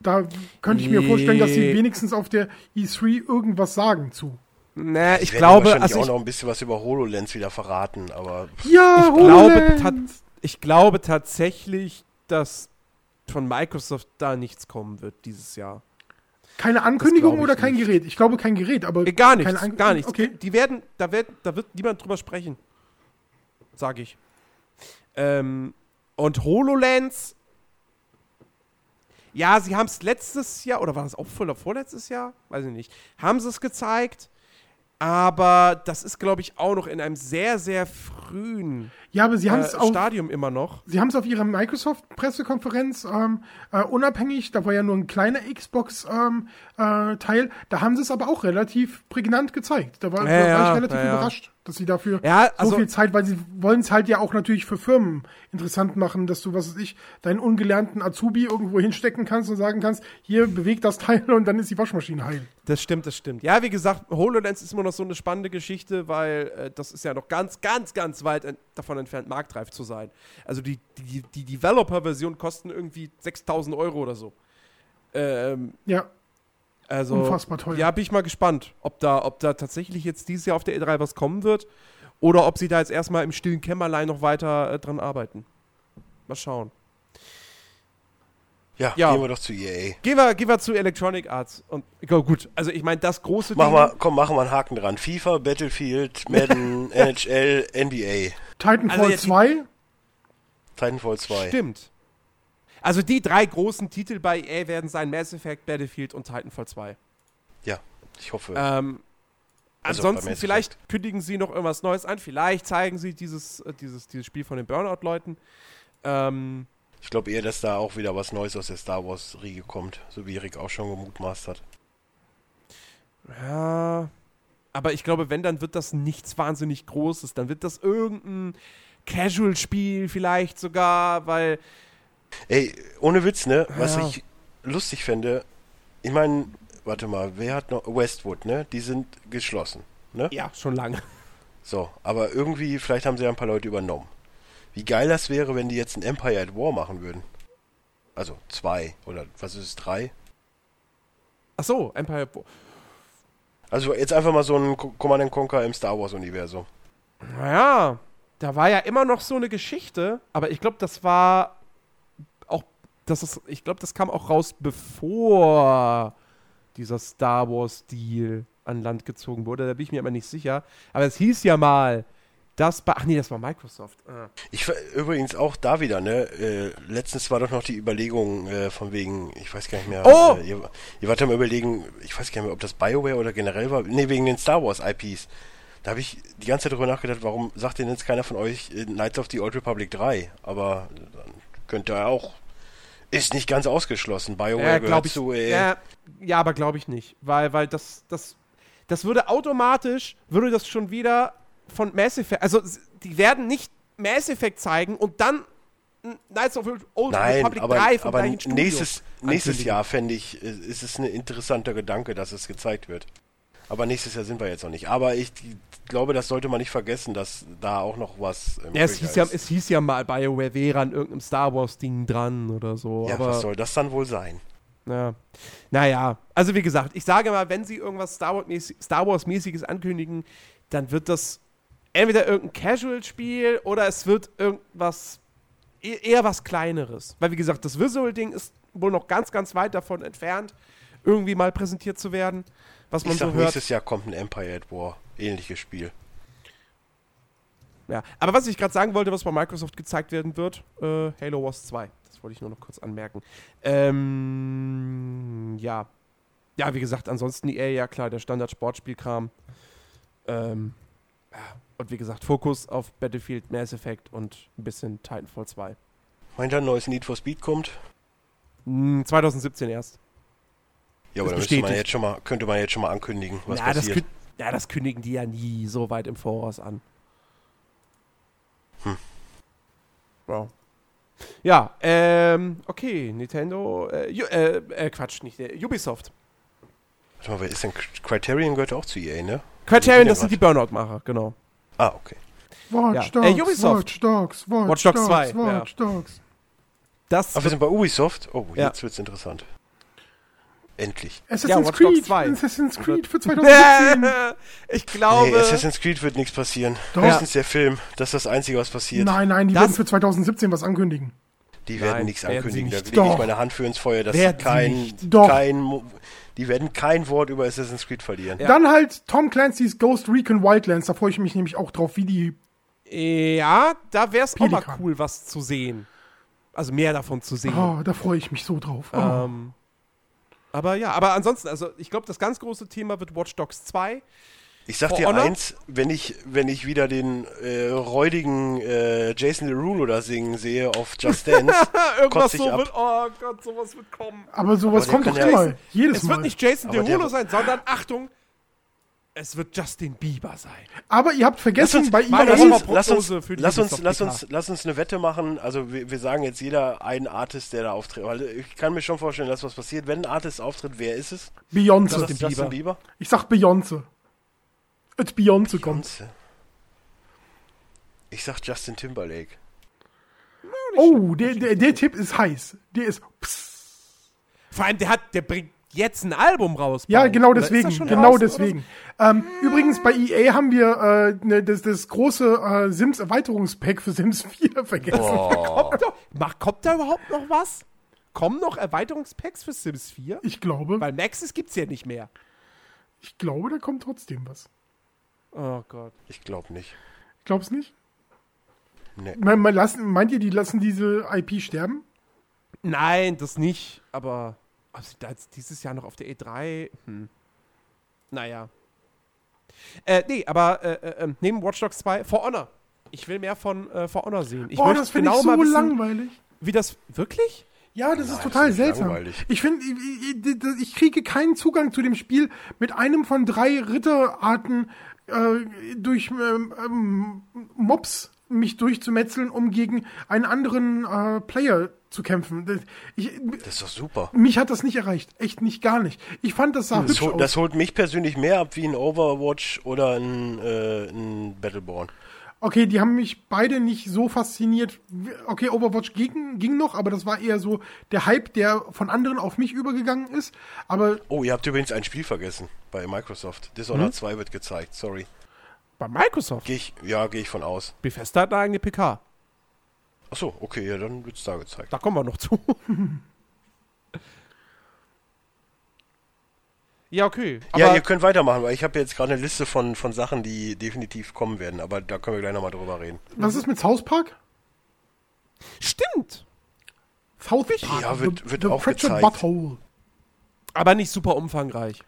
Da könnte ich mir vorstellen, dass sie wenigstens auf der E3 irgendwas sagen zu. Na, ich, ich glaube, also auch noch ein bisschen was über HoloLens wieder verraten, aber ja, ich glaube, ich glaube tatsächlich, dass von Microsoft da nichts kommen wird dieses Jahr. Keine Ankündigung oder kein nicht. Gerät? Ich glaube kein Gerät, aber. Äh, gar nichts, gar nichts. Okay. Die werden, da wird, da wird niemand drüber sprechen. Sag ich. Ähm, und HoloLens. Ja, sie haben es letztes Jahr, oder war das auch voll vorletztes Jahr? Weiß ich nicht. Haben sie es gezeigt. Aber das ist, glaube ich, auch noch in einem sehr, sehr frühen ja, aber sie haben es äh, auch Stadium immer noch. Sie haben es auf ihrer Microsoft-Pressekonferenz ähm, äh, unabhängig, da war ja nur ein kleiner Xbox-Teil, ähm, äh, da haben sie es aber auch relativ prägnant gezeigt. Da war, ja, da war ich relativ ja, überrascht dass sie dafür ja, also, so viel Zeit, weil sie wollen es halt ja auch natürlich für Firmen interessant machen, dass du, was weiß ich, deinen ungelernten Azubi irgendwo hinstecken kannst und sagen kannst, hier bewegt das Teil und dann ist die Waschmaschine heil. Das stimmt, das stimmt. Ja, wie gesagt, HoloLens ist immer noch so eine spannende Geschichte, weil äh, das ist ja noch ganz, ganz, ganz weit ent davon entfernt, marktreif zu sein. Also die, die, die Developer-Version kosten irgendwie 6000 Euro oder so. Ähm, ja. Also, Unfassbar teuer. Ja, bin ich mal gespannt, ob da, ob da tatsächlich jetzt dieses Jahr auf der E3 was kommen wird oder ob sie da jetzt erstmal im stillen Kämmerlein noch weiter äh, dran arbeiten. Mal schauen. Ja, ja, gehen wir doch zu EA. Gehen wir, gehen wir zu Electronic Arts. Und oh, gut, also ich meine, das große Mach Ding. Mal, komm, machen wir einen Haken dran. FIFA, Battlefield, Madden, NHL, NBA. Titanfall also 2? Titanfall 2. Stimmt. Also die drei großen Titel bei EA werden sein Mass Effect, Battlefield und Titanfall 2. Ja, ich hoffe. Ähm, also ansonsten, vielleicht kündigen sie noch irgendwas Neues an. Vielleicht zeigen sie dieses, äh, dieses, dieses Spiel von den Burnout-Leuten. Ähm, ich glaube eher, dass da auch wieder was Neues aus der Star Wars-Riege kommt, so wie Erik auch schon gemutmaßt hat. Ja, aber ich glaube, wenn, dann wird das nichts wahnsinnig Großes. Dann wird das irgendein Casual-Spiel vielleicht sogar, weil Ey, ohne Witz, ne? Was ja. ich lustig fände, ich meine, warte mal, wer hat noch Westwood, ne? Die sind geschlossen, ne? Ja, schon lange. So, aber irgendwie, vielleicht haben sie ja ein paar Leute übernommen. Wie geil das wäre, wenn die jetzt ein Empire at War machen würden. Also zwei oder was ist es, drei? Ach so, Empire at War. Also jetzt einfach mal so ein Command Conquer im Star Wars Universum. Naja, da war ja immer noch so eine Geschichte, aber ich glaube, das war das ist, ich glaube, das kam auch raus, bevor dieser Star Wars-Deal an Land gezogen wurde. Da bin ich mir aber nicht sicher. Aber es hieß ja mal, dass bei. Ach nee, das war Microsoft. Ah. Ich übrigens auch da wieder, ne? Äh, letztens war doch noch die Überlegung äh, von wegen, ich weiß gar nicht mehr. Oh! Äh, ihr, ihr wart am überlegen, ich weiß gar nicht mehr, ob das BioWare oder generell war. Nee, wegen den Star Wars IPs. Da habe ich die ganze Zeit darüber nachgedacht, warum sagt denn jetzt keiner von euch äh, Knights of the Old Republic 3? Aber dann könnte er auch. Ist nicht ganz ausgeschlossen. BioWare Ja, gehört ich. zu. Äh, Ja, ja aber glaube ich nicht. Weil, weil das, das, das würde automatisch, würde das schon wieder von Mass Effect, also die werden nicht Mass Effect zeigen und dann Knights of Old Nein, Republic aber, 3 vom aber gleichen Studio nächstes, nächstes. Jahr fände ich, äh, ist es ein interessanter Gedanke, dass es gezeigt wird. Aber nächstes Jahr sind wir jetzt noch nicht. Aber ich glaube, das sollte man nicht vergessen, dass da auch noch was im Ja, es hieß ja, es hieß ja mal, BioWare wäre an irgendeinem Star Wars-Ding dran oder so. ja, aber, was soll das dann wohl sein? Ja. Naja, also wie gesagt, ich sage mal, wenn sie irgendwas Star Wars-mäßiges ankündigen, dann wird das entweder irgendein Casual-Spiel oder es wird irgendwas, e- eher was Kleineres. Weil wie gesagt, das Visual-Ding ist wohl noch ganz, ganz weit davon entfernt, irgendwie mal präsentiert zu werden, was man Ich sag, so hört. nächstes Jahr kommt ein Empire at War. Ähnliches Spiel. Ja, aber was ich gerade sagen wollte, was bei Microsoft gezeigt werden wird, äh, Halo Wars 2. Das wollte ich nur noch kurz anmerken. Ähm, ja. Ja, wie gesagt, ansonsten EA, ja klar, der Standard-Sportspielkram. Ähm, ja. Und wie gesagt, Fokus auf Battlefield, Mass Effect und ein bisschen Titanfall 2. Meint ihr, ein neues Need for Speed kommt? Hm, 2017 erst. Ja, aber Ist da müsste man jetzt schon mal, könnte man jetzt schon mal ankündigen, was ja, das passiert. kün- ja, das kündigen die ja nie so weit im Voraus an. Hm. Ja. Ja, ähm, okay, Nintendo, äh, äh, äh, Quatsch, nicht, äh, Ubisoft. Warte mal, wer ist denn Criterion gehört auch zu EA, ne? Criterion, das sind die Burnout-Macher, genau. Ah, okay. Watch Ja. Äh, Dogs, Ubisoft. Watch Dogs, Watch, Watch Dogs Dogs, 2, Watch Dogs. Das Aber wir sind bei Ubisoft. Oh, Ja. jetzt wird's interessant. Endlich. Assassin's Watch Dogs Creed, 2. Assassin's Creed für 2017. ich glaube, Nee, Assassin's Creed wird nichts passieren. Doch. Höchstens der Film. Das ist das Einzige, was passiert. Nein, nein, die Das- werden für 2017 was ankündigen. Die werden Nein, nichts werden ankündigen. sie Da nicht. lege ich Doch. meine Hand für ins Feuer, dass Werden sie kein, nicht. Doch. kein, die werden kein Wort über Assassin's Creed verlieren. Ja. Dann halt Tom Clancy's Ghost Recon Wildlands, da freue ich mich nämlich auch drauf, wie die. ja, da wäre es auch mal cool, was zu sehen. Also mehr davon zu sehen. Oh, da freue ich mich so drauf. Oh. Ähm, aber ja, aber ansonsten, also ich glaube, das ganz große Thema wird Watch Dogs 2. Ich sag For dir Honor? eins, wenn ich, wenn ich wieder den äh, räudigen äh, Jason Derulo da singen sehe auf Just Dance, Irgendwas so ab. wird, oh Gott, sowas wird kommen. Aber sowas der kommt doch ja- immer. Jedes Es Mal. wird nicht Jason Aber Derulo der- sein, sondern Achtung, es wird Justin Bieber sein. Aber ihr habt vergessen, uns- bei ihm lass uns, lass uns, lass uns, lass uns, lass uns eine Wette machen. Also wir, wir sagen jetzt jeder einen Artist, der da auftritt. Weil ich kann mir schon vorstellen, dass was passiert. Wenn ein Artist auftritt, wer ist es? Beyoncé. Das Justin Justin Bieber? Ich sag Beyoncé. Als Beyoncé kommt. Ich sag Justin Timberlake. Oh, der, der, der Tipp ist heiß. Der ist. Psst. Vor allem, der hat, der bringt jetzt ein Album raus. Ja, genau deswegen. Genau oder deswegen. Ähm, übrigens, bei EA haben wir äh, ne, das, das große äh, Sims Erweiterungspack für Sims 4 vergessen. So? Kommt, da, mach, kommt da überhaupt noch was? Kommen noch Erweiterungspacks für Sims 4? Ich glaube, Weil Maxis gibt's ja nicht mehr. ich glaube, da kommt trotzdem was. Oh Gott. Ich glaube nicht. Glaubst nicht? Nee. Me- me- lassen, meint ihr, die lassen diese IP sterben? Nein, das nicht. Aber ob sie da jetzt dieses Jahr noch auf der E3? Hm. Naja. Äh, nee, aber äh, äh, ähm, neben Watch Dogs 2, For Honor. Ich will mehr von äh, For Honor sehen. Ich Boah, das finde genau ich so mal wissen, langweilig. wie das wirklich? Ja, das ist Nein, total das ist seltsam. langweilig. Ich finde, ich, ich, ich kriege keinen Zugang zu dem Spiel mit einem von drei Ritterarten äh, durch ähm, ähm, Mobs mich durchzumetzeln, um gegen einen anderen äh, Player zu kämpfen. Das, ich, Das ist doch super. mich hat das nicht erreicht. Echt nicht, gar nicht. Ich fand, das sah Das, hol, aus. das holt mich persönlich mehr ab wie ein Overwatch oder ein, äh, ein Battleborn. Okay, die haben mich beide nicht so fasziniert. Okay, Overwatch ging, ging noch, aber das war eher so der Hype, der von anderen auf mich übergegangen ist. Aber Oh, ihr habt übrigens ein Spiel vergessen bei Microsoft. Dishonored 2 wird gezeigt, sorry. Bei Microsoft. Geh ich, ja, gehe ich von aus. Bethesda hat eine eigene PK. Achso, okay, ja, dann wird es da gezeigt. Da kommen wir noch zu. ja, okay. ja, ihr könnt weitermachen, weil ich habe jetzt gerade eine Liste von, von Sachen, die definitiv kommen werden, aber da können wir gleich nochmal drüber reden. Was ist mit South Park? Stimmt. South Park. Ja, wird, wird the auch gezeigt. Butthole. Aber nicht super umfangreich.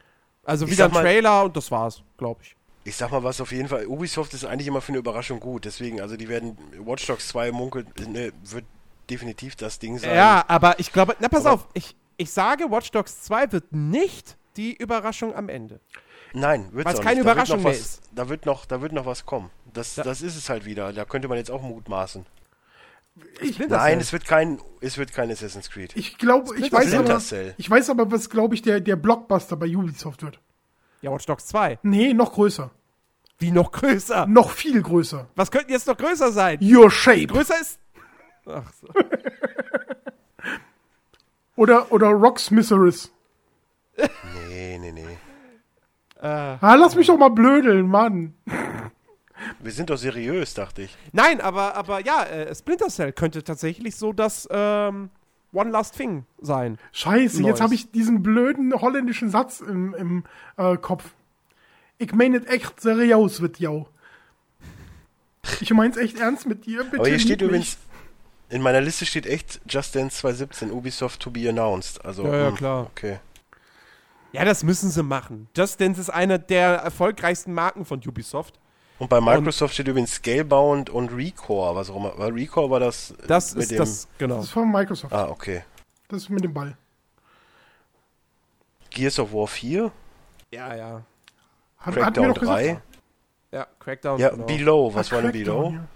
Also wieder ein Trailer und das war's, glaube ich. Ich sag mal was auf jeden Fall. Ubisoft ist eigentlich immer für eine Überraschung gut. Deswegen, also die werden Watch Dogs 2 munkelt, ne, wird definitiv das Ding sein. Ja, aber ich glaube, na pass aber auf, ich, ich sage, Watch Dogs 2 wird nicht die Überraschung am Ende. Nein, wird es keine Überraschung mehr was, ist. Da wird, noch, da wird noch was kommen. Das, da, das ist es halt wieder. Da könnte man jetzt auch mutmaßen. Ich Nein, es wird kein, es wird kein Assassin's Creed. Ich glaube, ich weiß aber, ich weiß aber, was glaube ich der, der Blockbuster bei Ubisoft wird. Ja, Watch Dogs 2. Nee, noch größer. Wie noch größer? Noch viel größer. Was könnte jetzt noch größer sein? Your Shape. Größer ist. Ach so. oder, oder Rocksmitheris. Nee, nee, nee. Äh, ah, lass mich doch mal blödeln, Mann. Wir sind doch seriös, dachte ich. Nein, aber, aber ja, äh, Splinter Cell könnte tatsächlich so das ähm, One Last Thing sein. Scheiße, Neues. jetzt habe ich diesen blöden holländischen Satz im, im äh, Kopf. Ich meine es echt seriös mit jou. Ich meine es echt ernst mit dir, bitte. Aber hier steht übrigens, in meiner Liste steht echt Just Dance 2017, Ubisoft to be announced. Also, ja, ja, hm, klar. Okay. Ja, das müssen sie machen. Just Dance ist einer der erfolgreichsten Marken von Ubisoft. Und bei Microsoft und steht übrigens Scalebound und Recore, was auch immer. Weil Recore war das. Das ist dem, das, genau. Das ist von Microsoft. Ah, okay. Das ist mit dem Ball. Gears of War 4? Ja, ja. Hat, Crackdown 3? Ja, Crackdown. Ja, genau. Below. Was Ach, war denn Below? Ja.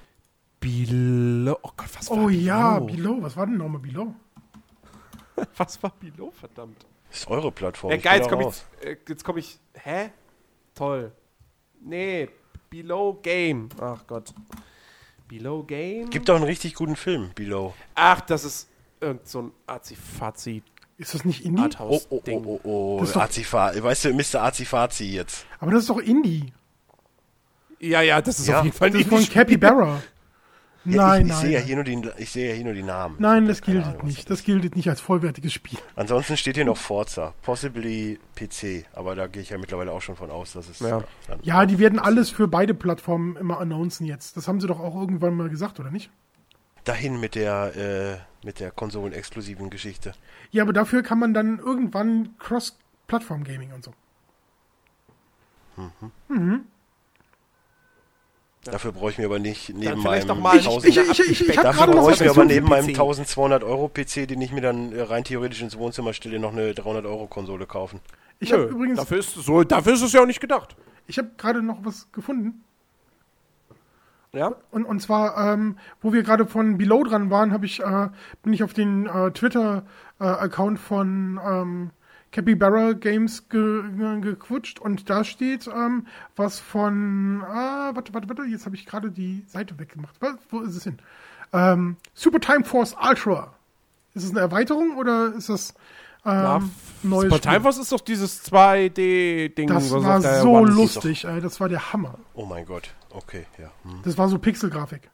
Below. Oh Gott, was war Oh Below? ja, Below. Was war denn nochmal Below? was war Below, verdammt? Das ist eure Plattform. Ja, geil, jetzt komme ich, äh, jetzt komm ich. Hä? Toll. Nee, Below Game. Ach Gott. Below Game. Gibt doch einen richtig guten Film, Below. Ach, das ist irgend so ein Azifazi. Ist das nicht Indie? Arthouse oh, oh, oh, oh, oh. Azifazi. Weißt du, Mr. Azifazi jetzt. Aber das ist doch Indie. Ja, ja, das ist ja. auf jeden Fall das ist von Cappy Barra. Ja, nein, ich, ich nein. Sehe ja hier nur die, ich sehe ja hier nur die Namen. Nein, das gilt Ahnung, nicht. Das gilt nicht als vollwertiges Spiel. Ansonsten steht hier noch Forza. Possibly PC. Aber da gehe ich ja mittlerweile auch schon von aus, dass es. Ja, ja die werden alles für beide Plattformen immer announcen jetzt. Das haben sie doch auch irgendwann mal gesagt, oder nicht? Dahin mit der, äh, mit der konsolenexklusiven Geschichte. Ja, aber dafür kann man dann irgendwann Cross-Plattform-Gaming und so. Mhm. Mhm. Dafür brauche ich mir aber nicht neben meinem noch mal ich, ich, ich, ich, ich Dafür brauche ich mir aber neben meinem 1200 Euro PC, den ich mir dann äh, rein theoretisch ins Wohnzimmer stelle, noch eine 300 Euro Konsole kaufen. Ich habe übrigens dafür ist so, dafür ist es ja auch nicht gedacht. Ich habe gerade noch was gefunden. Ja. Und, und zwar, ähm, wo wir gerade von Below dran waren, habe ich äh, bin ich auf den äh, Twitter äh, Account von ähm, Capybara Games ge, ge, gequutscht und da steht ähm, was von, ah, warte, warte, warte, jetzt habe ich gerade die Seite weggemacht. Was, wo ist es hin? Ähm, Super Time Force Ultra. Ist es eine Erweiterung oder ist das ähm, neues Super Spiel? Time Force ist doch dieses 2D-Ding. Das war so One lustig, ey, das war der Hammer. Oh mein Gott, okay, ja. Hm. Das war so Pixelgrafik.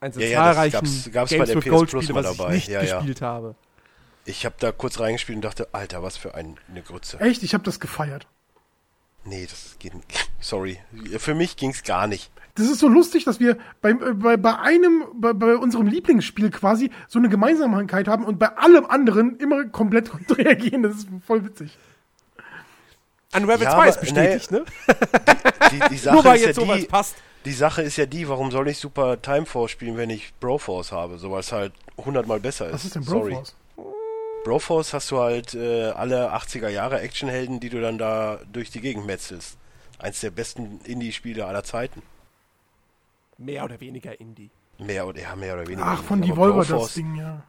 Eins der ja, ja, zahlreichen gab's, gab's Games bei der PS Plus mal dabei. was ich nicht ja, gespielt ja. habe. Ich habe da kurz reingespielt und dachte, Alter, was für ein, eine Grütze. Echt? Ich habe das gefeiert. Nee, das geht nicht. Sorry. Für mich ging's gar nicht. Das ist so lustig, dass wir bei, äh, bei, bei einem, bei, bei unserem Lieblingsspiel quasi so eine Gemeinsamkeit haben und bei allem anderen immer komplett reagieren. Das ist voll witzig. Unravel ja, 2 ist bestätigt, nee, ne? Die, die, die Sache Nur weil jetzt ja sowas die, passt. Die Sache ist ja die, warum soll ich Super Time Force spielen, wenn ich Broforce habe? So was halt hundertmal besser ist. Was ist denn Broforce? Broforce hast du halt äh, alle 80er Jahre Actionhelden, die du dann da durch die Gegend metzelst. Eins der besten Indie-Spiele aller Zeiten. Mehr oder weniger Indie. Mehr oder, ja, mehr oder weniger. Ach, von Devolver das Ding, ja.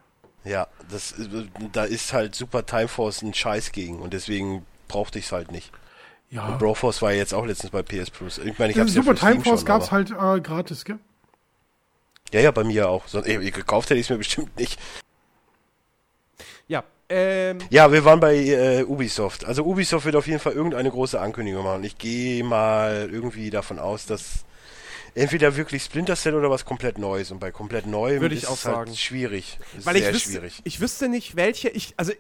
Ja, das, da ist halt Super Time Force ein Scheiß gegen und deswegen brauchte ich es halt nicht. Ja. Und Broforce war jetzt auch letztens bei PS Plus. Ich meine, ich hab's Super ja Time Force gab es halt äh, gratis, gell? Ja, ja, bei mir auch. So, ey, gekauft hätte ich es mir bestimmt nicht. Ja, ähm. Ja, wir waren bei äh, Ubisoft. Also Ubisoft wird auf jeden Fall irgendeine große Ankündigung machen. Ich gehe mal irgendwie davon aus, dass entweder wirklich Splinter Cell oder was komplett Neues. Und bei komplett Neuem Würde ich ist auch es halt sagen. schwierig. Ist Weil sehr ich wüsste, schwierig. ich wüsste nicht, welche ich. Also,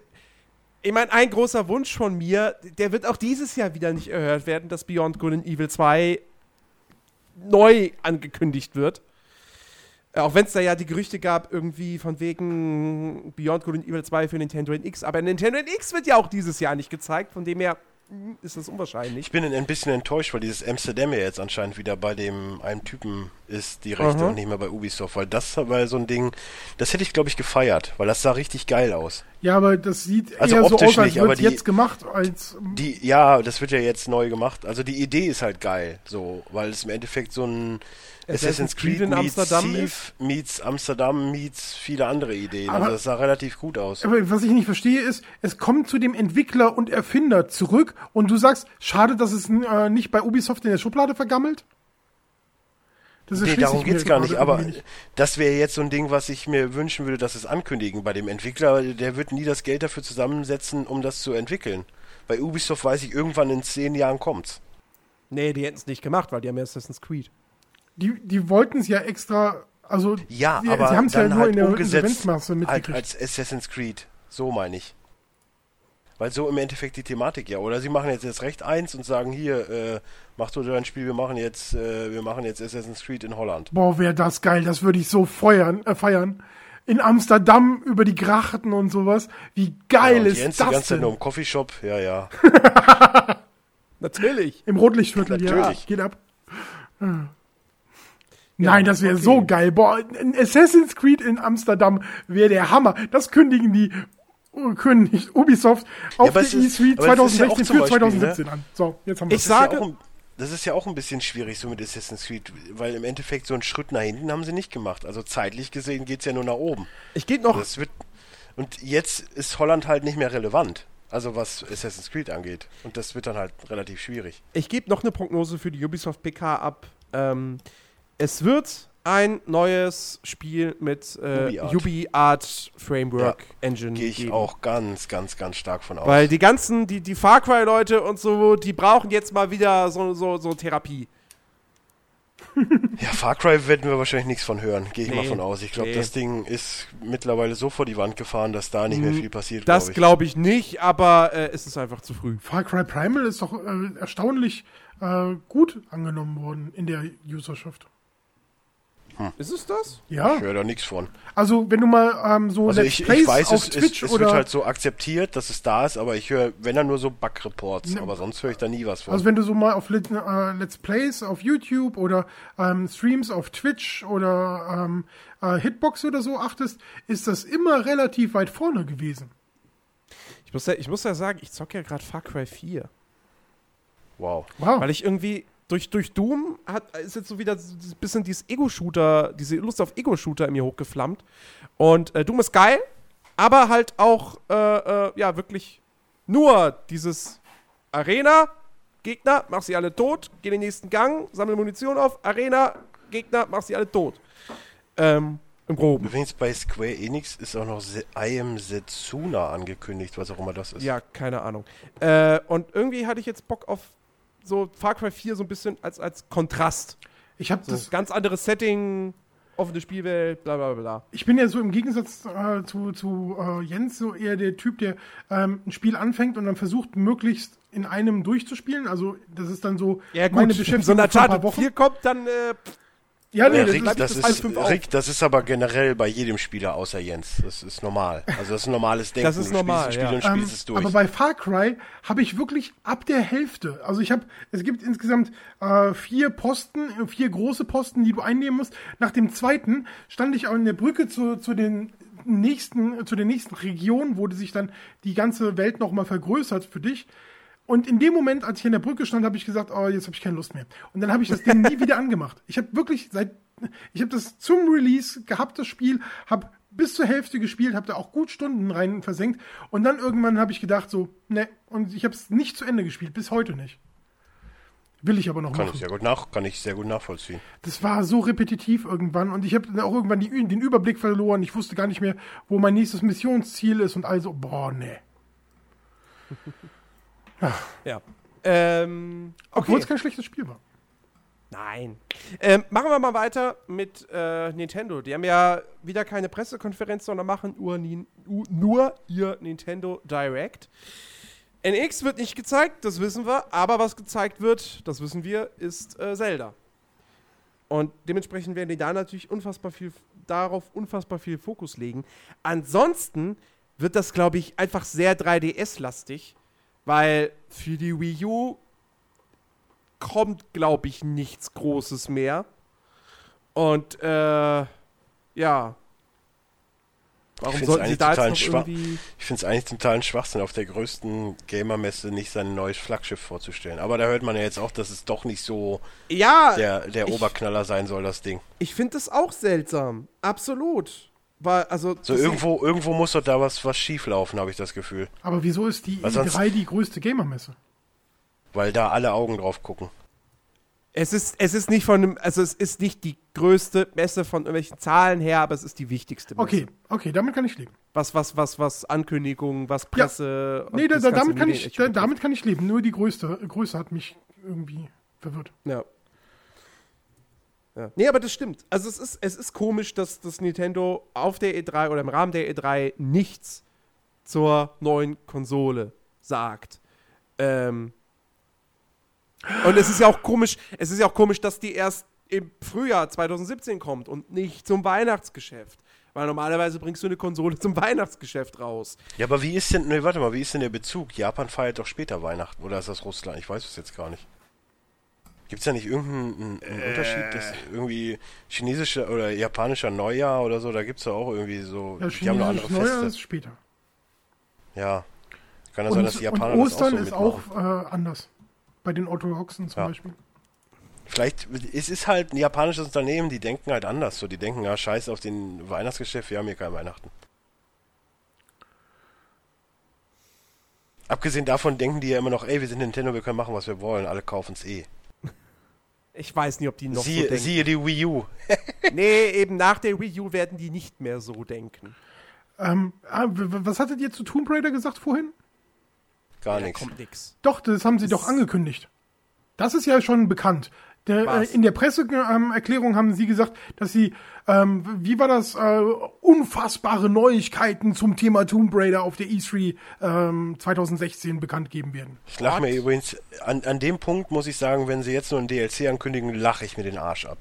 ich meine, ein großer Wunsch von mir, der wird auch dieses Jahr wieder nicht erhört werden, dass Beyond Good and Evil 2 neu angekündigt wird. Äh, Auch wenn es da ja die Gerüchte gab, irgendwie von wegen Beyond Good and Evil 2 für Nintendo NX. Aber Nintendo NX wird ja auch dieses Jahr nicht gezeigt, von dem her mh, ist das unwahrscheinlich. Ich bin ein bisschen enttäuscht, weil dieses Amsterdam ja jetzt anscheinend wieder bei dem einen Typen ist, die Rechte Aha. und nicht mehr bei Ubisoft, weil das war so ein Ding, das hätte ich glaube ich gefeiert, weil das sah richtig geil aus. Ja, aber das sieht Also eher so optisch aus, als nicht, aber wird die- jetzt gemacht, als Die, ja, das wird ja jetzt neu gemacht. Also die Idee ist halt geil, so, weil es im Endeffekt so ein Assassin's Creed in meets Amsterdam Thief, meets Amsterdam, meets viele andere Ideen. Aber- also das sah relativ gut aus. Aber was ich nicht verstehe ist, es kommt zu dem Entwickler und Erfinder zurück und du sagst, schade, dass es äh, nicht bei Ubisoft in der Schublade vergammelt? Das Nee, darum geht's gar nicht, aber nicht. das wäre jetzt so ein Ding, was ich mir wünschen würde, dass es ankündigen bei dem Entwickler. Der wird nie das Geld dafür zusammensetzen, um das zu entwickeln. Bei Ubisoft weiß ich, irgendwann in zehn Jahren kommt's. Nee, die hätten es nicht gemacht, weil die haben ja Assassin's Creed. Die, die wollten es ja extra, also Ja, sie, aber sie haben es ja nur halt in der umgesetzt Insolvenzmasse halt mitgekriegt. als Assassin's Creed. So meine ich. Weil so im Endeffekt die Thematik ja. Oder sie machen jetzt erst recht eins und sagen hier, äh, mach du dein Spiel, wir machen jetzt, äh, wir machen jetzt Assassin's Creed in Holland. Boah, wäre das geil, das würde ich so feuern, äh, feiern. In Amsterdam über die Grachten und sowas. Wie geil ja, und ist Jens das die ganze Zeit nur im Coffeeshop, ja, ja. Natürlich. Im Rotlichtviertel, ja. Natürlich. Geht ab. Nein, das wäre so geil. Boah, ein Assassin's Creed in Amsterdam wäre der Hammer. Das kündigen die kündigt Ubisoft auf es die ist- E3 aber das ist ja 2016 auch zum für Beispiel, 2017 an. So, jetzt haben wir Ich Das ist sage- ja auch ein, das ist ja auch ein bisschen schwierig so mit Assassin's Creed, weil im Endeffekt so einen Schritt nach hinten haben sie nicht gemacht. Also zeitlich gesehen geht's ja nur nach oben. Ich gehe noch. Das wird und jetzt ist Holland halt nicht mehr relevant. Also was Assassin's Creed angeht. Und das wird dann halt relativ schwierig. Ich gebe noch eine Prognose für die Ubisoft PK ab. Ähm, es wird ein neues Spiel mit äh, UbiArt. Framework Engine Gehe ich geben. auch ganz, ganz, ganz stark von aus. Weil die ganzen, die, die Far Cry-Leute und so, die brauchen jetzt mal wieder so, so, so Therapie. ja, Far Cry werden wir wahrscheinlich nichts von hören. Gehe ich mal Nee, von aus. Ich glaube, nee. das Ding ist mittlerweile so vor die Wand gefahren, dass da nicht mehr Hm, viel passiert. Das glaub ich. glaube ich nicht, aber äh, es ist einfach zu früh. Far Cry Primal ist doch äh, erstaunlich äh, gut angenommen worden in der Userschaft. Ist es das? Ja, Ich höre da nichts von. also wenn du mal ähm, so Also Let's ich, Plays ich weiß, auf es, Twitch es, es oder wird halt so akzeptiert, dass es da ist, aber ich höre, wenn dann nur so Bug-Reports, Ne. aber sonst höre ich da nie was von. Also wenn du so mal auf Let, äh, Let's Plays auf YouTube oder ähm, Streams auf Twitch oder ähm, äh, Hitbox oder so achtest, ist das immer relativ weit vorne gewesen. Ich muss ja, ich muss ja sagen, ich zocke ja gerade Far Cry 4. wow. Wow. Weil ich irgendwie durch, durch Doom hat, ist jetzt so wieder ein bisschen dieses Ego-Shooter, diese Lust auf Ego-Shooter in mir hochgeflammt. Und äh, Doom ist geil, aber halt auch, äh, äh, ja, wirklich nur dieses Arena, Gegner, mach sie alle tot, geh in den nächsten Gang, sammle Munition auf, Arena, Gegner, mach sie alle tot. Ähm, im Groben. Übrigens bei Square Enix ist auch noch I Am Setsuna angekündigt, was auch immer das ist. Ja, keine Ahnung. Äh, und irgendwie hatte ich jetzt Bock auf so Far Cry 4 so ein bisschen als, als Kontrast. Ich habe So, das ganz anderes Setting, offene Spielwelt, bla bla bla. Ich bin ja so im Gegensatz äh, zu, zu äh, Jens so eher der Typ, der ähm, ein Spiel anfängt und dann versucht, möglichst in einem durchzuspielen. Also das ist dann so Ja, gut, meine Beschäftigung so von ein paar Uncharted Wochen. 4 kommt, dann äh, pff, Ja, nee, das Rick, ist, das, halb ist. Rick, das ist aber generell bei jedem Spieler außer Jens. Das ist normal. Also das ist ein normales Denken. Das ist Du spielst normal, ein Spiel ja. und ähm, es durch. aber bei Far Cry habe ich wirklich ab der Hälfte, also ich habe, es gibt insgesamt äh, vier Posten, vier große Posten, die du einnehmen musst. Nach dem zweiten stand ich auch in der Brücke zu, zu den nächsten, zu der nächsten Region, wo sich dann die ganze Welt nochmal vergrößert für dich. Und in dem Moment, als ich an der Brücke stand, habe ich gesagt, oh, jetzt habe ich keine Lust mehr. Und dann habe ich das Ding nie wieder angemacht. Ich habe wirklich seit, ich habe das zum Release gehabt, das Spiel, habe bis zur Hälfte gespielt, habe da auch gut Stunden rein versenkt. Und dann irgendwann habe ich gedacht, so, ne, und ich habe es nicht zu Ende gespielt, bis heute nicht. Will ich aber noch kann machen. ich sehr gut nach, kann ich sehr gut nachvollziehen. Das war so repetitiv irgendwann und ich habe dann auch irgendwann die, den Überblick verloren. Ich wusste gar nicht mehr, wo mein nächstes Missionsziel ist und also, boah, ne. Ja. Ähm, Obwohl okay. es kein schlechtes Spiel war. Nein. Ähm, machen wir mal weiter mit äh, Nintendo. Die haben ja wieder keine Pressekonferenz, sondern machen nur, nur ihr Nintendo Direct. NX wird nicht gezeigt, das wissen wir, aber was gezeigt wird, das wissen wir, ist äh, Zelda. Und dementsprechend werden die da natürlich unfassbar viel darauf unfassbar viel Fokus legen. Ansonsten wird das, glaube ich, einfach sehr 3DS-lastig, weil für die Wii U kommt, glaube ich, nichts Großes mehr. Und äh, ja, Warum sollten sie da jetzt noch irgendwie... Ich finde es eigentlich totalen Schwachsinn, auf der größten Gamer-Messe nicht sein neues Flaggschiff vorzustellen. Aber da hört man ja jetzt auch, dass es doch nicht so ja, der, der ich, Oberknaller sein soll, das Ding. Ich finde das auch seltsam. Absolut. Weil, also, so irgendwo, irgendwo muss doch da was, was schief laufen, habe ich das Gefühl. Aber wieso ist die E3 die größte Gamer-Messe? Weil da alle Augen drauf gucken. Es ist, es ist nicht von einem, also es ist nicht die größte Messe von irgendwelchen Zahlen her, aber es ist die wichtigste Messe. Okay, okay, damit kann ich leben. Was, was, was, was Ankündigungen, was Presse. Ja. Nee, da, damit, kann ich, da, damit kann ich leben. Nur die größte Größe hat mich irgendwie verwirrt. Ja. Ja. Nee, aber das stimmt. Also es ist, es ist komisch, dass das Nintendo auf der E3 oder im Rahmen der E3 nichts zur neuen Konsole sagt. Ähm, und es ist ja auch komisch, es ist ja auch komisch, dass die erst im Frühjahr 2017 kommt und nicht zum Weihnachtsgeschäft. Weil normalerweise bringst du eine Konsole zum Weihnachtsgeschäft raus. Ja, aber wie ist denn, ne, warte mal, wie ist denn der Bezug? Japan feiert doch später Weihnachten oder ist das Russland? Ich weiß es jetzt gar nicht. Gibt es da nicht irgendeinen äh. Unterschied, dass irgendwie chinesischer oder japanischer Neujahr oder so, da gibt es ja auch irgendwie so, ja, die haben noch andere Neujahr Feste. ist später. Ja. Kann ja sein, dass die Japaner und Ostern das auch so ist auch äh, anders. Bei den Orthodoxen zum ja. Beispiel. Vielleicht, es ist halt ein japanisches Unternehmen, die denken halt anders. So, die denken, ja, scheiß auf den Weihnachtsgeschäft, wir haben hier kein Weihnachten. Abgesehen davon denken die ja immer noch, ey, wir sind Nintendo, wir können machen, was wir wollen, alle kaufen es eh. Ich weiß nicht, ob die noch siehe, so denken. Siehe die Wii U. nee, eben nach der Wii U werden die nicht mehr so denken. Ähm, ah, was hattet ihr zu Tomb Raider gesagt vorhin? Gar nichts. kommt nichts. Doch, das haben sie das doch angekündigt. Das ist ja schon bekannt. Der, äh, in der Presseerklärung ähm, haben sie gesagt, dass sie, ähm, wie war das, äh, unfassbare Neuigkeiten zum Thema Tomb Raider auf der E3 ähm, 2016 bekannt geben werden. Ich lache mir übrigens, an, an dem Punkt muss ich sagen, wenn sie jetzt nur ein DLC ankündigen, lache ich mir den Arsch ab.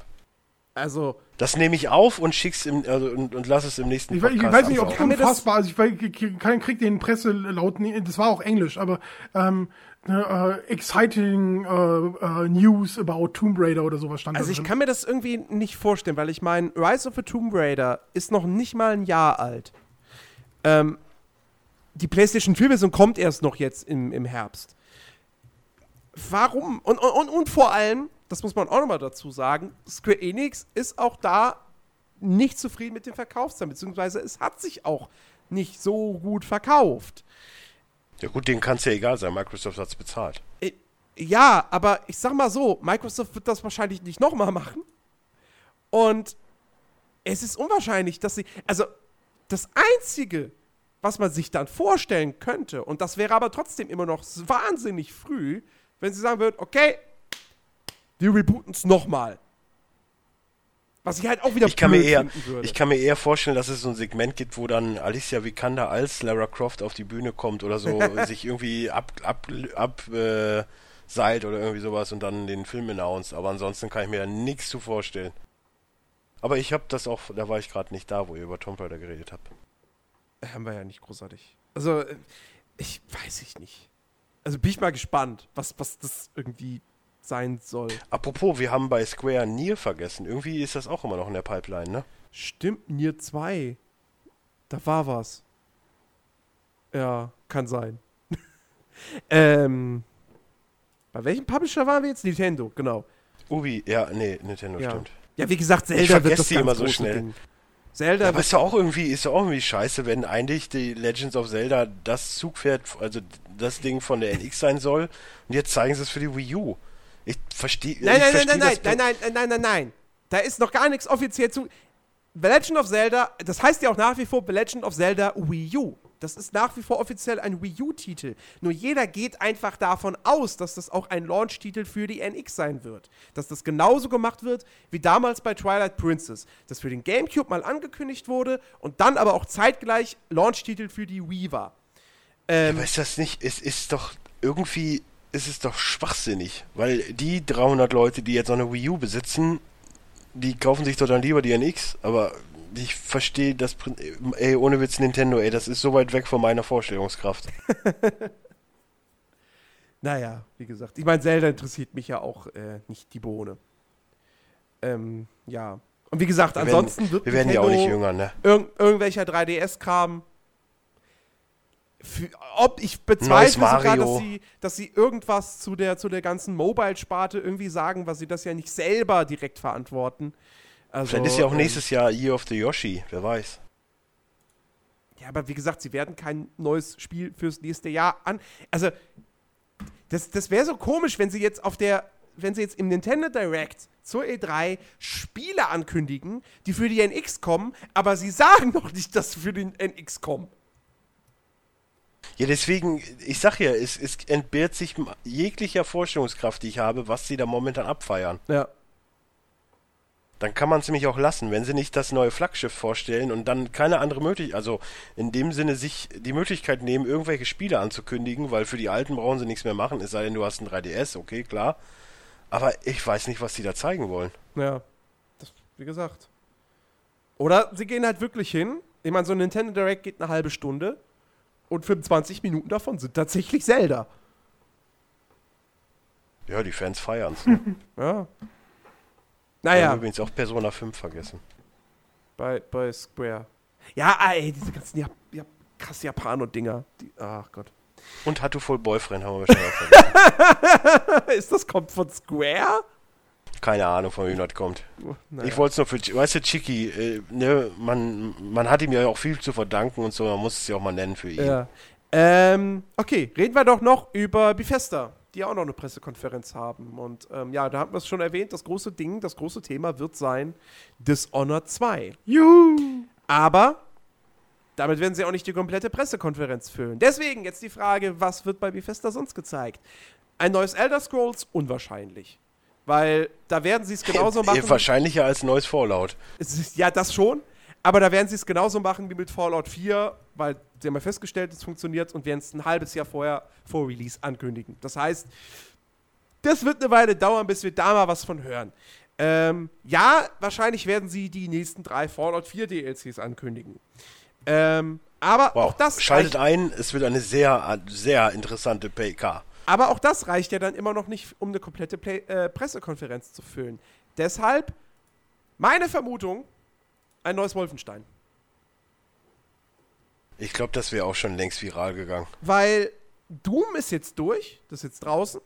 Also. Das nehme ich auf und schick's im, also, und, und lass es im nächsten ich, Podcast Ich weiß nicht, ob unfassbar, also ich, ich, krieg den Presselaut, das war auch Englisch, aber ähm, uh, exciting uh, uh, news about Tomb Raider oder sowas stand Also ich kann mir das irgendwie nicht vorstellen, weil ich meine, Rise of the Tomb Raider ist noch nicht mal ein Jahr alt. Ähm, die PlayStation 4-Version kommt erst noch jetzt im, im Herbst. Warum? Und, und, und vor allem, das muss man auch nochmal dazu sagen, Square Enix ist auch da nicht zufrieden mit dem Verkaufszahlen, beziehungsweise es hat sich auch nicht so gut verkauft. Ja gut, denen kann es ja egal sein, Microsoft hat es bezahlt. Äh, ja, aber ich sag mal so, Microsoft wird das wahrscheinlich nicht nochmal machen. Und es ist unwahrscheinlich, dass sie. Also, das Einzige, was man sich dann vorstellen könnte, und das wäre aber trotzdem immer noch wahnsinnig früh, wenn sie sagen würden, okay, wir rebooten es nochmal. Was ich halt auch wieder ich kann mir eher, Ich kann mir eher vorstellen, dass es so ein Segment gibt, wo dann Alicia Vikander als Lara Croft auf die Bühne kommt oder so, sich irgendwie ab, ab, ab äh, seilt oder irgendwie sowas und dann den Film announced. Aber ansonsten kann ich mir da nichts zu vorstellen. Aber ich habe das auch, da war ich gerade nicht da, wo ihr über Tomb Raider geredet habt. Haben wir ja nicht großartig. Also, äh, ich weiß ich nicht. Also bin ich mal gespannt, was, was das irgendwie sein soll. Apropos, wir haben bei Square Nier vergessen. Irgendwie ist das auch immer noch in der Pipeline, ne? Stimmt, Nier 2. Da war was. Ja, kann sein. ähm, bei welchem Publisher waren wir jetzt? Nintendo, genau. Ubi, ja, nee, Nintendo ja. stimmt. Ja, wie gesagt, Zelda wird das die immer so schnell. Ding. Zelda. Ja, aber ist ja auch irgendwie, ist ja auch irgendwie scheiße, wenn eigentlich die Legends of Zelda das Zugpferd, also das Ding von der NX sein soll und jetzt zeigen sie es für die Wii U. Ich verstehe. Nein, nein, nein, nein, nein, nein, nein, nein, nein, nein. Da ist noch gar nichts offiziell zu. The Legend of Zelda, das heißt ja auch nach wie vor The Legend of Zelda Wii U. Das ist nach wie vor offiziell ein Wii U-Titel. Nur jeder geht einfach davon aus, dass das auch ein Launch-Titel für die NX sein wird. Dass das genauso gemacht wird wie damals bei Twilight Princess. Das für den GameCube mal angekündigt wurde und dann aber auch zeitgleich Launch-Titel für die Wii war. Ähm, aber ist das nicht, es ist doch irgendwie, ist es doch schwachsinnig, weil die 300 Leute, die jetzt noch eine Wii U besitzen, die kaufen sich doch dann lieber die NX, aber ich verstehe das, ey, ohne Witz Nintendo, ey, das ist so weit weg von meiner Vorstellungskraft. naja, wie gesagt, ich meine, Zelda interessiert mich ja auch äh, nicht die Bohne. Ähm, ja. Und wie gesagt, wir ansonsten werden, wird Wir werden ja auch nicht jünger, ne? Irg irgendwelcher 3DS-Kram ob ich bezweifle sogar, dass sie, dass sie irgendwas zu der, zu der ganzen Mobile-Sparte irgendwie sagen, weil sie das ja nicht selber direkt verantworten. Also, Vielleicht ist ja auch ähm, nächstes Jahr Year of the Yoshi, wer weiß. Ja, aber wie gesagt, sie werden kein neues Spiel fürs nächste Jahr an. Also, das, das wäre so komisch, wenn sie jetzt auf der, wenn sie jetzt im Nintendo Direct zur E3 Spiele ankündigen, die für die NX kommen, aber sie sagen noch nicht, dass sie für den NX kommen. Ja, deswegen, ich sag ja, es, es entbehrt sich jeglicher Vorstellungskraft, die ich habe, was sie da momentan abfeiern. Ja. Dann kann man es nämlich auch lassen, wenn sie nicht das neue Flaggschiff vorstellen und dann keine andere Möglichkeit, also in dem Sinne sich die Möglichkeit nehmen, irgendwelche Spiele anzukündigen, weil für die alten brauchen sie nichts mehr machen, es sei denn, du hast ein 3DS, okay, klar. Aber ich weiß nicht, was sie da zeigen wollen. Ja, das, wie gesagt. Oder sie gehen halt wirklich hin. Ich meine, so ein Nintendo Direct geht eine halbe Stunde und 25 Minuten davon sind tatsächlich Zelda. Ja, die Fans feiern es. ja. Naja. Wir haben übrigens auch Persona 5 vergessen. Bei, bei Square. Ja, ey, diese ganzen Jap Jap krass Japano-Dinger. Ach Gott. Und Hatto Full Boyfriend haben wir auch vergessen. Ist das kommt von Square? Keine Ahnung, von wem das kommt. Naja. Ich wollte es nur für, weißt du, Chiki, äh, ne, man, man hat ihm ja auch viel zu verdanken und so, man muss es ja auch mal nennen für ihn. Ja. Ähm, okay, reden wir doch noch über Bethesda, die auch noch eine Pressekonferenz haben. Und ähm, ja, da haben wir es schon erwähnt, das große Ding, das große Thema wird sein Dishonored 2. Juhu! Aber damit werden sie auch nicht die komplette Pressekonferenz füllen. Deswegen jetzt die Frage, was wird bei Bethesda sonst gezeigt? Ein neues Elder Scrolls? Unwahrscheinlich. Weil da werden sie es genauso machen. Wahrscheinlicher als neues Fallout. Ja, das schon. Aber da werden sie es genauso machen wie mit Fallout 4, weil sie haben ja festgestellt, es funktioniert und werden es ein halbes Jahr vorher vor Release ankündigen. Das heißt, das wird eine Weile dauern, bis wir da mal was von hören. Ähm, ja, wahrscheinlich werden sie die nächsten drei Fallout 4 DLCs ankündigen. Ähm, aber wow. auch das. Schaltet ein, es wird eine sehr, sehr interessante PK. Aber auch das reicht ja dann immer noch nicht, um eine komplette Play äh, Pressekonferenz zu füllen. Deshalb meine Vermutung, ein neues Wolfenstein. Ich glaube, das wäre auch schon längst viral gegangen. Weil Doom ist jetzt durch, das ist jetzt draußen.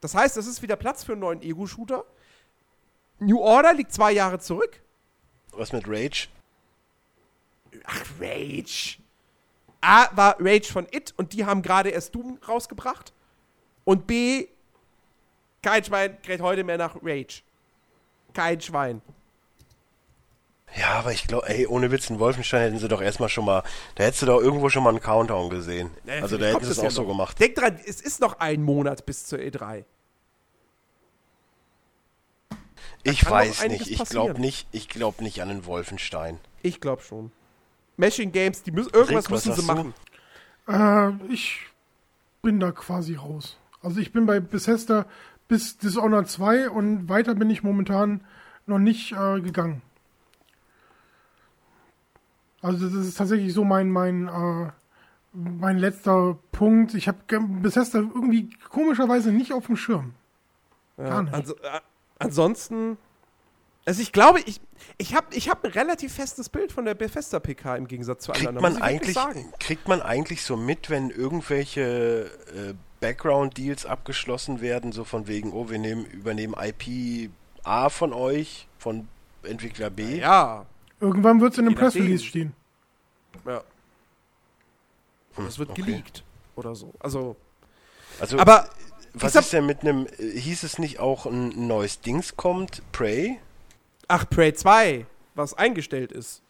Das heißt, es ist wieder Platz für einen neuen Ego-Shooter. New Order liegt zwei Jahre zurück. Was mit Rage? Ach, Rage. A war Rage von It und die haben gerade erst Doom rausgebracht. Und B, kein Schwein kräht heute mehr nach Rage. Kein Schwein. Ja, aber ich glaube, ey, ohne Witz, in Wolfenstein hätten sie doch erstmal schon mal, da hättest du doch irgendwo schon mal einen Countdown gesehen. Naja, also da hätten sie es auch ja so noch. gemacht. Denk dran, es ist noch ein Monat bis zur E3. Da ich weiß nicht, ich glaube nicht, ich glaube nicht an den Wolfenstein. Ich glaube schon. Machine Games, die müssen irgendwas Rick, müssen sie machen. Äh, ich bin da quasi raus. Also ich bin bei Bethesda bis Dishonored 2 und weiter bin ich momentan noch nicht äh, gegangen. Also das ist tatsächlich so mein mein äh, mein letzter Punkt. Ich habe Bethesda irgendwie komischerweise nicht auf dem Schirm. Ja, also, äh, ansonsten, also ich glaube, ich, ich habe ich hab ein relativ festes Bild von der Bethesda PK im Gegensatz zu kriegt anderen. Man eigentlich, kriegt man eigentlich so mit, wenn irgendwelche äh, Background-Deals abgeschlossen werden, so von wegen, oh, wir nehmen, übernehmen IP A von euch, von Entwickler B. Ja. Irgendwann wird es in einem Press Release stehen. Ja. Hm, das wird okay. geleakt oder so. Also. Also, aber was ist denn mit einem. Hieß es nicht auch ein neues Dings kommt? Prey? Ach, Prey 2, was eingestellt ist.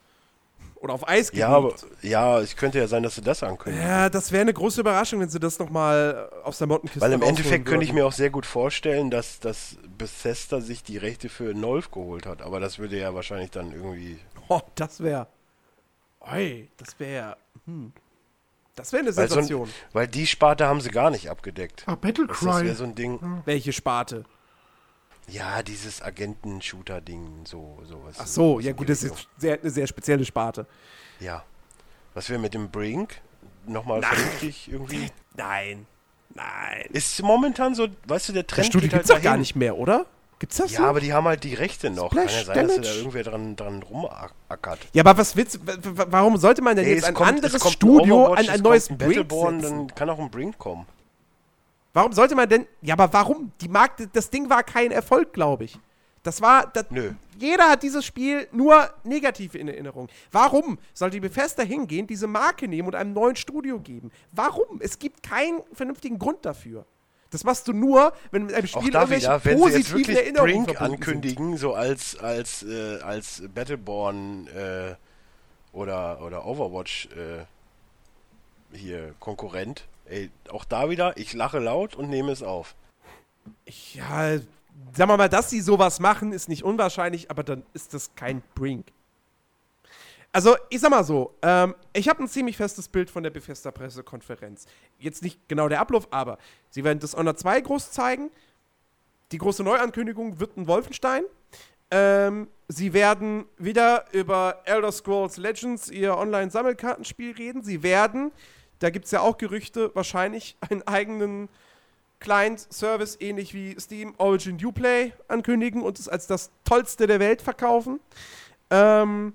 Oder auf Eis gelegt. Ja, aber, ja, es könnte ja sein, dass sie das ankündigen. Ja, das wäre eine große Überraschung, wenn sie das nochmal aus der Mottenkiste Weil im Endeffekt könnte ich mir auch sehr gut vorstellen, dass, dass Bethesda sich die Rechte für Nolf geholt hat. Aber das würde ja wahrscheinlich dann irgendwie... Oh, das wäre... Oi, das wäre... Hm. Das wäre eine Sensation. Weil, so weil, die Sparte haben sie gar nicht abgedeckt. Ah, Battlecry. Das wäre so ein Ding. Welche Sparte? Ja, dieses Agenten-Shooter-Ding, so, sowas. Ach so, ja gut, das ist sehr, eine sehr spezielle Sparte. Ja. Was wäre mit dem Brink? Nochmal vernünftig irgendwie? Nein. Nein. Ist momentan so, weißt du, der Trend. Das Studio gibt es halt doch gar nicht mehr, oder? Gibt's das Ja, so? aber die haben halt die Rechte noch. Splash Kann ja sein, Damage. dass da irgendwer dran, dran rumackert. Ja, aber was willst warum sollte man denn nee, jetzt ein kommt, anderes Studio an ein neues Brink Battleborn, dann kann auch ein Brink kommen. Warum sollte man denn. Ja, aber warum? Die Markt, das Ding war kein Erfolg, glaube ich. Das war. Das, Nö. Jeder hat dieses Spiel nur negativ in Erinnerung. Warum sollte die Bethesda hingehen, diese Marke nehmen und einem neuen Studio geben? Warum? Es gibt keinen vernünftigen Grund dafür. Das machst du nur, wenn mit einem Spiel irgendwelche wieder, wenn sie jetzt wirklich Brink ankündigen, sind. so als als äh, als Battleborn äh, oder oder Overwatch äh, hier Konkurrent, Ey, auch da wieder, ich lache laut und nehme es auf. Ja, sagen wir mal, dass sie sowas machen, ist nicht unwahrscheinlich, aber dann ist das kein Brink. Also, ich sag mal so, ähm, ich habe ein ziemlich festes Bild von der Bethesda-Pressekonferenz. Jetzt nicht genau der Ablauf, aber sie werden Dishonored 2 groß zeigen. Die große Neuankündigung wird ein Wolfenstein. Ähm, sie werden wieder über Elder Scrolls Legends, ihr Online-Sammelkartenspiel, reden. Sie werden da gibt es ja auch Gerüchte, wahrscheinlich einen eigenen Client-Service, ähnlich wie Steam Origin Uplay, ankündigen und es als das tollste der Welt verkaufen. Ähm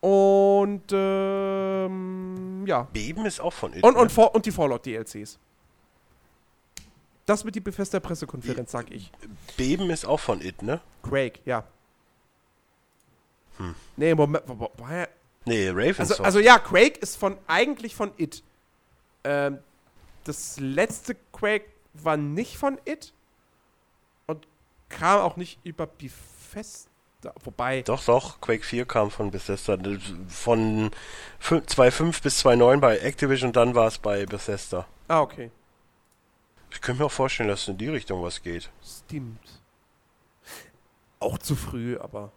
und ähm, ja. Beben ist auch von It. Und, und, ne? und die Fallout-DLCs. Das wird die Befester Pressekonferenz, sag ich. Beben ist auch von It, ne? Quake, ja. Hm. Nee, Moment, woher, Nee, Ravensoft. Also, also ja, Quake ist von eigentlich von It. Ähm, das letzte Quake war nicht von It und kam auch nicht über Bethesda. Wobei. Doch, doch, Quake 4 kam von Bethesda. Von 2.5 bis 2.9 bei Activision und dann war es bei Bethesda. Ah, okay. Ich könnte mir auch vorstellen, dass in die Richtung was geht. Stimmt. Auch zu früh, aber.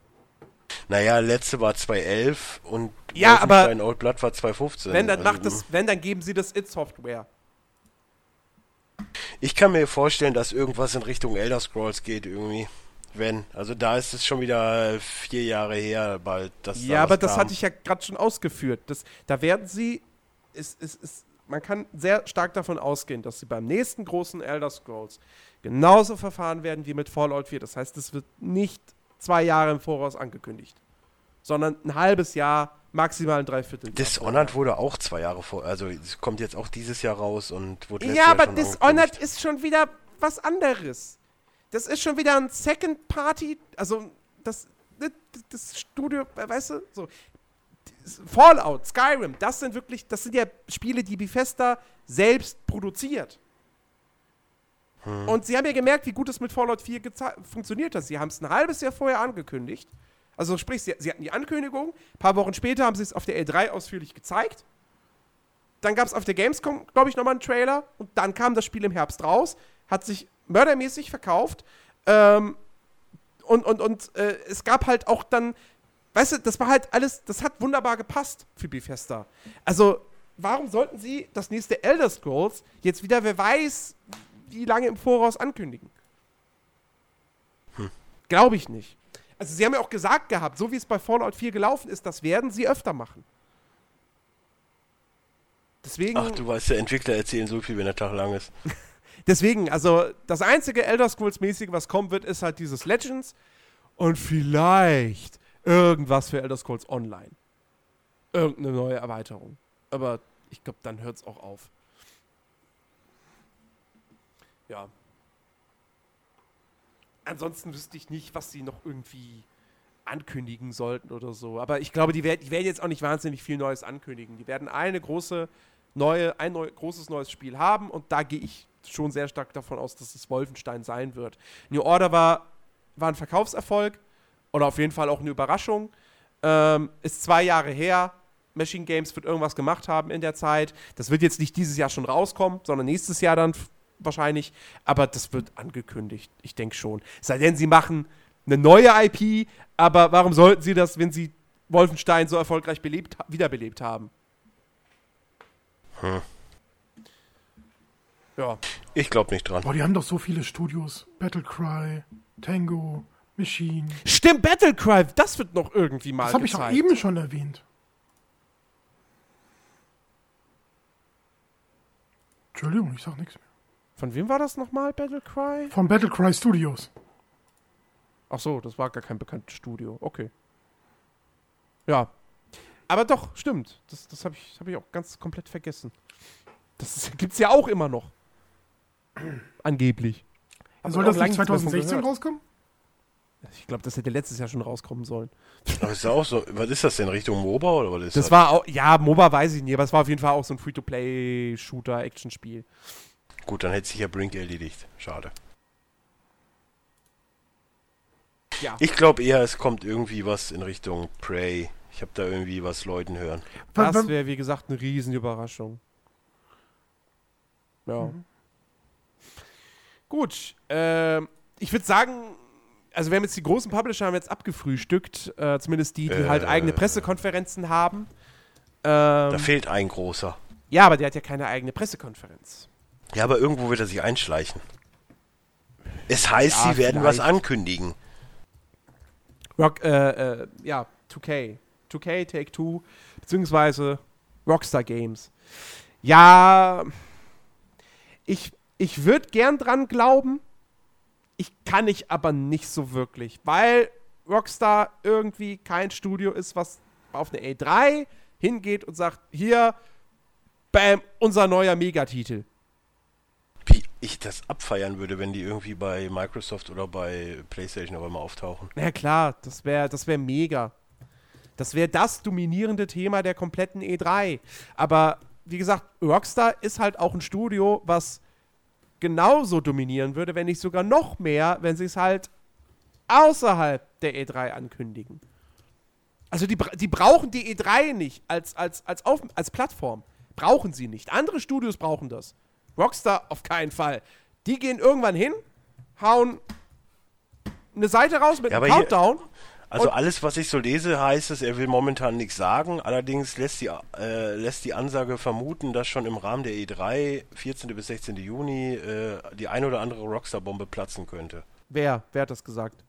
Naja, letzte war 2011 und ja, aber Old Blood war 2015. Wenn, dann also, macht das, wenn, dann geben sie das It-Software. Ich kann mir vorstellen, dass irgendwas in Richtung Elder Scrolls geht irgendwie. Wenn. Also da ist es schon wieder vier Jahre her bald. Dass ja, da aber das kam. hatte ich ja gerade schon ausgeführt. Das, da werden sie. Ist, ist, ist, man kann sehr stark davon ausgehen, dass sie beim nächsten großen Elder Scrolls genauso verfahren werden wie mit Fallout 4. Das heißt, es wird nicht zwei Jahre im Voraus angekündigt. Sondern ein halbes Jahr, maximal ein Dreiviertel. Dishonored wurde auch zwei Jahre vor, also es kommt jetzt auch dieses Jahr raus und wurde Ja, aber Dishonored ist schon wieder was anderes. Das ist schon wieder ein Second Party, also das, das, das Studio, weißt du, so. Fallout, Skyrim, das sind wirklich, das sind ja Spiele, die Bethesda selbst produziert. Hm. Und sie haben ja gemerkt, wie gut es mit Fallout 4 funktioniert hat. Sie haben es ein halbes Jahr vorher angekündigt. Also sprich, sie, sie hatten die Ankündigung, ein paar Wochen später haben sie es auf der L3 ausführlich gezeigt. Dann gab es auf der Gamescom, glaube ich, nochmal einen Trailer und dann kam das Spiel im Herbst raus, hat sich mördermäßig verkauft. Ähm, und und, und äh, es gab halt auch dann, weißt du, das war halt alles, das hat wunderbar gepasst für Bethesda. Also, warum sollten sie das nächste Elder Scrolls jetzt wieder, wer weiß, wie lange im Voraus ankündigen. Hm. Glaube ich nicht. Also sie haben ja auch gesagt gehabt, so wie es bei Fallout 4 gelaufen ist, das werden sie öfter machen. Deswegen. Ach, du weißt, der Entwickler erzählen so viel, wenn der Tag lang ist. Deswegen, also das einzige Elder Scrolls-mäßige, was kommen wird, ist halt dieses Legends und vielleicht irgendwas für Elder Scrolls Online. Irgendeine neue Erweiterung. Aber ich glaube, dann hört es auch auf ja. Ansonsten wüsste ich nicht, was sie noch irgendwie ankündigen sollten oder so. Aber ich glaube, die, werd, die werden jetzt auch nicht wahnsinnig viel Neues ankündigen. Die werden eine große neue, ein neu, großes neues Spiel haben und da gehe ich schon sehr stark davon aus, dass es Wolfenstein sein wird. New Order war, war ein Verkaufserfolg oder auf jeden Fall auch eine Überraschung. Ähm, ist zwei Jahre her. Machine Games wird irgendwas gemacht haben in der Zeit. Das wird jetzt nicht dieses Jahr schon rauskommen, sondern nächstes Jahr dann wahrscheinlich. Aber das wird angekündigt. Ich denke schon. Sei denn, sie machen eine neue IP, aber warum sollten sie das, wenn sie Wolfenstein so erfolgreich belebt, wiederbelebt haben? Hm. Ja. Ich glaube nicht dran. Boah, die haben doch so viele Studios. Battlecry, Tango, Machine. Stimmt, Battlecry, das wird noch irgendwie mal Das habe ich doch eben schon erwähnt. Entschuldigung, ich sag nichts mehr. Von wem war das nochmal, Battlecry? Von Battlecry Studios. Ach so, das war gar kein bekanntes Studio. Okay. Ja. Aber doch, stimmt. Das, das habe ich, hab ich auch ganz komplett vergessen. Das gibt es ja auch immer noch. Angeblich. Aber Soll das nicht 2016 rauskommen? Ich glaube, das hätte letztes Jahr schon rauskommen sollen. Aber ist ja auch so, was ist das denn, Richtung MOBA oder was ist das? Das war auch, ja, MOBA weiß ich nicht, aber es war auf jeden Fall auch so ein Free-to-Play-Shooter-Action-Spiel. Gut, dann hätte sich ja Brink erledigt. Schade. Ja. Ich glaube eher, es kommt irgendwie was in Richtung Prey. Ich habe da irgendwie was Leuten hören. Das wäre, wie gesagt, eine Riesenüberraschung. Ja. Mhm. Gut, äh, ich würde sagen, also wir haben jetzt die großen Publisher haben jetzt abgefrühstückt, äh, zumindest die, die äh, halt eigene Pressekonferenzen haben. Ähm, da fehlt ein großer. Ja, aber der hat ja keine eigene Pressekonferenz. Ja, aber irgendwo wird er sich einschleichen. Es heißt, ja, sie werden vielleicht. was ankündigen. Rock, äh, äh, ja, 2K. 2K, Take Two, beziehungsweise Rockstar Games. Ja, ich, ich würde gern dran glauben, ich kann ich aber nicht so wirklich, weil Rockstar irgendwie kein Studio ist, was auf eine A3 hingeht und sagt, hier, bam, unser neuer Megatitel ich das abfeiern würde, wenn die irgendwie bei Microsoft oder bei PlayStation aber mal auftauchen. Ja klar, das wäre das wär mega. Das wäre das dominierende Thema der kompletten E3. Aber wie gesagt, Rockstar ist halt auch ein Studio, was genauso dominieren würde, wenn nicht sogar noch mehr, wenn sie es halt außerhalb der E3 ankündigen. Also die, die brauchen die E3 nicht als, als, als, auf, als Plattform. Brauchen sie nicht. Andere Studios brauchen das. Rockstar auf keinen Fall. Die gehen irgendwann hin, hauen eine Seite raus mit ja, einem Countdown. Hier, also alles, was ich so lese, heißt es, er will momentan nichts sagen. Allerdings lässt die, äh, lässt die Ansage vermuten, dass schon im Rahmen der E3, 14. bis 16. Juni, äh, die ein oder andere Rockstar-Bombe platzen könnte. Wer? Wer hat das gesagt?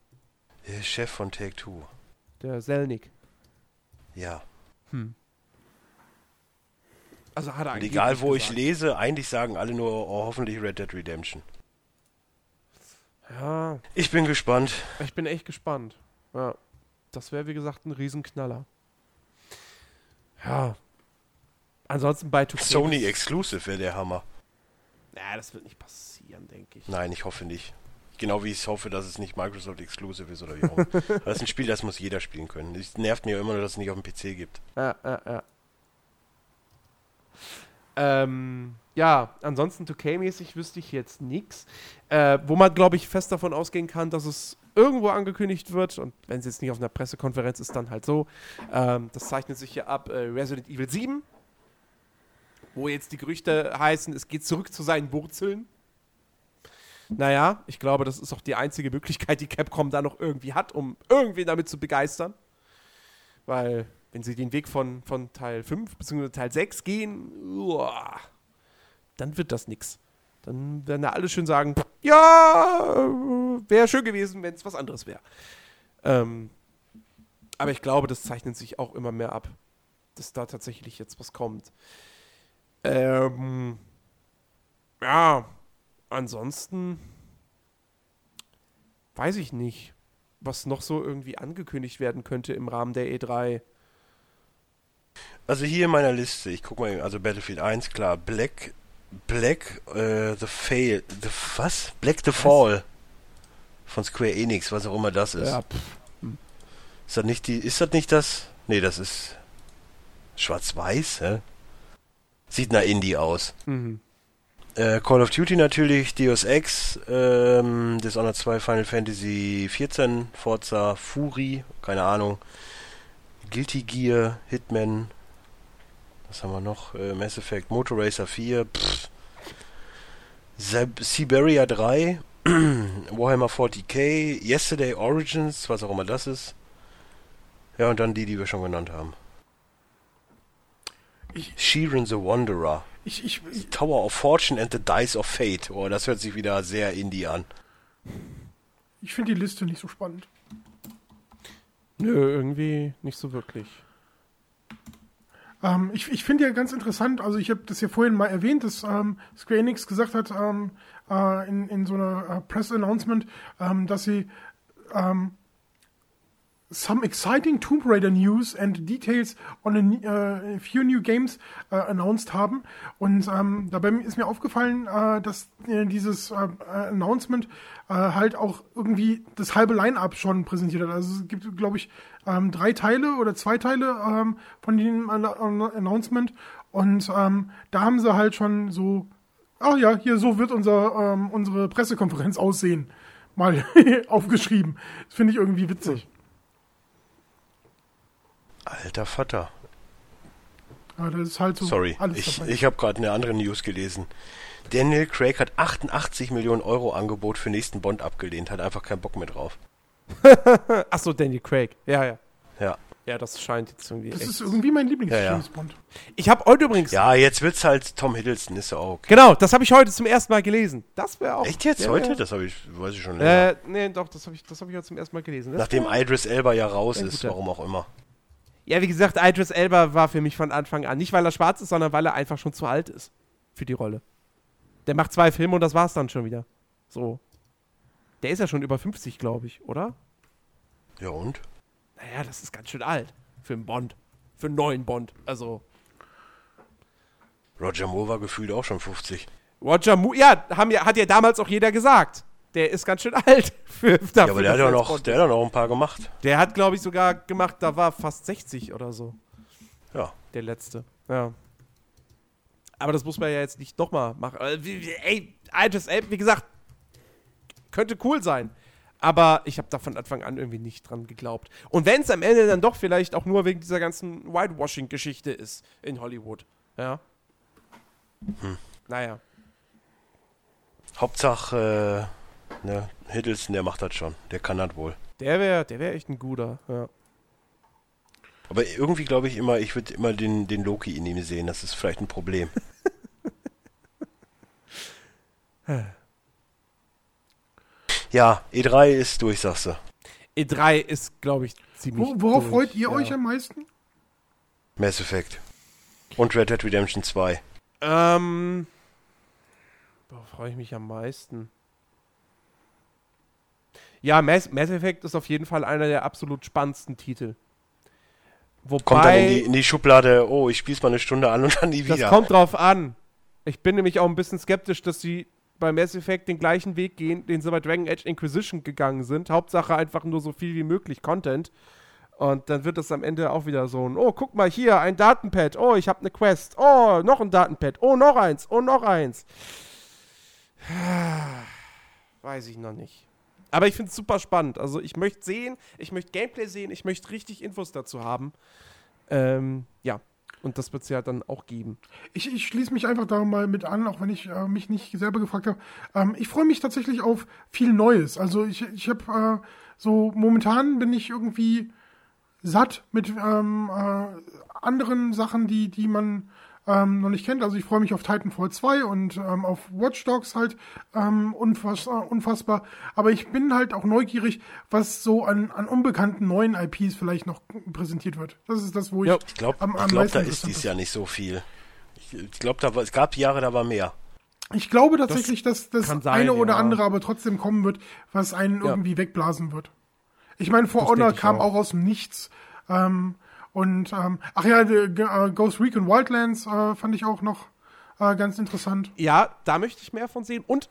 Der Chef von Take-Two. Der Selnik. Ja. Hm. Also hat er eigentlich. Egal wo gesagt. ich lese, eigentlich sagen alle nur oh, hoffentlich Red Dead Redemption. Ja. Ich bin gespannt. Ich bin echt gespannt. Ja. Das wäre, wie gesagt, ein Riesenknaller. Ja. Ansonsten bei 2K. Sony Exclusive wäre der Hammer. Ja, das wird nicht passieren, denke ich. Nein, ich hoffe nicht. Genau wie ich hoffe, dass es nicht Microsoft Exclusive ist oder wie auch immer. das ist ein Spiel, das muss jeder spielen können. Es nervt mir immer nur, dass es nicht auf dem PC gibt. Ja, ja, ja. Ähm, ja, ansonsten 2K-mäßig wüsste ich jetzt nichts. Äh, wo man, glaube ich, fest davon ausgehen kann, dass es irgendwo angekündigt wird, und wenn es jetzt nicht auf einer Pressekonferenz ist, dann halt so. Ähm, das zeichnet sich hier ab: äh, Resident Evil 7, wo jetzt die Gerüchte heißen, es geht zurück zu seinen Wurzeln. Naja, ich glaube, das ist auch die einzige Möglichkeit, die Capcom da noch irgendwie hat, um irgendwen damit zu begeistern. Weil wenn sie den Weg von, von Teil 5 bzw. Teil 6 gehen, uah, dann wird das nichts. Dann werden da alle schön sagen, ja, wäre schön gewesen, wenn es was anderes wäre. Ähm, aber ich glaube, das zeichnet sich auch immer mehr ab, dass da tatsächlich jetzt was kommt. Ähm, ja, ansonsten weiß ich nicht, was noch so irgendwie angekündigt werden könnte im Rahmen der E3. Also hier in meiner Liste, ich guck mal, also Battlefield 1, klar, Black, Black, äh, The Fail, The, was? Black the Fall. Von Square Enix, was auch immer das ist. Ja, hm. Ist das nicht die, ist das nicht das? Nee, das ist schwarz-weiß, hä? Sieht nach Indie aus. Mhm. Äh, Call of Duty natürlich, Deus Ex, ähm, Dishonored 2, Final Fantasy 14, Forza, Fury, keine Ahnung. Guilty Gear, Hitman, was haben wir noch? Äh, Mass Effect, Motor Racer 4, pff. Siberia 3, Warhammer 40k, Yesterday Origins, was auch immer das ist. Ja, und dann die, die wir schon genannt haben. Ich, Sheeran the Wanderer. Ich, ich, ich, Tower of Fortune and the Dice of Fate. Oh, das hört sich wieder sehr indie an. Ich finde die Liste nicht so spannend. Nö, irgendwie nicht so wirklich. Ähm, ich ich finde ja ganz interessant, also ich habe das ja vorhin mal erwähnt, dass ähm, Square Enix gesagt hat ähm, äh, in, in so einer äh, Press-Announcement, ähm, dass sie ähm, some exciting Tomb Raider news and details on a, uh, few new games uh, announced haben. Und ähm, dabei ist mir aufgefallen, äh, dass äh, dieses äh, Announcement äh, halt auch irgendwie das halbe Line-Up schon präsentiert hat. Also es gibt, glaube ich, ähm, drei Teile oder zwei Teile ähm, von dem Announcement. Und ähm, da haben sie halt schon so, ach ja, hier so wird unser, ähm, unsere Pressekonferenz aussehen. Mal aufgeschrieben. Das finde ich irgendwie witzig. Alter Vater. Ja, das ist halt so Sorry, ich, ich habe gerade eine andere News gelesen. Daniel Craig hat 88 Millionen Euro Angebot für nächsten Bond abgelehnt, hat einfach keinen Bock mehr drauf. Achso, Daniel Craig, ja, ja. Ja. Ja, das scheint jetzt irgendwie. Das ist irgendwie mein Lieblings-Bond. Ja, ja. Ich habe heute übrigens. Ja, jetzt wird's halt Tom Hiddleston, ist ja auch okay. Genau, das habe ich heute zum ersten Mal gelesen. Das wäre auch. Echt jetzt ja, heute? Das habe ich, weiß ich schon länger. Äh, nee, doch, das habe ich, hab ich heute zum ersten Mal gelesen. Das Nachdem Idris Elba ja raus ist, warum auch immer. Ja, wie gesagt, Idris Elba war für mich von Anfang an. Nicht, weil er schwarz ist, sondern weil er einfach schon zu alt ist für die Rolle. Der macht zwei Filme und das war's dann schon wieder. So. Der ist ja schon über 50, glaube ich, oder? Ja, und? Naja, das ist ganz schön alt. Für einen Bond. Für einen neuen Bond. Also. Roger Moore war gefühlt auch schon 50. Roger Moore, ja, haben ja, hat ja damals auch jeder gesagt der ist ganz schön alt. Für, dafür, ja, aber der hat ja noch, der hat noch ein paar gemacht. Der hat, glaube ich, sogar gemacht, da war fast 60 oder so. Ja. Der letzte. Ja. Aber das muss man ja jetzt nicht nochmal machen. Ey, altes Elb, wie gesagt, könnte cool sein. Aber ich habe da von Anfang an irgendwie nicht dran geglaubt. Und wenn es am Ende dann doch vielleicht auch nur wegen dieser ganzen Whitewashing-Geschichte ist in Hollywood. Ja. Hm. Naja. Hauptsache, äh Ne? Hiddleston, der macht das schon. Der kann das wohl. Der wäre der wär echt ein guter, ja. Aber irgendwie glaube ich immer, ich würde immer den, den Loki in ihm sehen. Das ist vielleicht ein Problem. ja, E3 ist durch, sagst du. E3 ist, glaube ich, ziemlich. Wo, worauf durch, freut ihr ja. euch am meisten? Mass Effect. Und Red Dead Redemption 2. Ähm. Worauf freue ich mich am meisten? Ja, Mass, Mass Effect ist auf jeden Fall einer der absolut spannendsten Titel. Wobei, kommt dann in die, in die Schublade, oh, ich spiel's mal eine Stunde an und dann nie wieder. Das kommt drauf an. Ich bin nämlich auch ein bisschen skeptisch, dass sie bei Mass Effect den gleichen Weg gehen, den sie bei Dragon Age Inquisition gegangen sind. Hauptsache einfach nur so viel wie möglich Content. Und dann wird das am Ende auch wieder so ein, oh, guck mal hier, ein Datenpad. Oh, ich habe eine Quest. Oh, noch ein Datenpad. Oh, noch eins. Oh, noch eins. Weiß ich noch nicht. Aber ich finde es super spannend. Also ich möchte sehen, ich möchte Gameplay sehen, ich möchte richtig Infos dazu haben. Ähm, ja. Und das wird es ja dann auch geben. Ich, ich schließe mich einfach da mal mit an, auch wenn ich äh, mich nicht selber gefragt habe. Ähm, ich freue mich tatsächlich auf viel Neues. Also ich, ich habe äh, so momentan bin ich irgendwie satt mit ähm, äh, anderen Sachen, die, die man ähm, noch nicht kennt. Also ich freue mich auf Titanfall 2 und ähm, auf Watch Dogs halt ähm, unfass, unfassbar. Aber ich bin halt auch neugierig, was so an, an unbekannten neuen IPs vielleicht noch präsentiert wird. Das ist das, wo ich, ja, ich glaube, am, am glaub, da ist dies Jahr nicht so viel. Ich, ich glaube, es gab Jahre, da war mehr. Ich glaube tatsächlich, das dass das sein, eine oder ja. andere aber trotzdem kommen wird, was einen ja. irgendwie wegblasen wird. Ich meine, For Honor kam auch. auch aus dem Nichts. Ähm, und ähm, ach ja, äh, Ghost Recon Wildlands äh, fand ich auch noch äh, ganz interessant. Ja, da möchte ich mehr von sehen. Und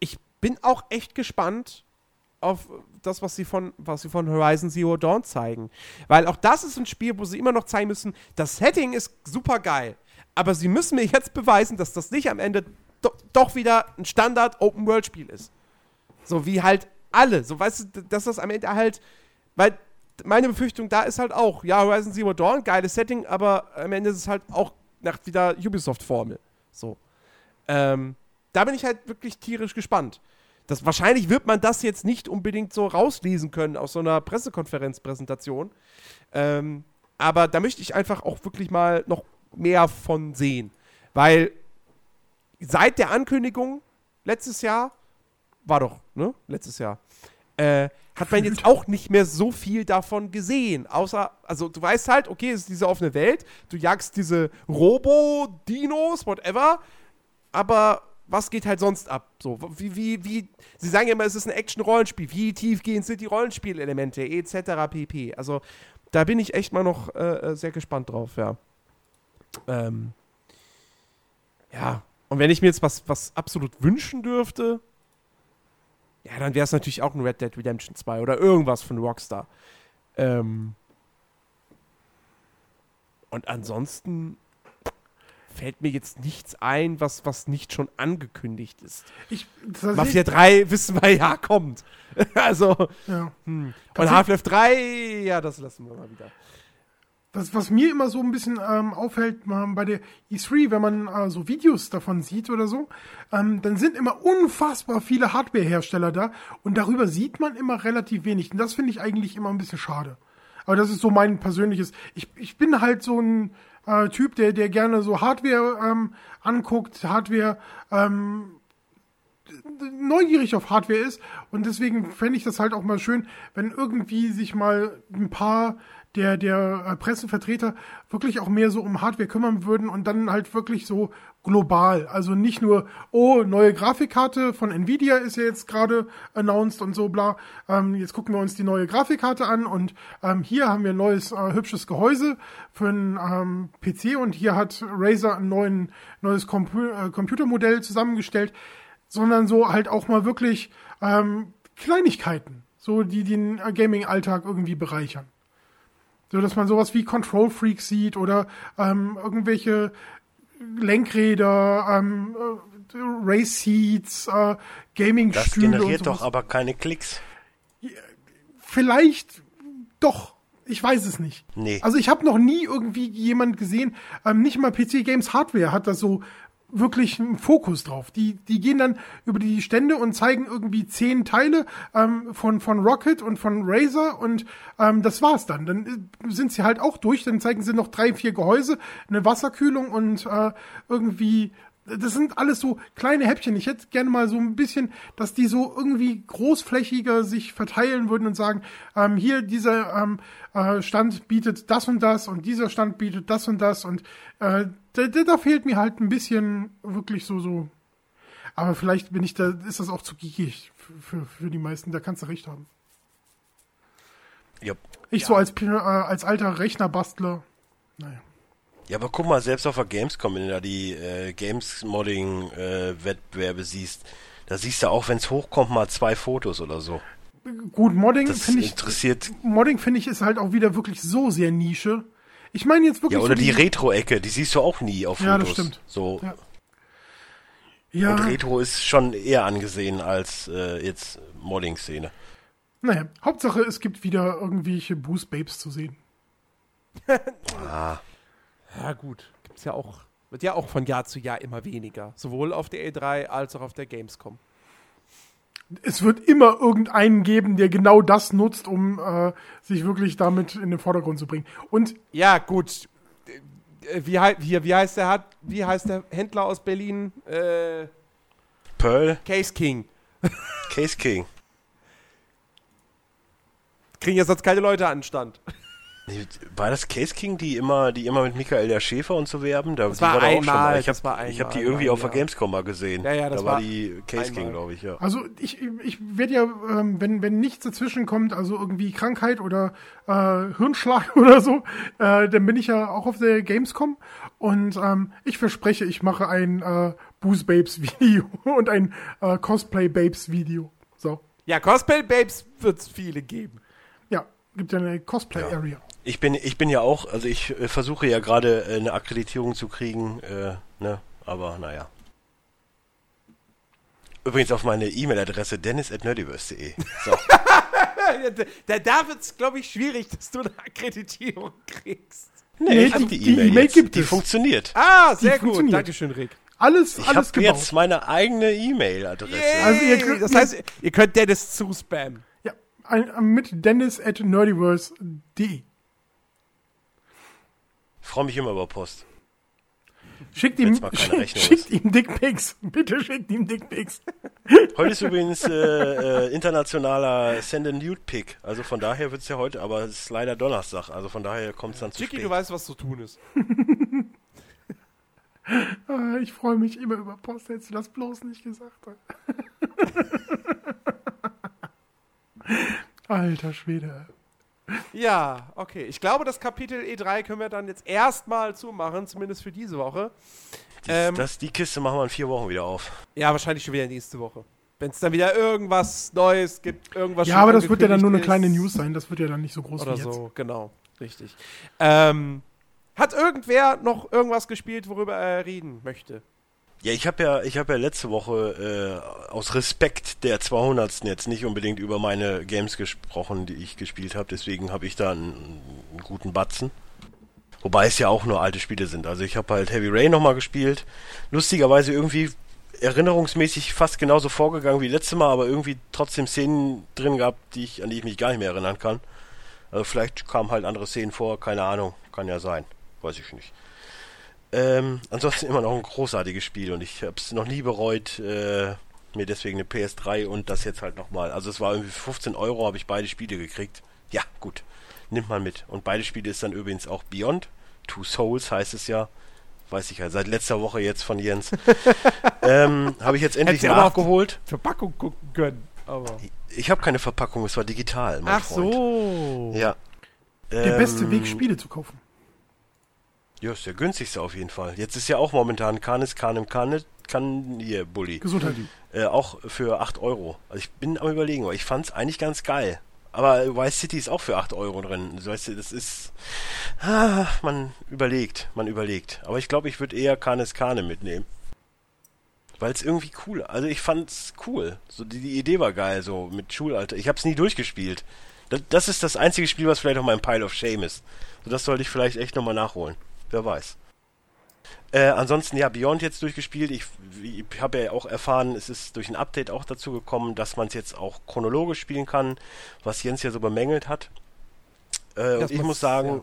ich bin auch echt gespannt auf das, was sie von, was sie von Horizon Zero Dawn zeigen. Weil auch das ist ein Spiel, wo sie immer noch zeigen müssen, das Setting ist super geil. Aber sie müssen mir jetzt beweisen, dass das nicht am Ende do doch wieder ein Standard-Open-World-Spiel ist. So wie halt alle. So weißt du, dass das am Ende halt. Weil meine Befürchtung da ist halt auch, ja, Horizon Zero Dawn, geiles Setting, aber am Ende ist es halt auch nach wieder Ubisoft-Formel. So. Ähm, da bin ich halt wirklich tierisch gespannt. Das, wahrscheinlich wird man das jetzt nicht unbedingt so rauslesen können aus so einer Pressekonferenzpräsentation. Ähm, aber da möchte ich einfach auch wirklich mal noch mehr von sehen. Weil seit der Ankündigung letztes Jahr, war doch, ne? Letztes Jahr, äh, hat man jetzt auch nicht mehr so viel davon gesehen. Außer, also du weißt halt, okay, es ist diese offene Welt, du jagst diese Robo-Dinos, whatever, aber was geht halt sonst ab? So, wie, wie, wie, sie sagen ja immer, es ist ein Action-Rollenspiel. Wie tiefgehend sind die Rollenspielelemente, etc. pp. Also, da bin ich echt mal noch äh, äh, sehr gespannt drauf, ja. Ähm, ja, und wenn ich mir jetzt was, was absolut wünschen dürfte, ja, dann wäre es natürlich auch ein Red Dead Redemption 2 oder irgendwas von Rockstar. Ähm, und ansonsten fällt mir jetzt nichts ein, was, was nicht schon angekündigt ist. Ich, Mafia 3 wissen wir ja, kommt. also, ja. Hm. und Half-Life 3, ja, das lassen wir mal wieder. Das, was mir immer so ein bisschen ähm, auffällt ähm, bei der E3, wenn man äh, so Videos davon sieht oder so, ähm, dann sind immer unfassbar viele Hardware-Hersteller da und darüber sieht man immer relativ wenig. Und das finde ich eigentlich immer ein bisschen schade. Aber das ist so mein persönliches. Ich, ich bin halt so ein äh, Typ, der, der gerne so Hardware ähm, anguckt, Hardware ähm, neugierig auf Hardware ist. Und deswegen fände ich das halt auch mal schön, wenn irgendwie sich mal ein paar der, der äh, Pressevertreter wirklich auch mehr so um Hardware kümmern würden und dann halt wirklich so global. Also nicht nur, oh, neue Grafikkarte von Nvidia ist ja jetzt gerade announced und so bla. Ähm, jetzt gucken wir uns die neue Grafikkarte an und ähm, hier haben wir ein neues äh, hübsches Gehäuse für einen ähm, PC und hier hat Razer ein neuen, neues Compu äh, Computermodell zusammengestellt, sondern so halt auch mal wirklich ähm, Kleinigkeiten, so die den Gaming-Alltag irgendwie bereichern. So dass man sowas wie Control Freak sieht oder ähm, irgendwelche Lenkräder, ähm, äh, Race Seats, äh, Gaming-Stühle. Das generiert doch aber keine Klicks. Vielleicht doch. Ich weiß es nicht. Nee. Also ich habe noch nie irgendwie jemand gesehen, ähm, nicht mal PC Games Hardware hat das so wirklich einen Fokus drauf. Die, die gehen dann über die Stände und zeigen irgendwie zehn Teile ähm, von, von Rocket und von Razer und ähm, das war's dann. Dann äh, sind sie halt auch durch, dann zeigen sie noch drei, vier Gehäuse, eine Wasserkühlung und äh, irgendwie das sind alles so kleine Häppchen. Ich hätte gerne mal so ein bisschen, dass die so irgendwie großflächiger sich verteilen würden und sagen, ähm, hier dieser ähm, äh, Stand bietet das und das und dieser Stand bietet das und das und äh, da, da fehlt mir halt ein bisschen wirklich so so. Aber vielleicht bin ich da, ist das auch zu geekig für, für, für die meisten. Da kannst du recht haben. Ja. Ich ja. so als, äh, als alter Rechnerbastler, naja. Ja, aber guck mal, selbst auf der Gamescom, wenn du da die äh, Games-Modding-Wettbewerbe äh, siehst, da siehst du auch, wenn es hochkommt, mal zwei Fotos oder so. Gut, Modding finde ich. Interessiert. Modding finde ich ist halt auch wieder wirklich so sehr Nische. Ich meine jetzt wirklich. Ja, oder so die, die Retro-Ecke, die siehst du auch nie auf Fotos. Ja, das stimmt. So. Ja. ja. Und Retro ist schon eher angesehen als äh, jetzt Modding-Szene. Naja, Hauptsache es gibt wieder irgendwelche Boost-Babes zu sehen. ah. Ja, gut. Gibt's ja auch. Wird ja auch von Jahr zu Jahr immer weniger. Sowohl auf der E3 als auch auf der Gamescom. Es wird immer irgendeinen geben, der genau das nutzt, um äh, sich wirklich damit in den Vordergrund zu bringen. Und ja, gut. Äh, wie, wie, wie, heißt der, wie heißt der Händler aus Berlin? Äh, Pearl? Case King. Case King. Kriegen ja sonst keine Leute anstand. War das Case King, die immer, die immer mit Michael der Schäfer und so werben? Da, das war, war einmal, Ich habe hab die irgendwie auf der Gamescom mal gesehen. Ja, ja, das da war, war die Case einmal. King, glaube ich, ja. Also ich, ich werde ja, ähm, wenn, wenn nichts dazwischen kommt, also irgendwie Krankheit oder äh, Hirnschlag oder so, äh, dann bin ich ja auch auf der Gamescom und ähm, ich verspreche, ich mache ein äh, Booze Babes Video und ein äh, Cosplay Babes Video. So. Ja, Cosplay Babes wird es viele geben. Ja, gibt ja eine Cosplay Area. Ja. Ich bin, ich bin ja auch, also ich äh, versuche ja gerade äh, eine Akkreditierung zu kriegen, äh, ne, aber naja. Übrigens auf meine E-Mail-Adresse dennis.nerdiverse.de. So. da, da wird es, glaube ich, schwierig, dass du eine Akkreditierung kriegst. Nee, nee ich habe die E-Mail e gibt Die es. funktioniert. Ah, sehr die gut. Dankeschön, Rick. Alles, ich alles gebaut. jetzt meine eigene E-Mail-Adresse. Also ihr könnt, das heißt, ihr könnt Dennis zuspammen. Ja, mit dennis at nerdiverse.de. Freue mich immer über Post. Schickt ihm, sch schickt ihm Dickpics. Bitte schickt ihm Dickpics. Heute ist übrigens äh, äh, internationaler Send a Nude Pick. Also von daher wird es ja heute, aber es ist leider Donnerstag. Also von daher kommt es dann zu Chicky, spät. du weißt, was zu tun ist. ah, ich freue mich immer über Post, hättest du das bloß nicht gesagt. Alter Schwede. Ja, okay. Ich glaube, das Kapitel E3 können wir dann jetzt erstmal zumachen, zumindest für diese Woche. Die, ähm, das, die Kiste machen wir in vier Wochen wieder auf. Ja, wahrscheinlich schon wieder nächste Woche. Wenn es dann wieder irgendwas Neues gibt, irgendwas Ja, aber das wird ja dann nur eine kleine News sein, das wird ja dann nicht so groß Oder wie jetzt. so, genau. Richtig. Ähm, hat irgendwer noch irgendwas gespielt, worüber er reden möchte? Ja, ich habe ja, ich habe ja letzte Woche äh, aus Respekt der 200. jetzt nicht unbedingt über meine Games gesprochen, die ich gespielt habe. Deswegen habe ich da einen, einen, guten Batzen. Wobei es ja auch nur alte Spiele sind. Also ich habe halt Heavy Rain nochmal gespielt. Lustigerweise irgendwie erinnerungsmäßig fast genauso vorgegangen wie letztes Mal, aber irgendwie trotzdem Szenen drin gehabt, die ich, an die ich mich gar nicht mehr erinnern kann. Also vielleicht kamen halt andere Szenen vor, keine Ahnung, kann ja sein. Weiß ich nicht. Ähm, ansonsten immer noch ein großartiges Spiel und ich habe es noch nie bereut, äh, mir deswegen eine PS3 und das jetzt halt nochmal. Also es war irgendwie 15 Euro, habe ich beide Spiele gekriegt. Ja, gut. Nimmt man mit. Und beide Spiele ist dann übrigens auch Beyond. Two Souls heißt es ja. Weiß ich ja, seit letzter Woche jetzt von Jens. ähm, habe ich jetzt endlich Hättest nachgeholt. Verpackung gucken können, aber. Ich, ich habe keine Verpackung, es war digital, mein Ach Freund. so. Ja. Der ähm, beste Weg, Spiele zu kaufen. Ja, ist der günstigste auf jeden Fall. Jetzt ist ja auch momentan Canis Canem Canet, kann hier Bulli. Gesundheit. Äh, auch für 8 Euro. Also ich bin am überlegen, weil ich fand es eigentlich ganz geil. Aber Vice City ist auch für 8 Euro drin. Weißt du, das ist. Ah, man überlegt, man überlegt. Aber ich glaube, ich würde eher Canis Cane mitnehmen. Weil es irgendwie cool. Also ich fand's cool. So die, die Idee war geil, so mit Schulalter. Ich habe es nie durchgespielt. Das, das, ist das einzige Spiel, was vielleicht auf meinem Pile of Shame ist. So das sollte ich vielleicht echt nochmal nachholen. Wer weiß. Äh, ansonsten, ja, Beyond jetzt durchgespielt. Ich, ich habe ja auch erfahren, es ist durch ein Update auch dazu gekommen, dass man es jetzt auch chronologisch spielen kann, was Jens ja so bemängelt hat. Äh, und ich muss sagen, ja.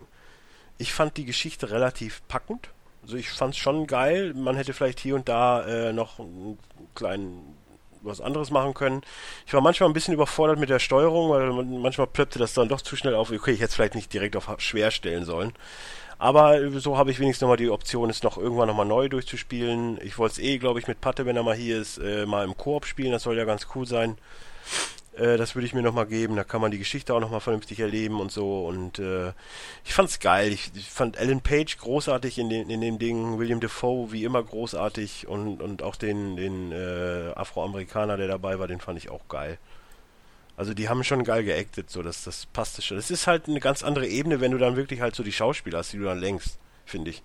ich fand die Geschichte relativ packend. Also ich fand es schon geil. Man hätte vielleicht hier und da äh, noch einen kleinen was anderes machen können. Ich war manchmal ein bisschen überfordert mit der Steuerung, weil manchmal plöppte das dann doch zu schnell auf. Okay, ich hätte es vielleicht nicht direkt auf schwer stellen sollen. Aber so habe ich wenigstens nochmal die Option, es noch irgendwann nochmal neu durchzuspielen. Ich wollte es eh, glaube ich, mit Patte, wenn er mal hier ist, äh, mal im Koop spielen. Das soll ja ganz cool sein. Äh, das würde ich mir nochmal geben. Da kann man die Geschichte auch nochmal vernünftig erleben und so. Und äh, ich fand's geil. Ich, ich, fand Alan Page großartig in, den, in dem Ding. William Defoe wie immer großartig. Und, und auch den, den äh, Afroamerikaner, der dabei war, den fand ich auch geil. Also die haben schon geil geactet, so dass das passt schon. Es ist halt eine ganz andere Ebene, wenn du dann wirklich halt so die Schauspieler hast, die du dann längst, finde ich.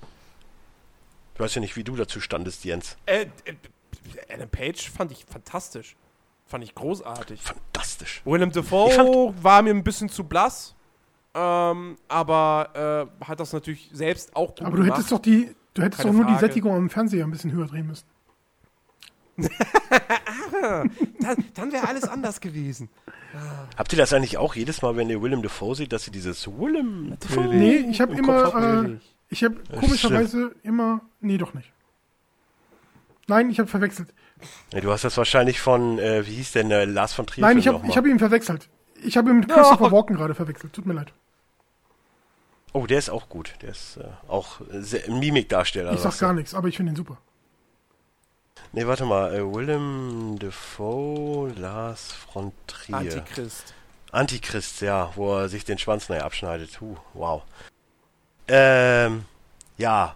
Ich weiß ja nicht, wie du dazu standest, Jens. Äh, äh, Adam Page fand ich fantastisch. Fand ich großartig. Fantastisch. Willem Dafoe war mir ein bisschen zu blass. Ähm, aber äh, hat das natürlich selbst auch gut Aber du hättest gemacht. doch die, du hättest Keine doch nur Frage. die Sättigung am Fernseher ein bisschen höher drehen müssen. ah, dann, dann wäre alles anders gewesen. Habt ihr das eigentlich auch jedes Mal, wenn ihr Willem Dafoe seht, dass ihr dieses Willem Dafoe Nee, ich habe immer, äh, ich habe komischerweise immer, nee, doch nicht. Nein, ich habe verwechselt. Ja, du hast das wahrscheinlich von, äh, wie hieß denn, äh, Lars von Trier? Nein, ich habe hab ihn verwechselt. Ich habe ihn mit Christopher oh. Walken gerade verwechselt. Tut mir leid. Oh, der ist auch gut. Der ist äh, auch ein Mimikdarsteller. Ich sag gar nichts, aber ich finde ihn super. Ne, warte mal. Äh, Willem Defoe, Lars von Trier. Antichrist. Antichrist, ja, wo er sich den Schwanz neu abschneidet. Huh, wow. Ähm, ja.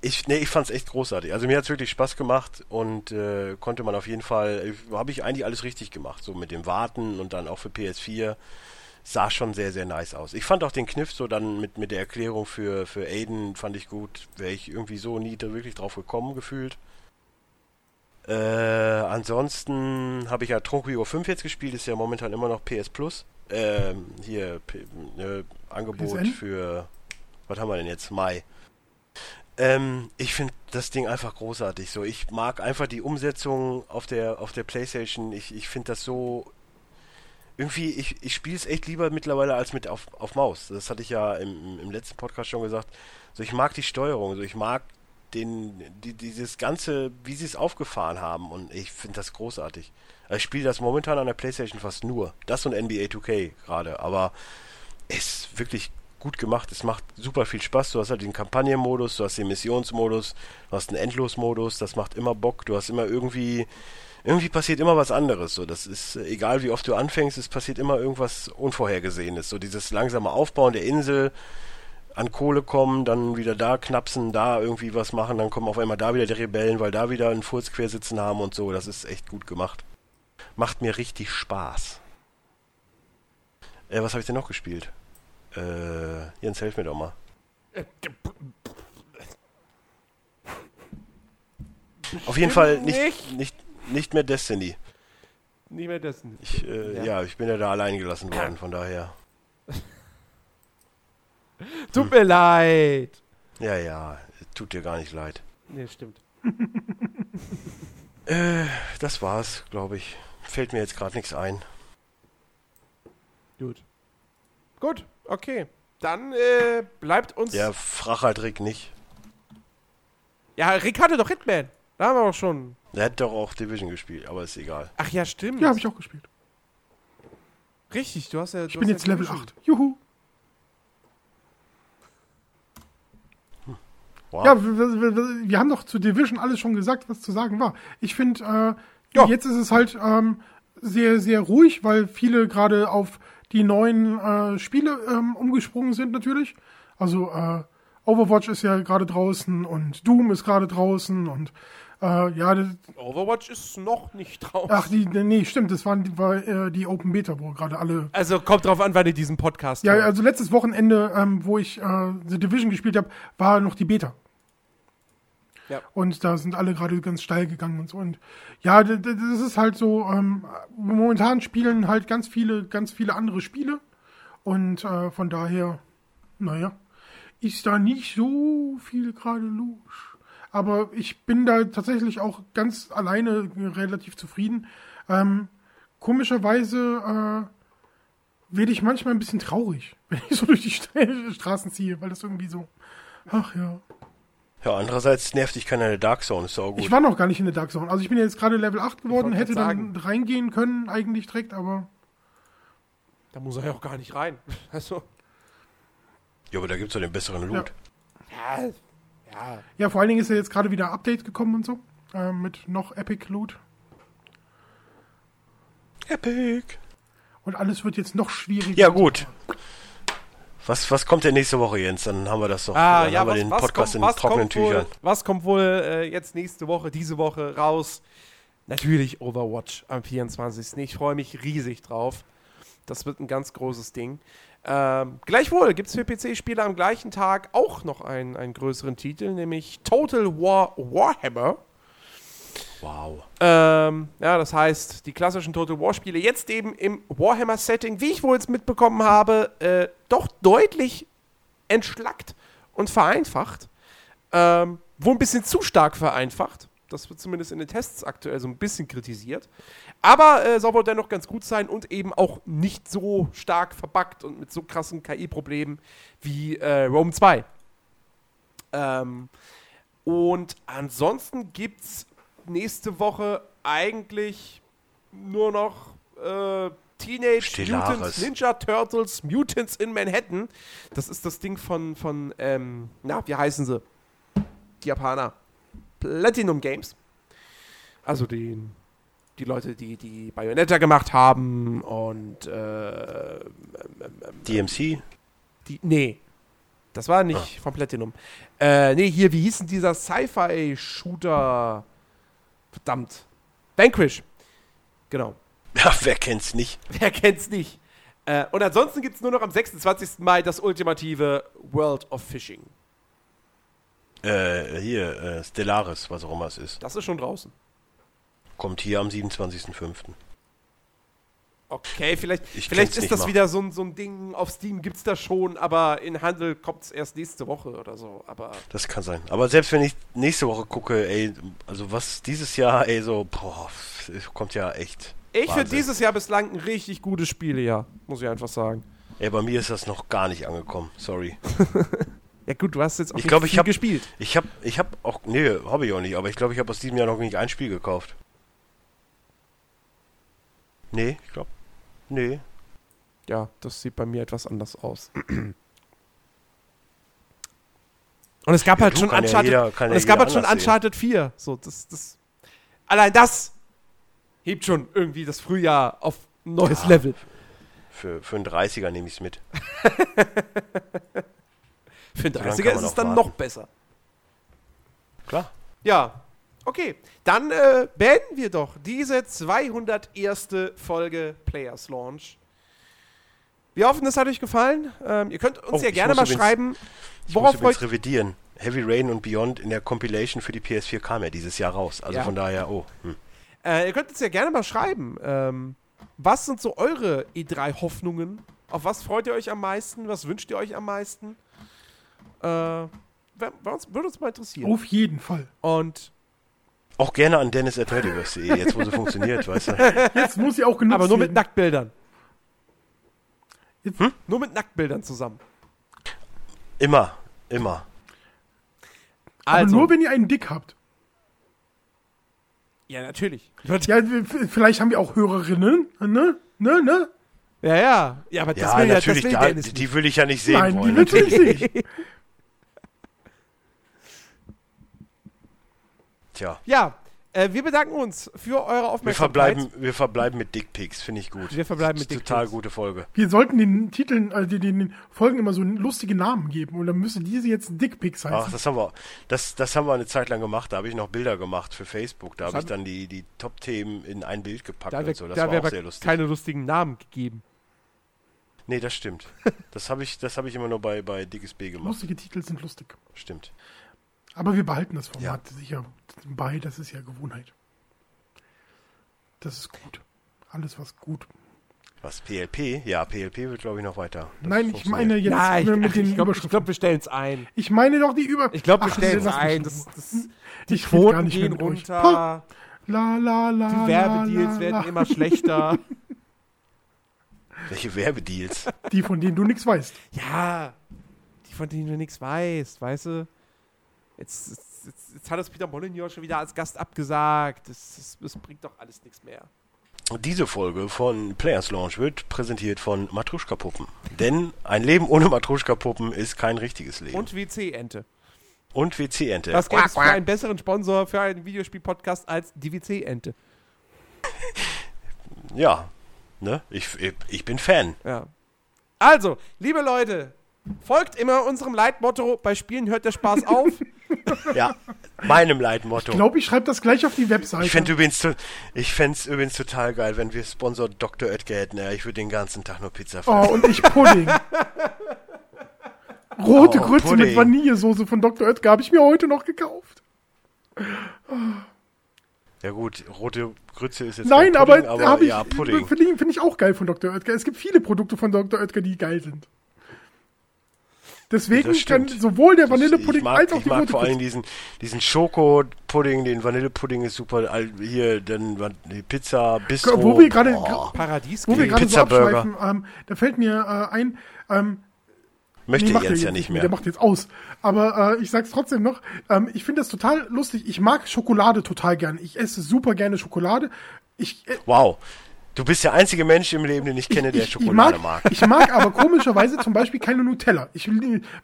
Ich, nee, ich fand's echt großartig. Also mir hat's wirklich Spaß gemacht und äh, konnte man auf jeden Fall, äh, habe ich eigentlich alles richtig gemacht. So mit dem Warten und dann auch für PS4 sah schon sehr, sehr nice aus. Ich fand auch den Kniff so dann mit, mit der Erklärung für, für Aiden fand ich gut. Wäre ich irgendwie so nie da wirklich drauf gekommen gefühlt. Äh, ansonsten habe ich ja Trunk Hero 5 jetzt gespielt, ist ja momentan immer noch PS Plus. Ähm, hier, äh, Angebot PSN? für, was haben wir denn jetzt? Mai. Ähm, ich finde das Ding einfach großartig. So, ich mag einfach die Umsetzung auf der auf der PlayStation. Ich, ich finde das so irgendwie. Ich, ich spiele es echt lieber mittlerweile als mit auf, auf Maus. Das hatte ich ja im, im letzten Podcast schon gesagt. So, ich mag die Steuerung. So, ich mag den die, dieses ganze, wie sie es aufgefahren haben. Und ich finde das großartig. Ich spiele das momentan an der PlayStation fast nur. Das und NBA 2K gerade. Aber es ist wirklich gut gemacht. Es macht super viel Spaß. Du hast halt den Kampagnenmodus, du hast den Missionsmodus, du hast einen Endlosmodus. Das macht immer Bock. Du hast immer irgendwie irgendwie passiert immer was anderes. So, das ist egal, wie oft du anfängst, es passiert immer irgendwas Unvorhergesehenes. So dieses langsame Aufbauen der Insel, an Kohle kommen, dann wieder da knapsen, da irgendwie was machen, dann kommen auf einmal da wieder die Rebellen, weil da wieder einen Furz quersitzen haben und so. Das ist echt gut gemacht. Macht mir richtig Spaß. Äh, was habe ich denn noch gespielt? Äh, Jens, helf mir doch mal. Auf jeden Fall nicht, nicht, nicht mehr Destiny. Nicht mehr Destiny. Ich, äh, ja. ja. ich bin ja da allein gelassen worden, von daher. Tut mir leid. Ja, ja, tut dir gar nicht leid. Nee, stimmt. äh, das war's, glaube ich. Fällt mir jetzt gerade nichts ein. Gut. Gut. Okay. Dann äh, bleibt uns. Ja, frag halt Rick nicht. Ja, Rick hatte doch Hitman. Da haben wir auch schon. Er hat doch auch Division gespielt, aber ist egal. Ach ja, stimmt. Ja, habe ich auch gespielt. Richtig, du hast ja. Du ich bin jetzt ja Level 8. Juhu. Wow. Ja, wir, wir, wir, haben doch zu Division alles schon gesagt, was zu sagen war. Ich finde, äh, jetzt ist es halt ähm, sehr, sehr ruhig, weil viele gerade auf die neuen äh, Spiele ähm, umgesprungen sind natürlich. Also äh, Overwatch ist ja gerade draußen und Doom ist gerade draußen und äh, ja. Overwatch ist noch nicht draußen. Ach, die, nee, stimmt, das waren, die, war äh, die Open Beta, wo gerade alle. Also kommt drauf an, wann ihr diesen Podcast Ja, hört. also letztes Wochenende, ähm, wo ich äh, The Division gespielt habe, war noch die Beta. Ja. Und da sind alle gerade ganz steil gegangen und so. Und ja, das ist halt so, ähm, momentan spielen halt ganz viele, ganz viele andere Spiele. Und äh, von daher, naja, ist da nicht so viel gerade los. Aber ich bin da tatsächlich auch ganz alleine relativ zufrieden. Ähm, komischerweise äh, werde ich manchmal ein bisschen traurig, wenn ich so durch die Straßen ziehe, weil das irgendwie so, ach ja. Ja, andererseits nervt dich keiner in der Dark Zone, ist auch gut. Ich war noch gar nicht in der Dark Zone. Also ich bin jetzt gerade Level 8 geworden, hätte dann reingehen können, eigentlich direkt, aber. Da muss er ja auch gar nicht rein. Also. Ja, aber da gibt es ja den besseren Loot. Ja. ja. ja. Ja, vor allen Dingen ist ja jetzt gerade wieder Update gekommen und so. Äh, mit noch Epic Loot. Epic. Und alles wird jetzt noch schwieriger. Ja, gut. Was, was kommt denn nächste Woche, Jens? Dann haben wir das doch. Ah, dann ja, haben was, wir den Podcast kommt, in trockenen Tüchern. Wohl, was kommt wohl äh, jetzt nächste Woche, diese Woche raus? Natürlich Overwatch am 24. Ich freue mich riesig drauf. Das wird ein ganz großes Ding. Ähm, gleichwohl gibt es für PC-Spieler am gleichen Tag auch noch einen, einen größeren Titel, nämlich Total War Warhammer. Wow. Ähm, ja, das heißt, die klassischen Total War-Spiele jetzt eben im Warhammer-Setting, wie ich wohl jetzt mitbekommen habe, äh, doch deutlich entschlackt und vereinfacht. Ähm, wohl ein bisschen zu stark vereinfacht. Das wird zumindest in den Tests aktuell so ein bisschen kritisiert. Aber äh, soll wohl dennoch ganz gut sein und eben auch nicht so stark verbuggt und mit so krassen KI-Problemen wie äh, Rome 2. Ähm, und ansonsten gibt's nächste Woche eigentlich nur noch äh, Teenage Stellaris. Mutants Ninja Turtles Mutants in Manhattan. Das ist das Ding von, von ähm, na, wie heißen sie? Die Japaner. Platinum Games. Also die, die Leute, die die Bayonetta gemacht haben und äh, ähm, DMC? Die, nee, das war nicht ah. von Platinum. Äh, nee, hier, wie hieß denn dieser Sci-Fi-Shooter? Verdammt. Vanquish. Genau. Ja, wer kennt's nicht? Wer kennt's nicht? Äh, und ansonsten gibt es nur noch am 26. Mai das ultimative World of Fishing. Äh, hier, äh, Stellaris, was auch immer es ist. Das ist schon draußen. Kommt hier am 27.05. Okay, vielleicht, vielleicht ist das mal. wieder so ein, so ein Ding, auf Steam gibt es das schon, aber in Handel kommt es erst nächste Woche oder so. Aber das kann sein. Aber selbst wenn ich nächste Woche gucke, ey, also was dieses Jahr, ey, so, boah, kommt ja echt. Ich finde dieses Jahr bislang ein richtig gutes Spiel, ja, muss ich einfach sagen. Ey, bei mir ist das noch gar nicht angekommen, sorry. ja gut, du hast jetzt auch ich nicht glaub, viel ich hab, gespielt. Ich habe ich hab auch, nee, habe ich auch nicht, aber ich glaube, ich habe aus diesem Jahr noch nicht ein Spiel gekauft. Nee, ich glaube Nee. Ja, das sieht bei mir etwas anders aus. Und es gab halt schon Uncharted, ja jeder, und es gab halt schon Uncharted 4. So, das, das, allein das hebt schon irgendwie das Frühjahr auf ein neues ja, Level. Für, für einen 30er nehme ich es mit. für einen 30er ist es dann warten. noch besser. Klar. Ja, Okay, dann äh, beenden wir doch diese 201. Folge Players Launch. Wir hoffen, es hat euch gefallen. Ähm, ihr könnt uns oh, ja gerne mal schreiben, worauf ich revidieren. Heavy Rain und Beyond in der Compilation für die PS4 kam ja dieses Jahr raus. Also ja. von daher, oh. Hm. Äh, ihr könnt uns ja gerne mal schreiben, ähm, was sind so eure E3-Hoffnungen? Auf was freut ihr euch am meisten? Was wünscht ihr euch am meisten? Äh, würde uns mal interessieren. Auf jeden Fall. Und auch gerne an Dennis at jetzt wo sie funktioniert, weißt du. Jetzt muss sie auch genutzt Aber nur mit Nacktbildern. Hm? Nur mit Nacktbildern zusammen. Immer, immer. Aber also. nur wenn ihr einen Dick habt. Ja, natürlich. Ja, vielleicht haben wir auch Hörerinnen, ne? Ne, ne? Ja, ja. Ja, aber das ja, will natürlich, ja, das will da, die will ich ja nicht sehen Nein, wollen. Die natürlich nicht. Tja. Ja, äh, wir bedanken uns für eure Aufmerksamkeit. Wir verbleiben, wir verbleiben mit Dickpics, finde ich gut. Wir verbleiben mit Dickpics. Total gute Folge. Wir sollten den Titeln, also den, den Folgen immer so lustige Namen geben und dann müsste diese jetzt Dickpics heißen. Ach, das haben wir, das, das haben wir eine Zeit lang gemacht. Da habe ich noch Bilder gemacht für Facebook. Da habe ich dann die, die Top-Themen in ein Bild gepackt da und so. Das da war auch sehr lustig. keine lustigen Namen gegeben. Nee, das stimmt. das habe ich, hab ich immer nur bei, bei Dickes B gemacht. Lustige Titel sind lustig. Stimmt. Aber wir behalten das Format ja. sicher bei, das ist ja Gewohnheit. Das ist gut. Alles was gut. Was, PLP? Ja, PLP wird, glaube ich, noch weiter. Das Nein, ich meine jetzt Nein, ich, mit den ich glaube, glaub, wir stellen es ein. Ich meine doch die Über... Ich glaube, wir stellen es ein. Das, das, die ich Quoten gehen runter. La, la, la, die Werbedeals werden immer schlechter. Welche Werbedeals? Die, von denen du nichts weißt. Ja, die, von denen du nichts weißt, weißt du? Jetzt, jetzt, jetzt, hat es Peter Molyneux schon wieder als Gast abgesagt. Das, das, bringt doch alles nichts mehr. Diese Folge von Players Launch wird präsentiert von Matruschka-Puppen. Denn ein Leben ohne Matruschka-Puppen ist kein richtiges Leben. Und WC-Ente. Und WC-Ente. Das gäbe es für einen besseren Sponsor für einen Videospiel-Podcast als die WC-Ente. ja, ne? Ich, ich, ich bin Fan. Ja. Also, liebe Leute, Folgt immer unserem Leitmotto, bei Spielen hört der Spaß auf. ja, meinem Leitmotto. Ich glaube, ich schreibe das gleich auf die Webseite. Ich fände übrigens, ich es übrigens total geil, wenn wir Sponsor Dr. Oetker hätten. Ja, ich würde den ganzen Tag nur Pizza fressen. Oh, und ich Pudding. Rote oh, Grütze Pudding. mit Vanillesoße von Dr. Oetker habe ich mir heute noch gekauft. Ja gut, rote Grütze ist jetzt Nein, Pudding, aber, aber ja, Pudding. Finde find ich auch geil von Dr. Oetker. Es gibt viele Produkte von Dr. Oetker, die geil sind. Deswegen kann sowohl der Vanillepudding als auch die Ich mag vor allem diesen, diesen Schokopudding, den Vanillepudding ist super. Hier, dann die Pizza, Bistro. Wo wir gerade Paradies Wo wir gerade so abschweifen, ähm, da fällt mir äh, ein, ähm, Möchte nee, jetzt ja nicht mehr. Der macht jetzt aus. Aber äh, ich sag's trotzdem noch. Ähm, ich finde das total lustig. Ich mag Schokolade total gern. Ich esse super gerne Schokolade. Ich, äh, wow. Du bist der einzige Mensch im Leben, den ich kenne, der ich, Schokolade ich mag, mag. Ich mag aber komischerweise zum Beispiel keine Nutella. Ich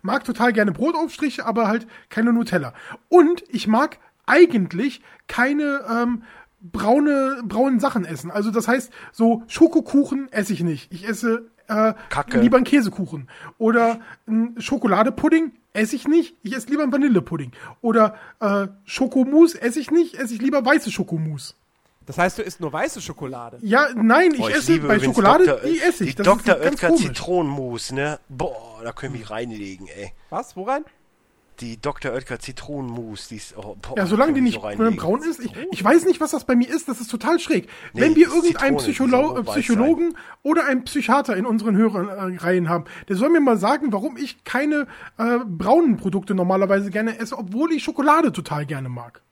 mag total gerne Brotaufstriche, aber halt keine Nutella. Und ich mag eigentlich keine ähm, braune braunen Sachen essen. Also das heißt, so Schokokuchen esse ich nicht. Ich esse äh, lieber einen Käsekuchen. Oder ein Schokoladepudding esse ich nicht. Ich esse lieber einen Vanillepudding. Oder äh, Schokomousse esse ich nicht. Esse ich lieber weiße Schokomousse. Das heißt, du isst nur weiße Schokolade? Ja, nein, ich, oh, ich esse bei Schokolade, Dr. die esse ich. Die Dr. Oetker Zitronenmus, ne? Boah, da können wir reinlegen, ey. Was? Wo rein? die Dr. Oetker Zitronenmus, die ist oh, boah, Ja, solange die nicht so braun ist. Ich, ich weiß nicht, was das bei mir ist. Das ist total schräg. Nee, Wenn wir irgendeinen Psycholo Psychologen oder einen Psychiater in unseren Hörerreihen haben, der soll mir mal sagen, warum ich keine äh, braunen Produkte normalerweise gerne esse, obwohl ich Schokolade total gerne mag.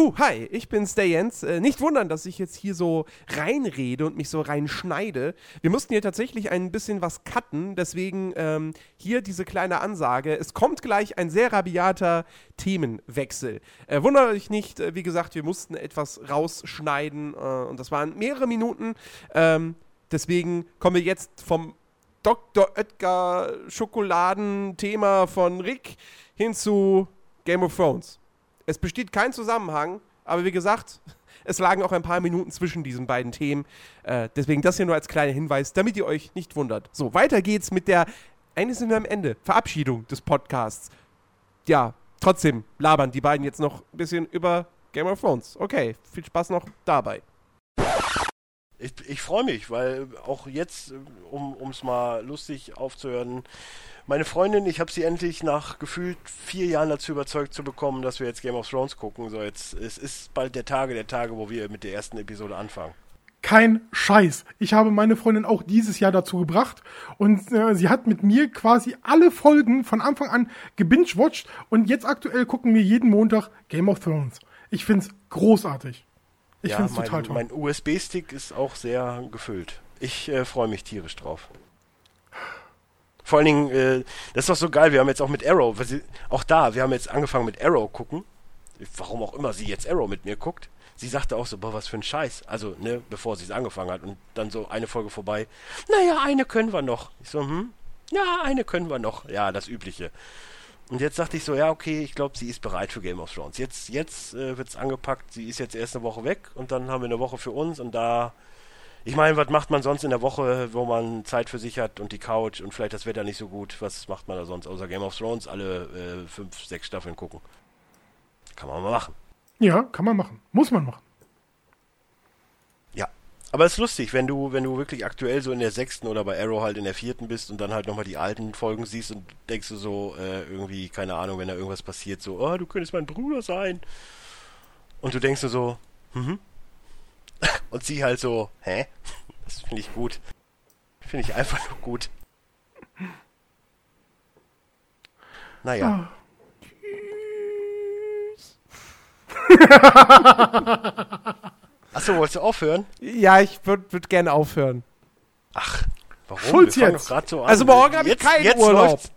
Huh, hi, ich bin's, der Jens. Äh, nicht wundern, dass ich jetzt hier so reinrede und mich so reinschneide. Wir mussten hier tatsächlich ein bisschen was cutten, deswegen ähm, hier diese kleine Ansage. Es kommt gleich ein sehr rabiater Themenwechsel. Äh, wundert euch nicht, äh, wie gesagt, wir mussten etwas rausschneiden äh, und das waren mehrere Minuten. Ähm, deswegen kommen wir jetzt vom Dr. Oetker Schokoladenthema von Rick hin zu Game of Thrones. Es besteht kein Zusammenhang, aber wie gesagt, es lagen auch ein paar Minuten zwischen diesen beiden Themen. Äh, deswegen das hier nur als kleiner Hinweis, damit ihr euch nicht wundert. So, weiter geht's mit der, eigentlich sind wir am Ende, Verabschiedung des Podcasts. Ja, trotzdem labern die beiden jetzt noch ein bisschen über Game of Thrones. Okay, viel Spaß noch dabei. Ich, ich freue mich, weil auch jetzt, um es mal lustig aufzuhören, meine Freundin, ich habe sie endlich nach gefühlt vier Jahren dazu überzeugt zu bekommen, dass wir jetzt Game of Thrones gucken. So, jetzt es ist bald der Tage der Tage, wo wir mit der ersten Episode anfangen. Kein Scheiß. Ich habe meine Freundin auch dieses Jahr dazu gebracht und äh, sie hat mit mir quasi alle Folgen von Anfang an gebingewatcht und jetzt aktuell gucken wir jeden Montag Game of Thrones. Ich find's großartig. Ich ja, find's mein, total toll. Mein USB-Stick ist auch sehr gefüllt. Ich äh, freue mich tierisch drauf. Vor allen Dingen, äh, das ist doch so geil, wir haben jetzt auch mit Arrow, sie, auch da, wir haben jetzt angefangen mit Arrow gucken. Warum auch immer sie jetzt Arrow mit mir guckt. Sie sagte auch so, boah, was für ein Scheiß. Also, ne, bevor sie es angefangen hat und dann so eine Folge vorbei. Naja, eine können wir noch. Ich so, hm? Ja, eine können wir noch. Ja, das Übliche. Und jetzt dachte ich so, ja, okay, ich glaube, sie ist bereit für Game of Thrones. Jetzt, jetzt äh, wird es angepackt. Sie ist jetzt erst eine Woche weg und dann haben wir eine Woche für uns und da ich meine, was macht man sonst in der Woche, wo man Zeit für sich hat und die Couch und vielleicht das Wetter nicht so gut? Was macht man da sonst außer Game of Thrones alle äh, fünf, sechs Staffeln gucken? Kann man mal machen. Ja, kann man machen. Muss man machen. Aber es ist lustig, wenn du, wenn du wirklich aktuell so in der sechsten oder bei Arrow halt in der vierten bist und dann halt nochmal die alten Folgen siehst und denkst du so, äh, irgendwie, keine Ahnung, wenn da irgendwas passiert, so, oh, du könntest mein Bruder sein. Und du denkst dir so, mhm, und sie halt so, hä? Das finde ich gut. Finde ich einfach nur gut. Naja. Oh. Tschüss. Achso, wolltest du aufhören? Ja, ich würde würd gerne aufhören. Ach, warum? Schulz jetzt. So also morgen habe ich keinen jetzt Urlaub. Läuft's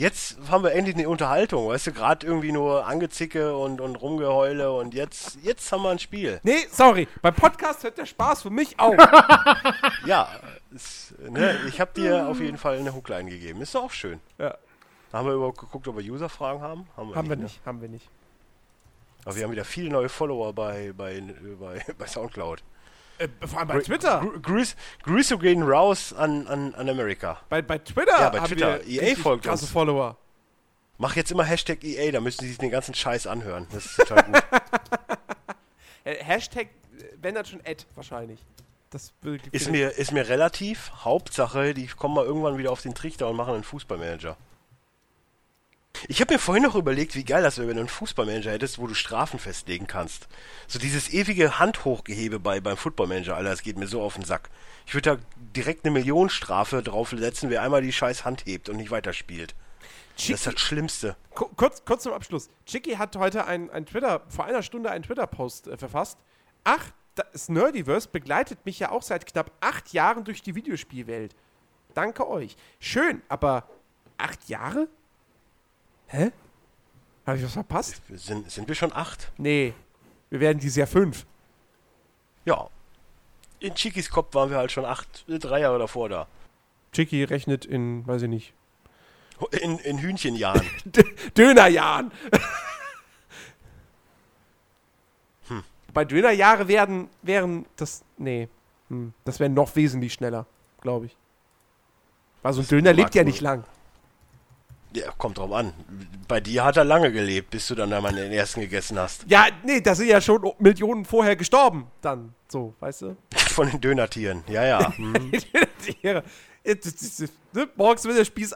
jetzt haben wir endlich eine Unterhaltung, weißt du, gerade irgendwie nur Angezicke und, und Rumgeheule und jetzt, jetzt haben wir ein Spiel. Nee, sorry, beim Podcast hört der Spaß für mich auf. ja, es, ne, ich habe dir auf jeden Fall eine Hookline gegeben, ist doch auch schön. Ja. Haben wir überhaupt geguckt, ob wir User-Fragen haben? Haben wir haben nicht, wir nicht ne? haben wir nicht. Aber wir haben wieder viele neue Follower bei, bei, bei, bei Soundcloud. Äh, vor allem bei Gr Twitter. Grüße Grüße gehen raus an, an, an Amerika. Bei, bei Twitter? Ja, bei Twitter. EA folgt krasse uns. Follower. Mach jetzt immer Hashtag EA, da müssen sie sich den ganzen Scheiß anhören. Das ist total gut. Äh, Hashtag, wenn das schon Ad wahrscheinlich. Das ist mir, ist mir relativ. Hauptsache, die kommen mal irgendwann wieder auf den Trichter und machen einen Fußballmanager. Ich habe mir vorhin noch überlegt, wie geil das wäre, wenn du einen Fußballmanager hättest, wo du Strafen festlegen kannst. So dieses ewige Handhochgehebe bei, beim Footballmanager, Alter, das geht mir so auf den Sack. Ich würde da direkt eine Millionenstrafe draufsetzen, wer einmal die scheiß Hand hebt und nicht weiterspielt. Chicky, das ist das Schlimmste. Kurz, kurz zum Abschluss. Chicky hat heute ein, ein Twitter, vor einer Stunde einen Twitter-Post äh, verfasst. Ach, das Nerdiverse begleitet mich ja auch seit knapp acht Jahren durch die Videospielwelt. Danke euch. Schön, aber acht Jahre? Hä? Habe ich was verpasst? Sind, sind wir schon acht? Nee. Wir werden dieses Jahr fünf. Ja. In Chikis Kopf waren wir halt schon acht, äh, drei Jahre davor da. Chiki rechnet in, weiß ich nicht. In, in Hühnchenjahren. Dönerjahren. hm. Bei Dönerjahre werden, wären das, nee, hm. das wäre noch wesentlich schneller, glaube ich. Weil so ein Döner lebt ja nicht lang. Ja, kommt drauf an. Bei dir hat er lange gelebt, bis du dann einmal den ersten gegessen hast. Ja, nee, da sind ja schon Millionen vorher gestorben. Dann, so, weißt du? Von den Dönertieren, ja, ja. Mhm. Dönertiere. Ne, morgens wird der Spieß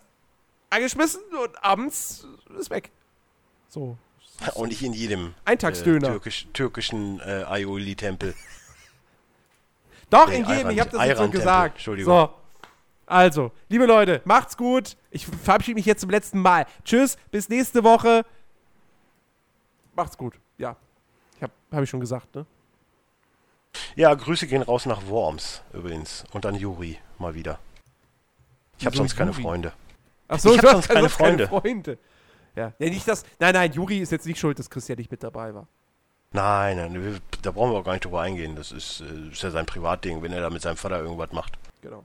angeschmissen und abends ist weg. So. Auch nicht in jedem Eintagsdöner. Äh, türkisch, türkischen äh, Aioli-Tempel. Doch, nee, in jedem, ich habe das jetzt so gesagt. Entschuldigung. So. Also, liebe Leute, macht's gut. Ich verabschiede mich jetzt zum letzten Mal. Tschüss, bis nächste Woche. Macht's gut. Ja. Ich habe hab ich schon gesagt, ne? Ja, Grüße gehen raus nach Worms übrigens und an Juri mal wieder. Ich habe sonst keine Freunde. Ach so, ich habe sonst keine Freunde. keine Freunde. Ja. ja, nicht das. Nein, nein, Juri ist jetzt nicht schuld, dass Christian nicht mit dabei war. Nein, nein, da brauchen wir auch gar nicht drüber eingehen. Das ist, äh, ist ja sein Privatding, wenn er da mit seinem Vater irgendwas macht. Genau.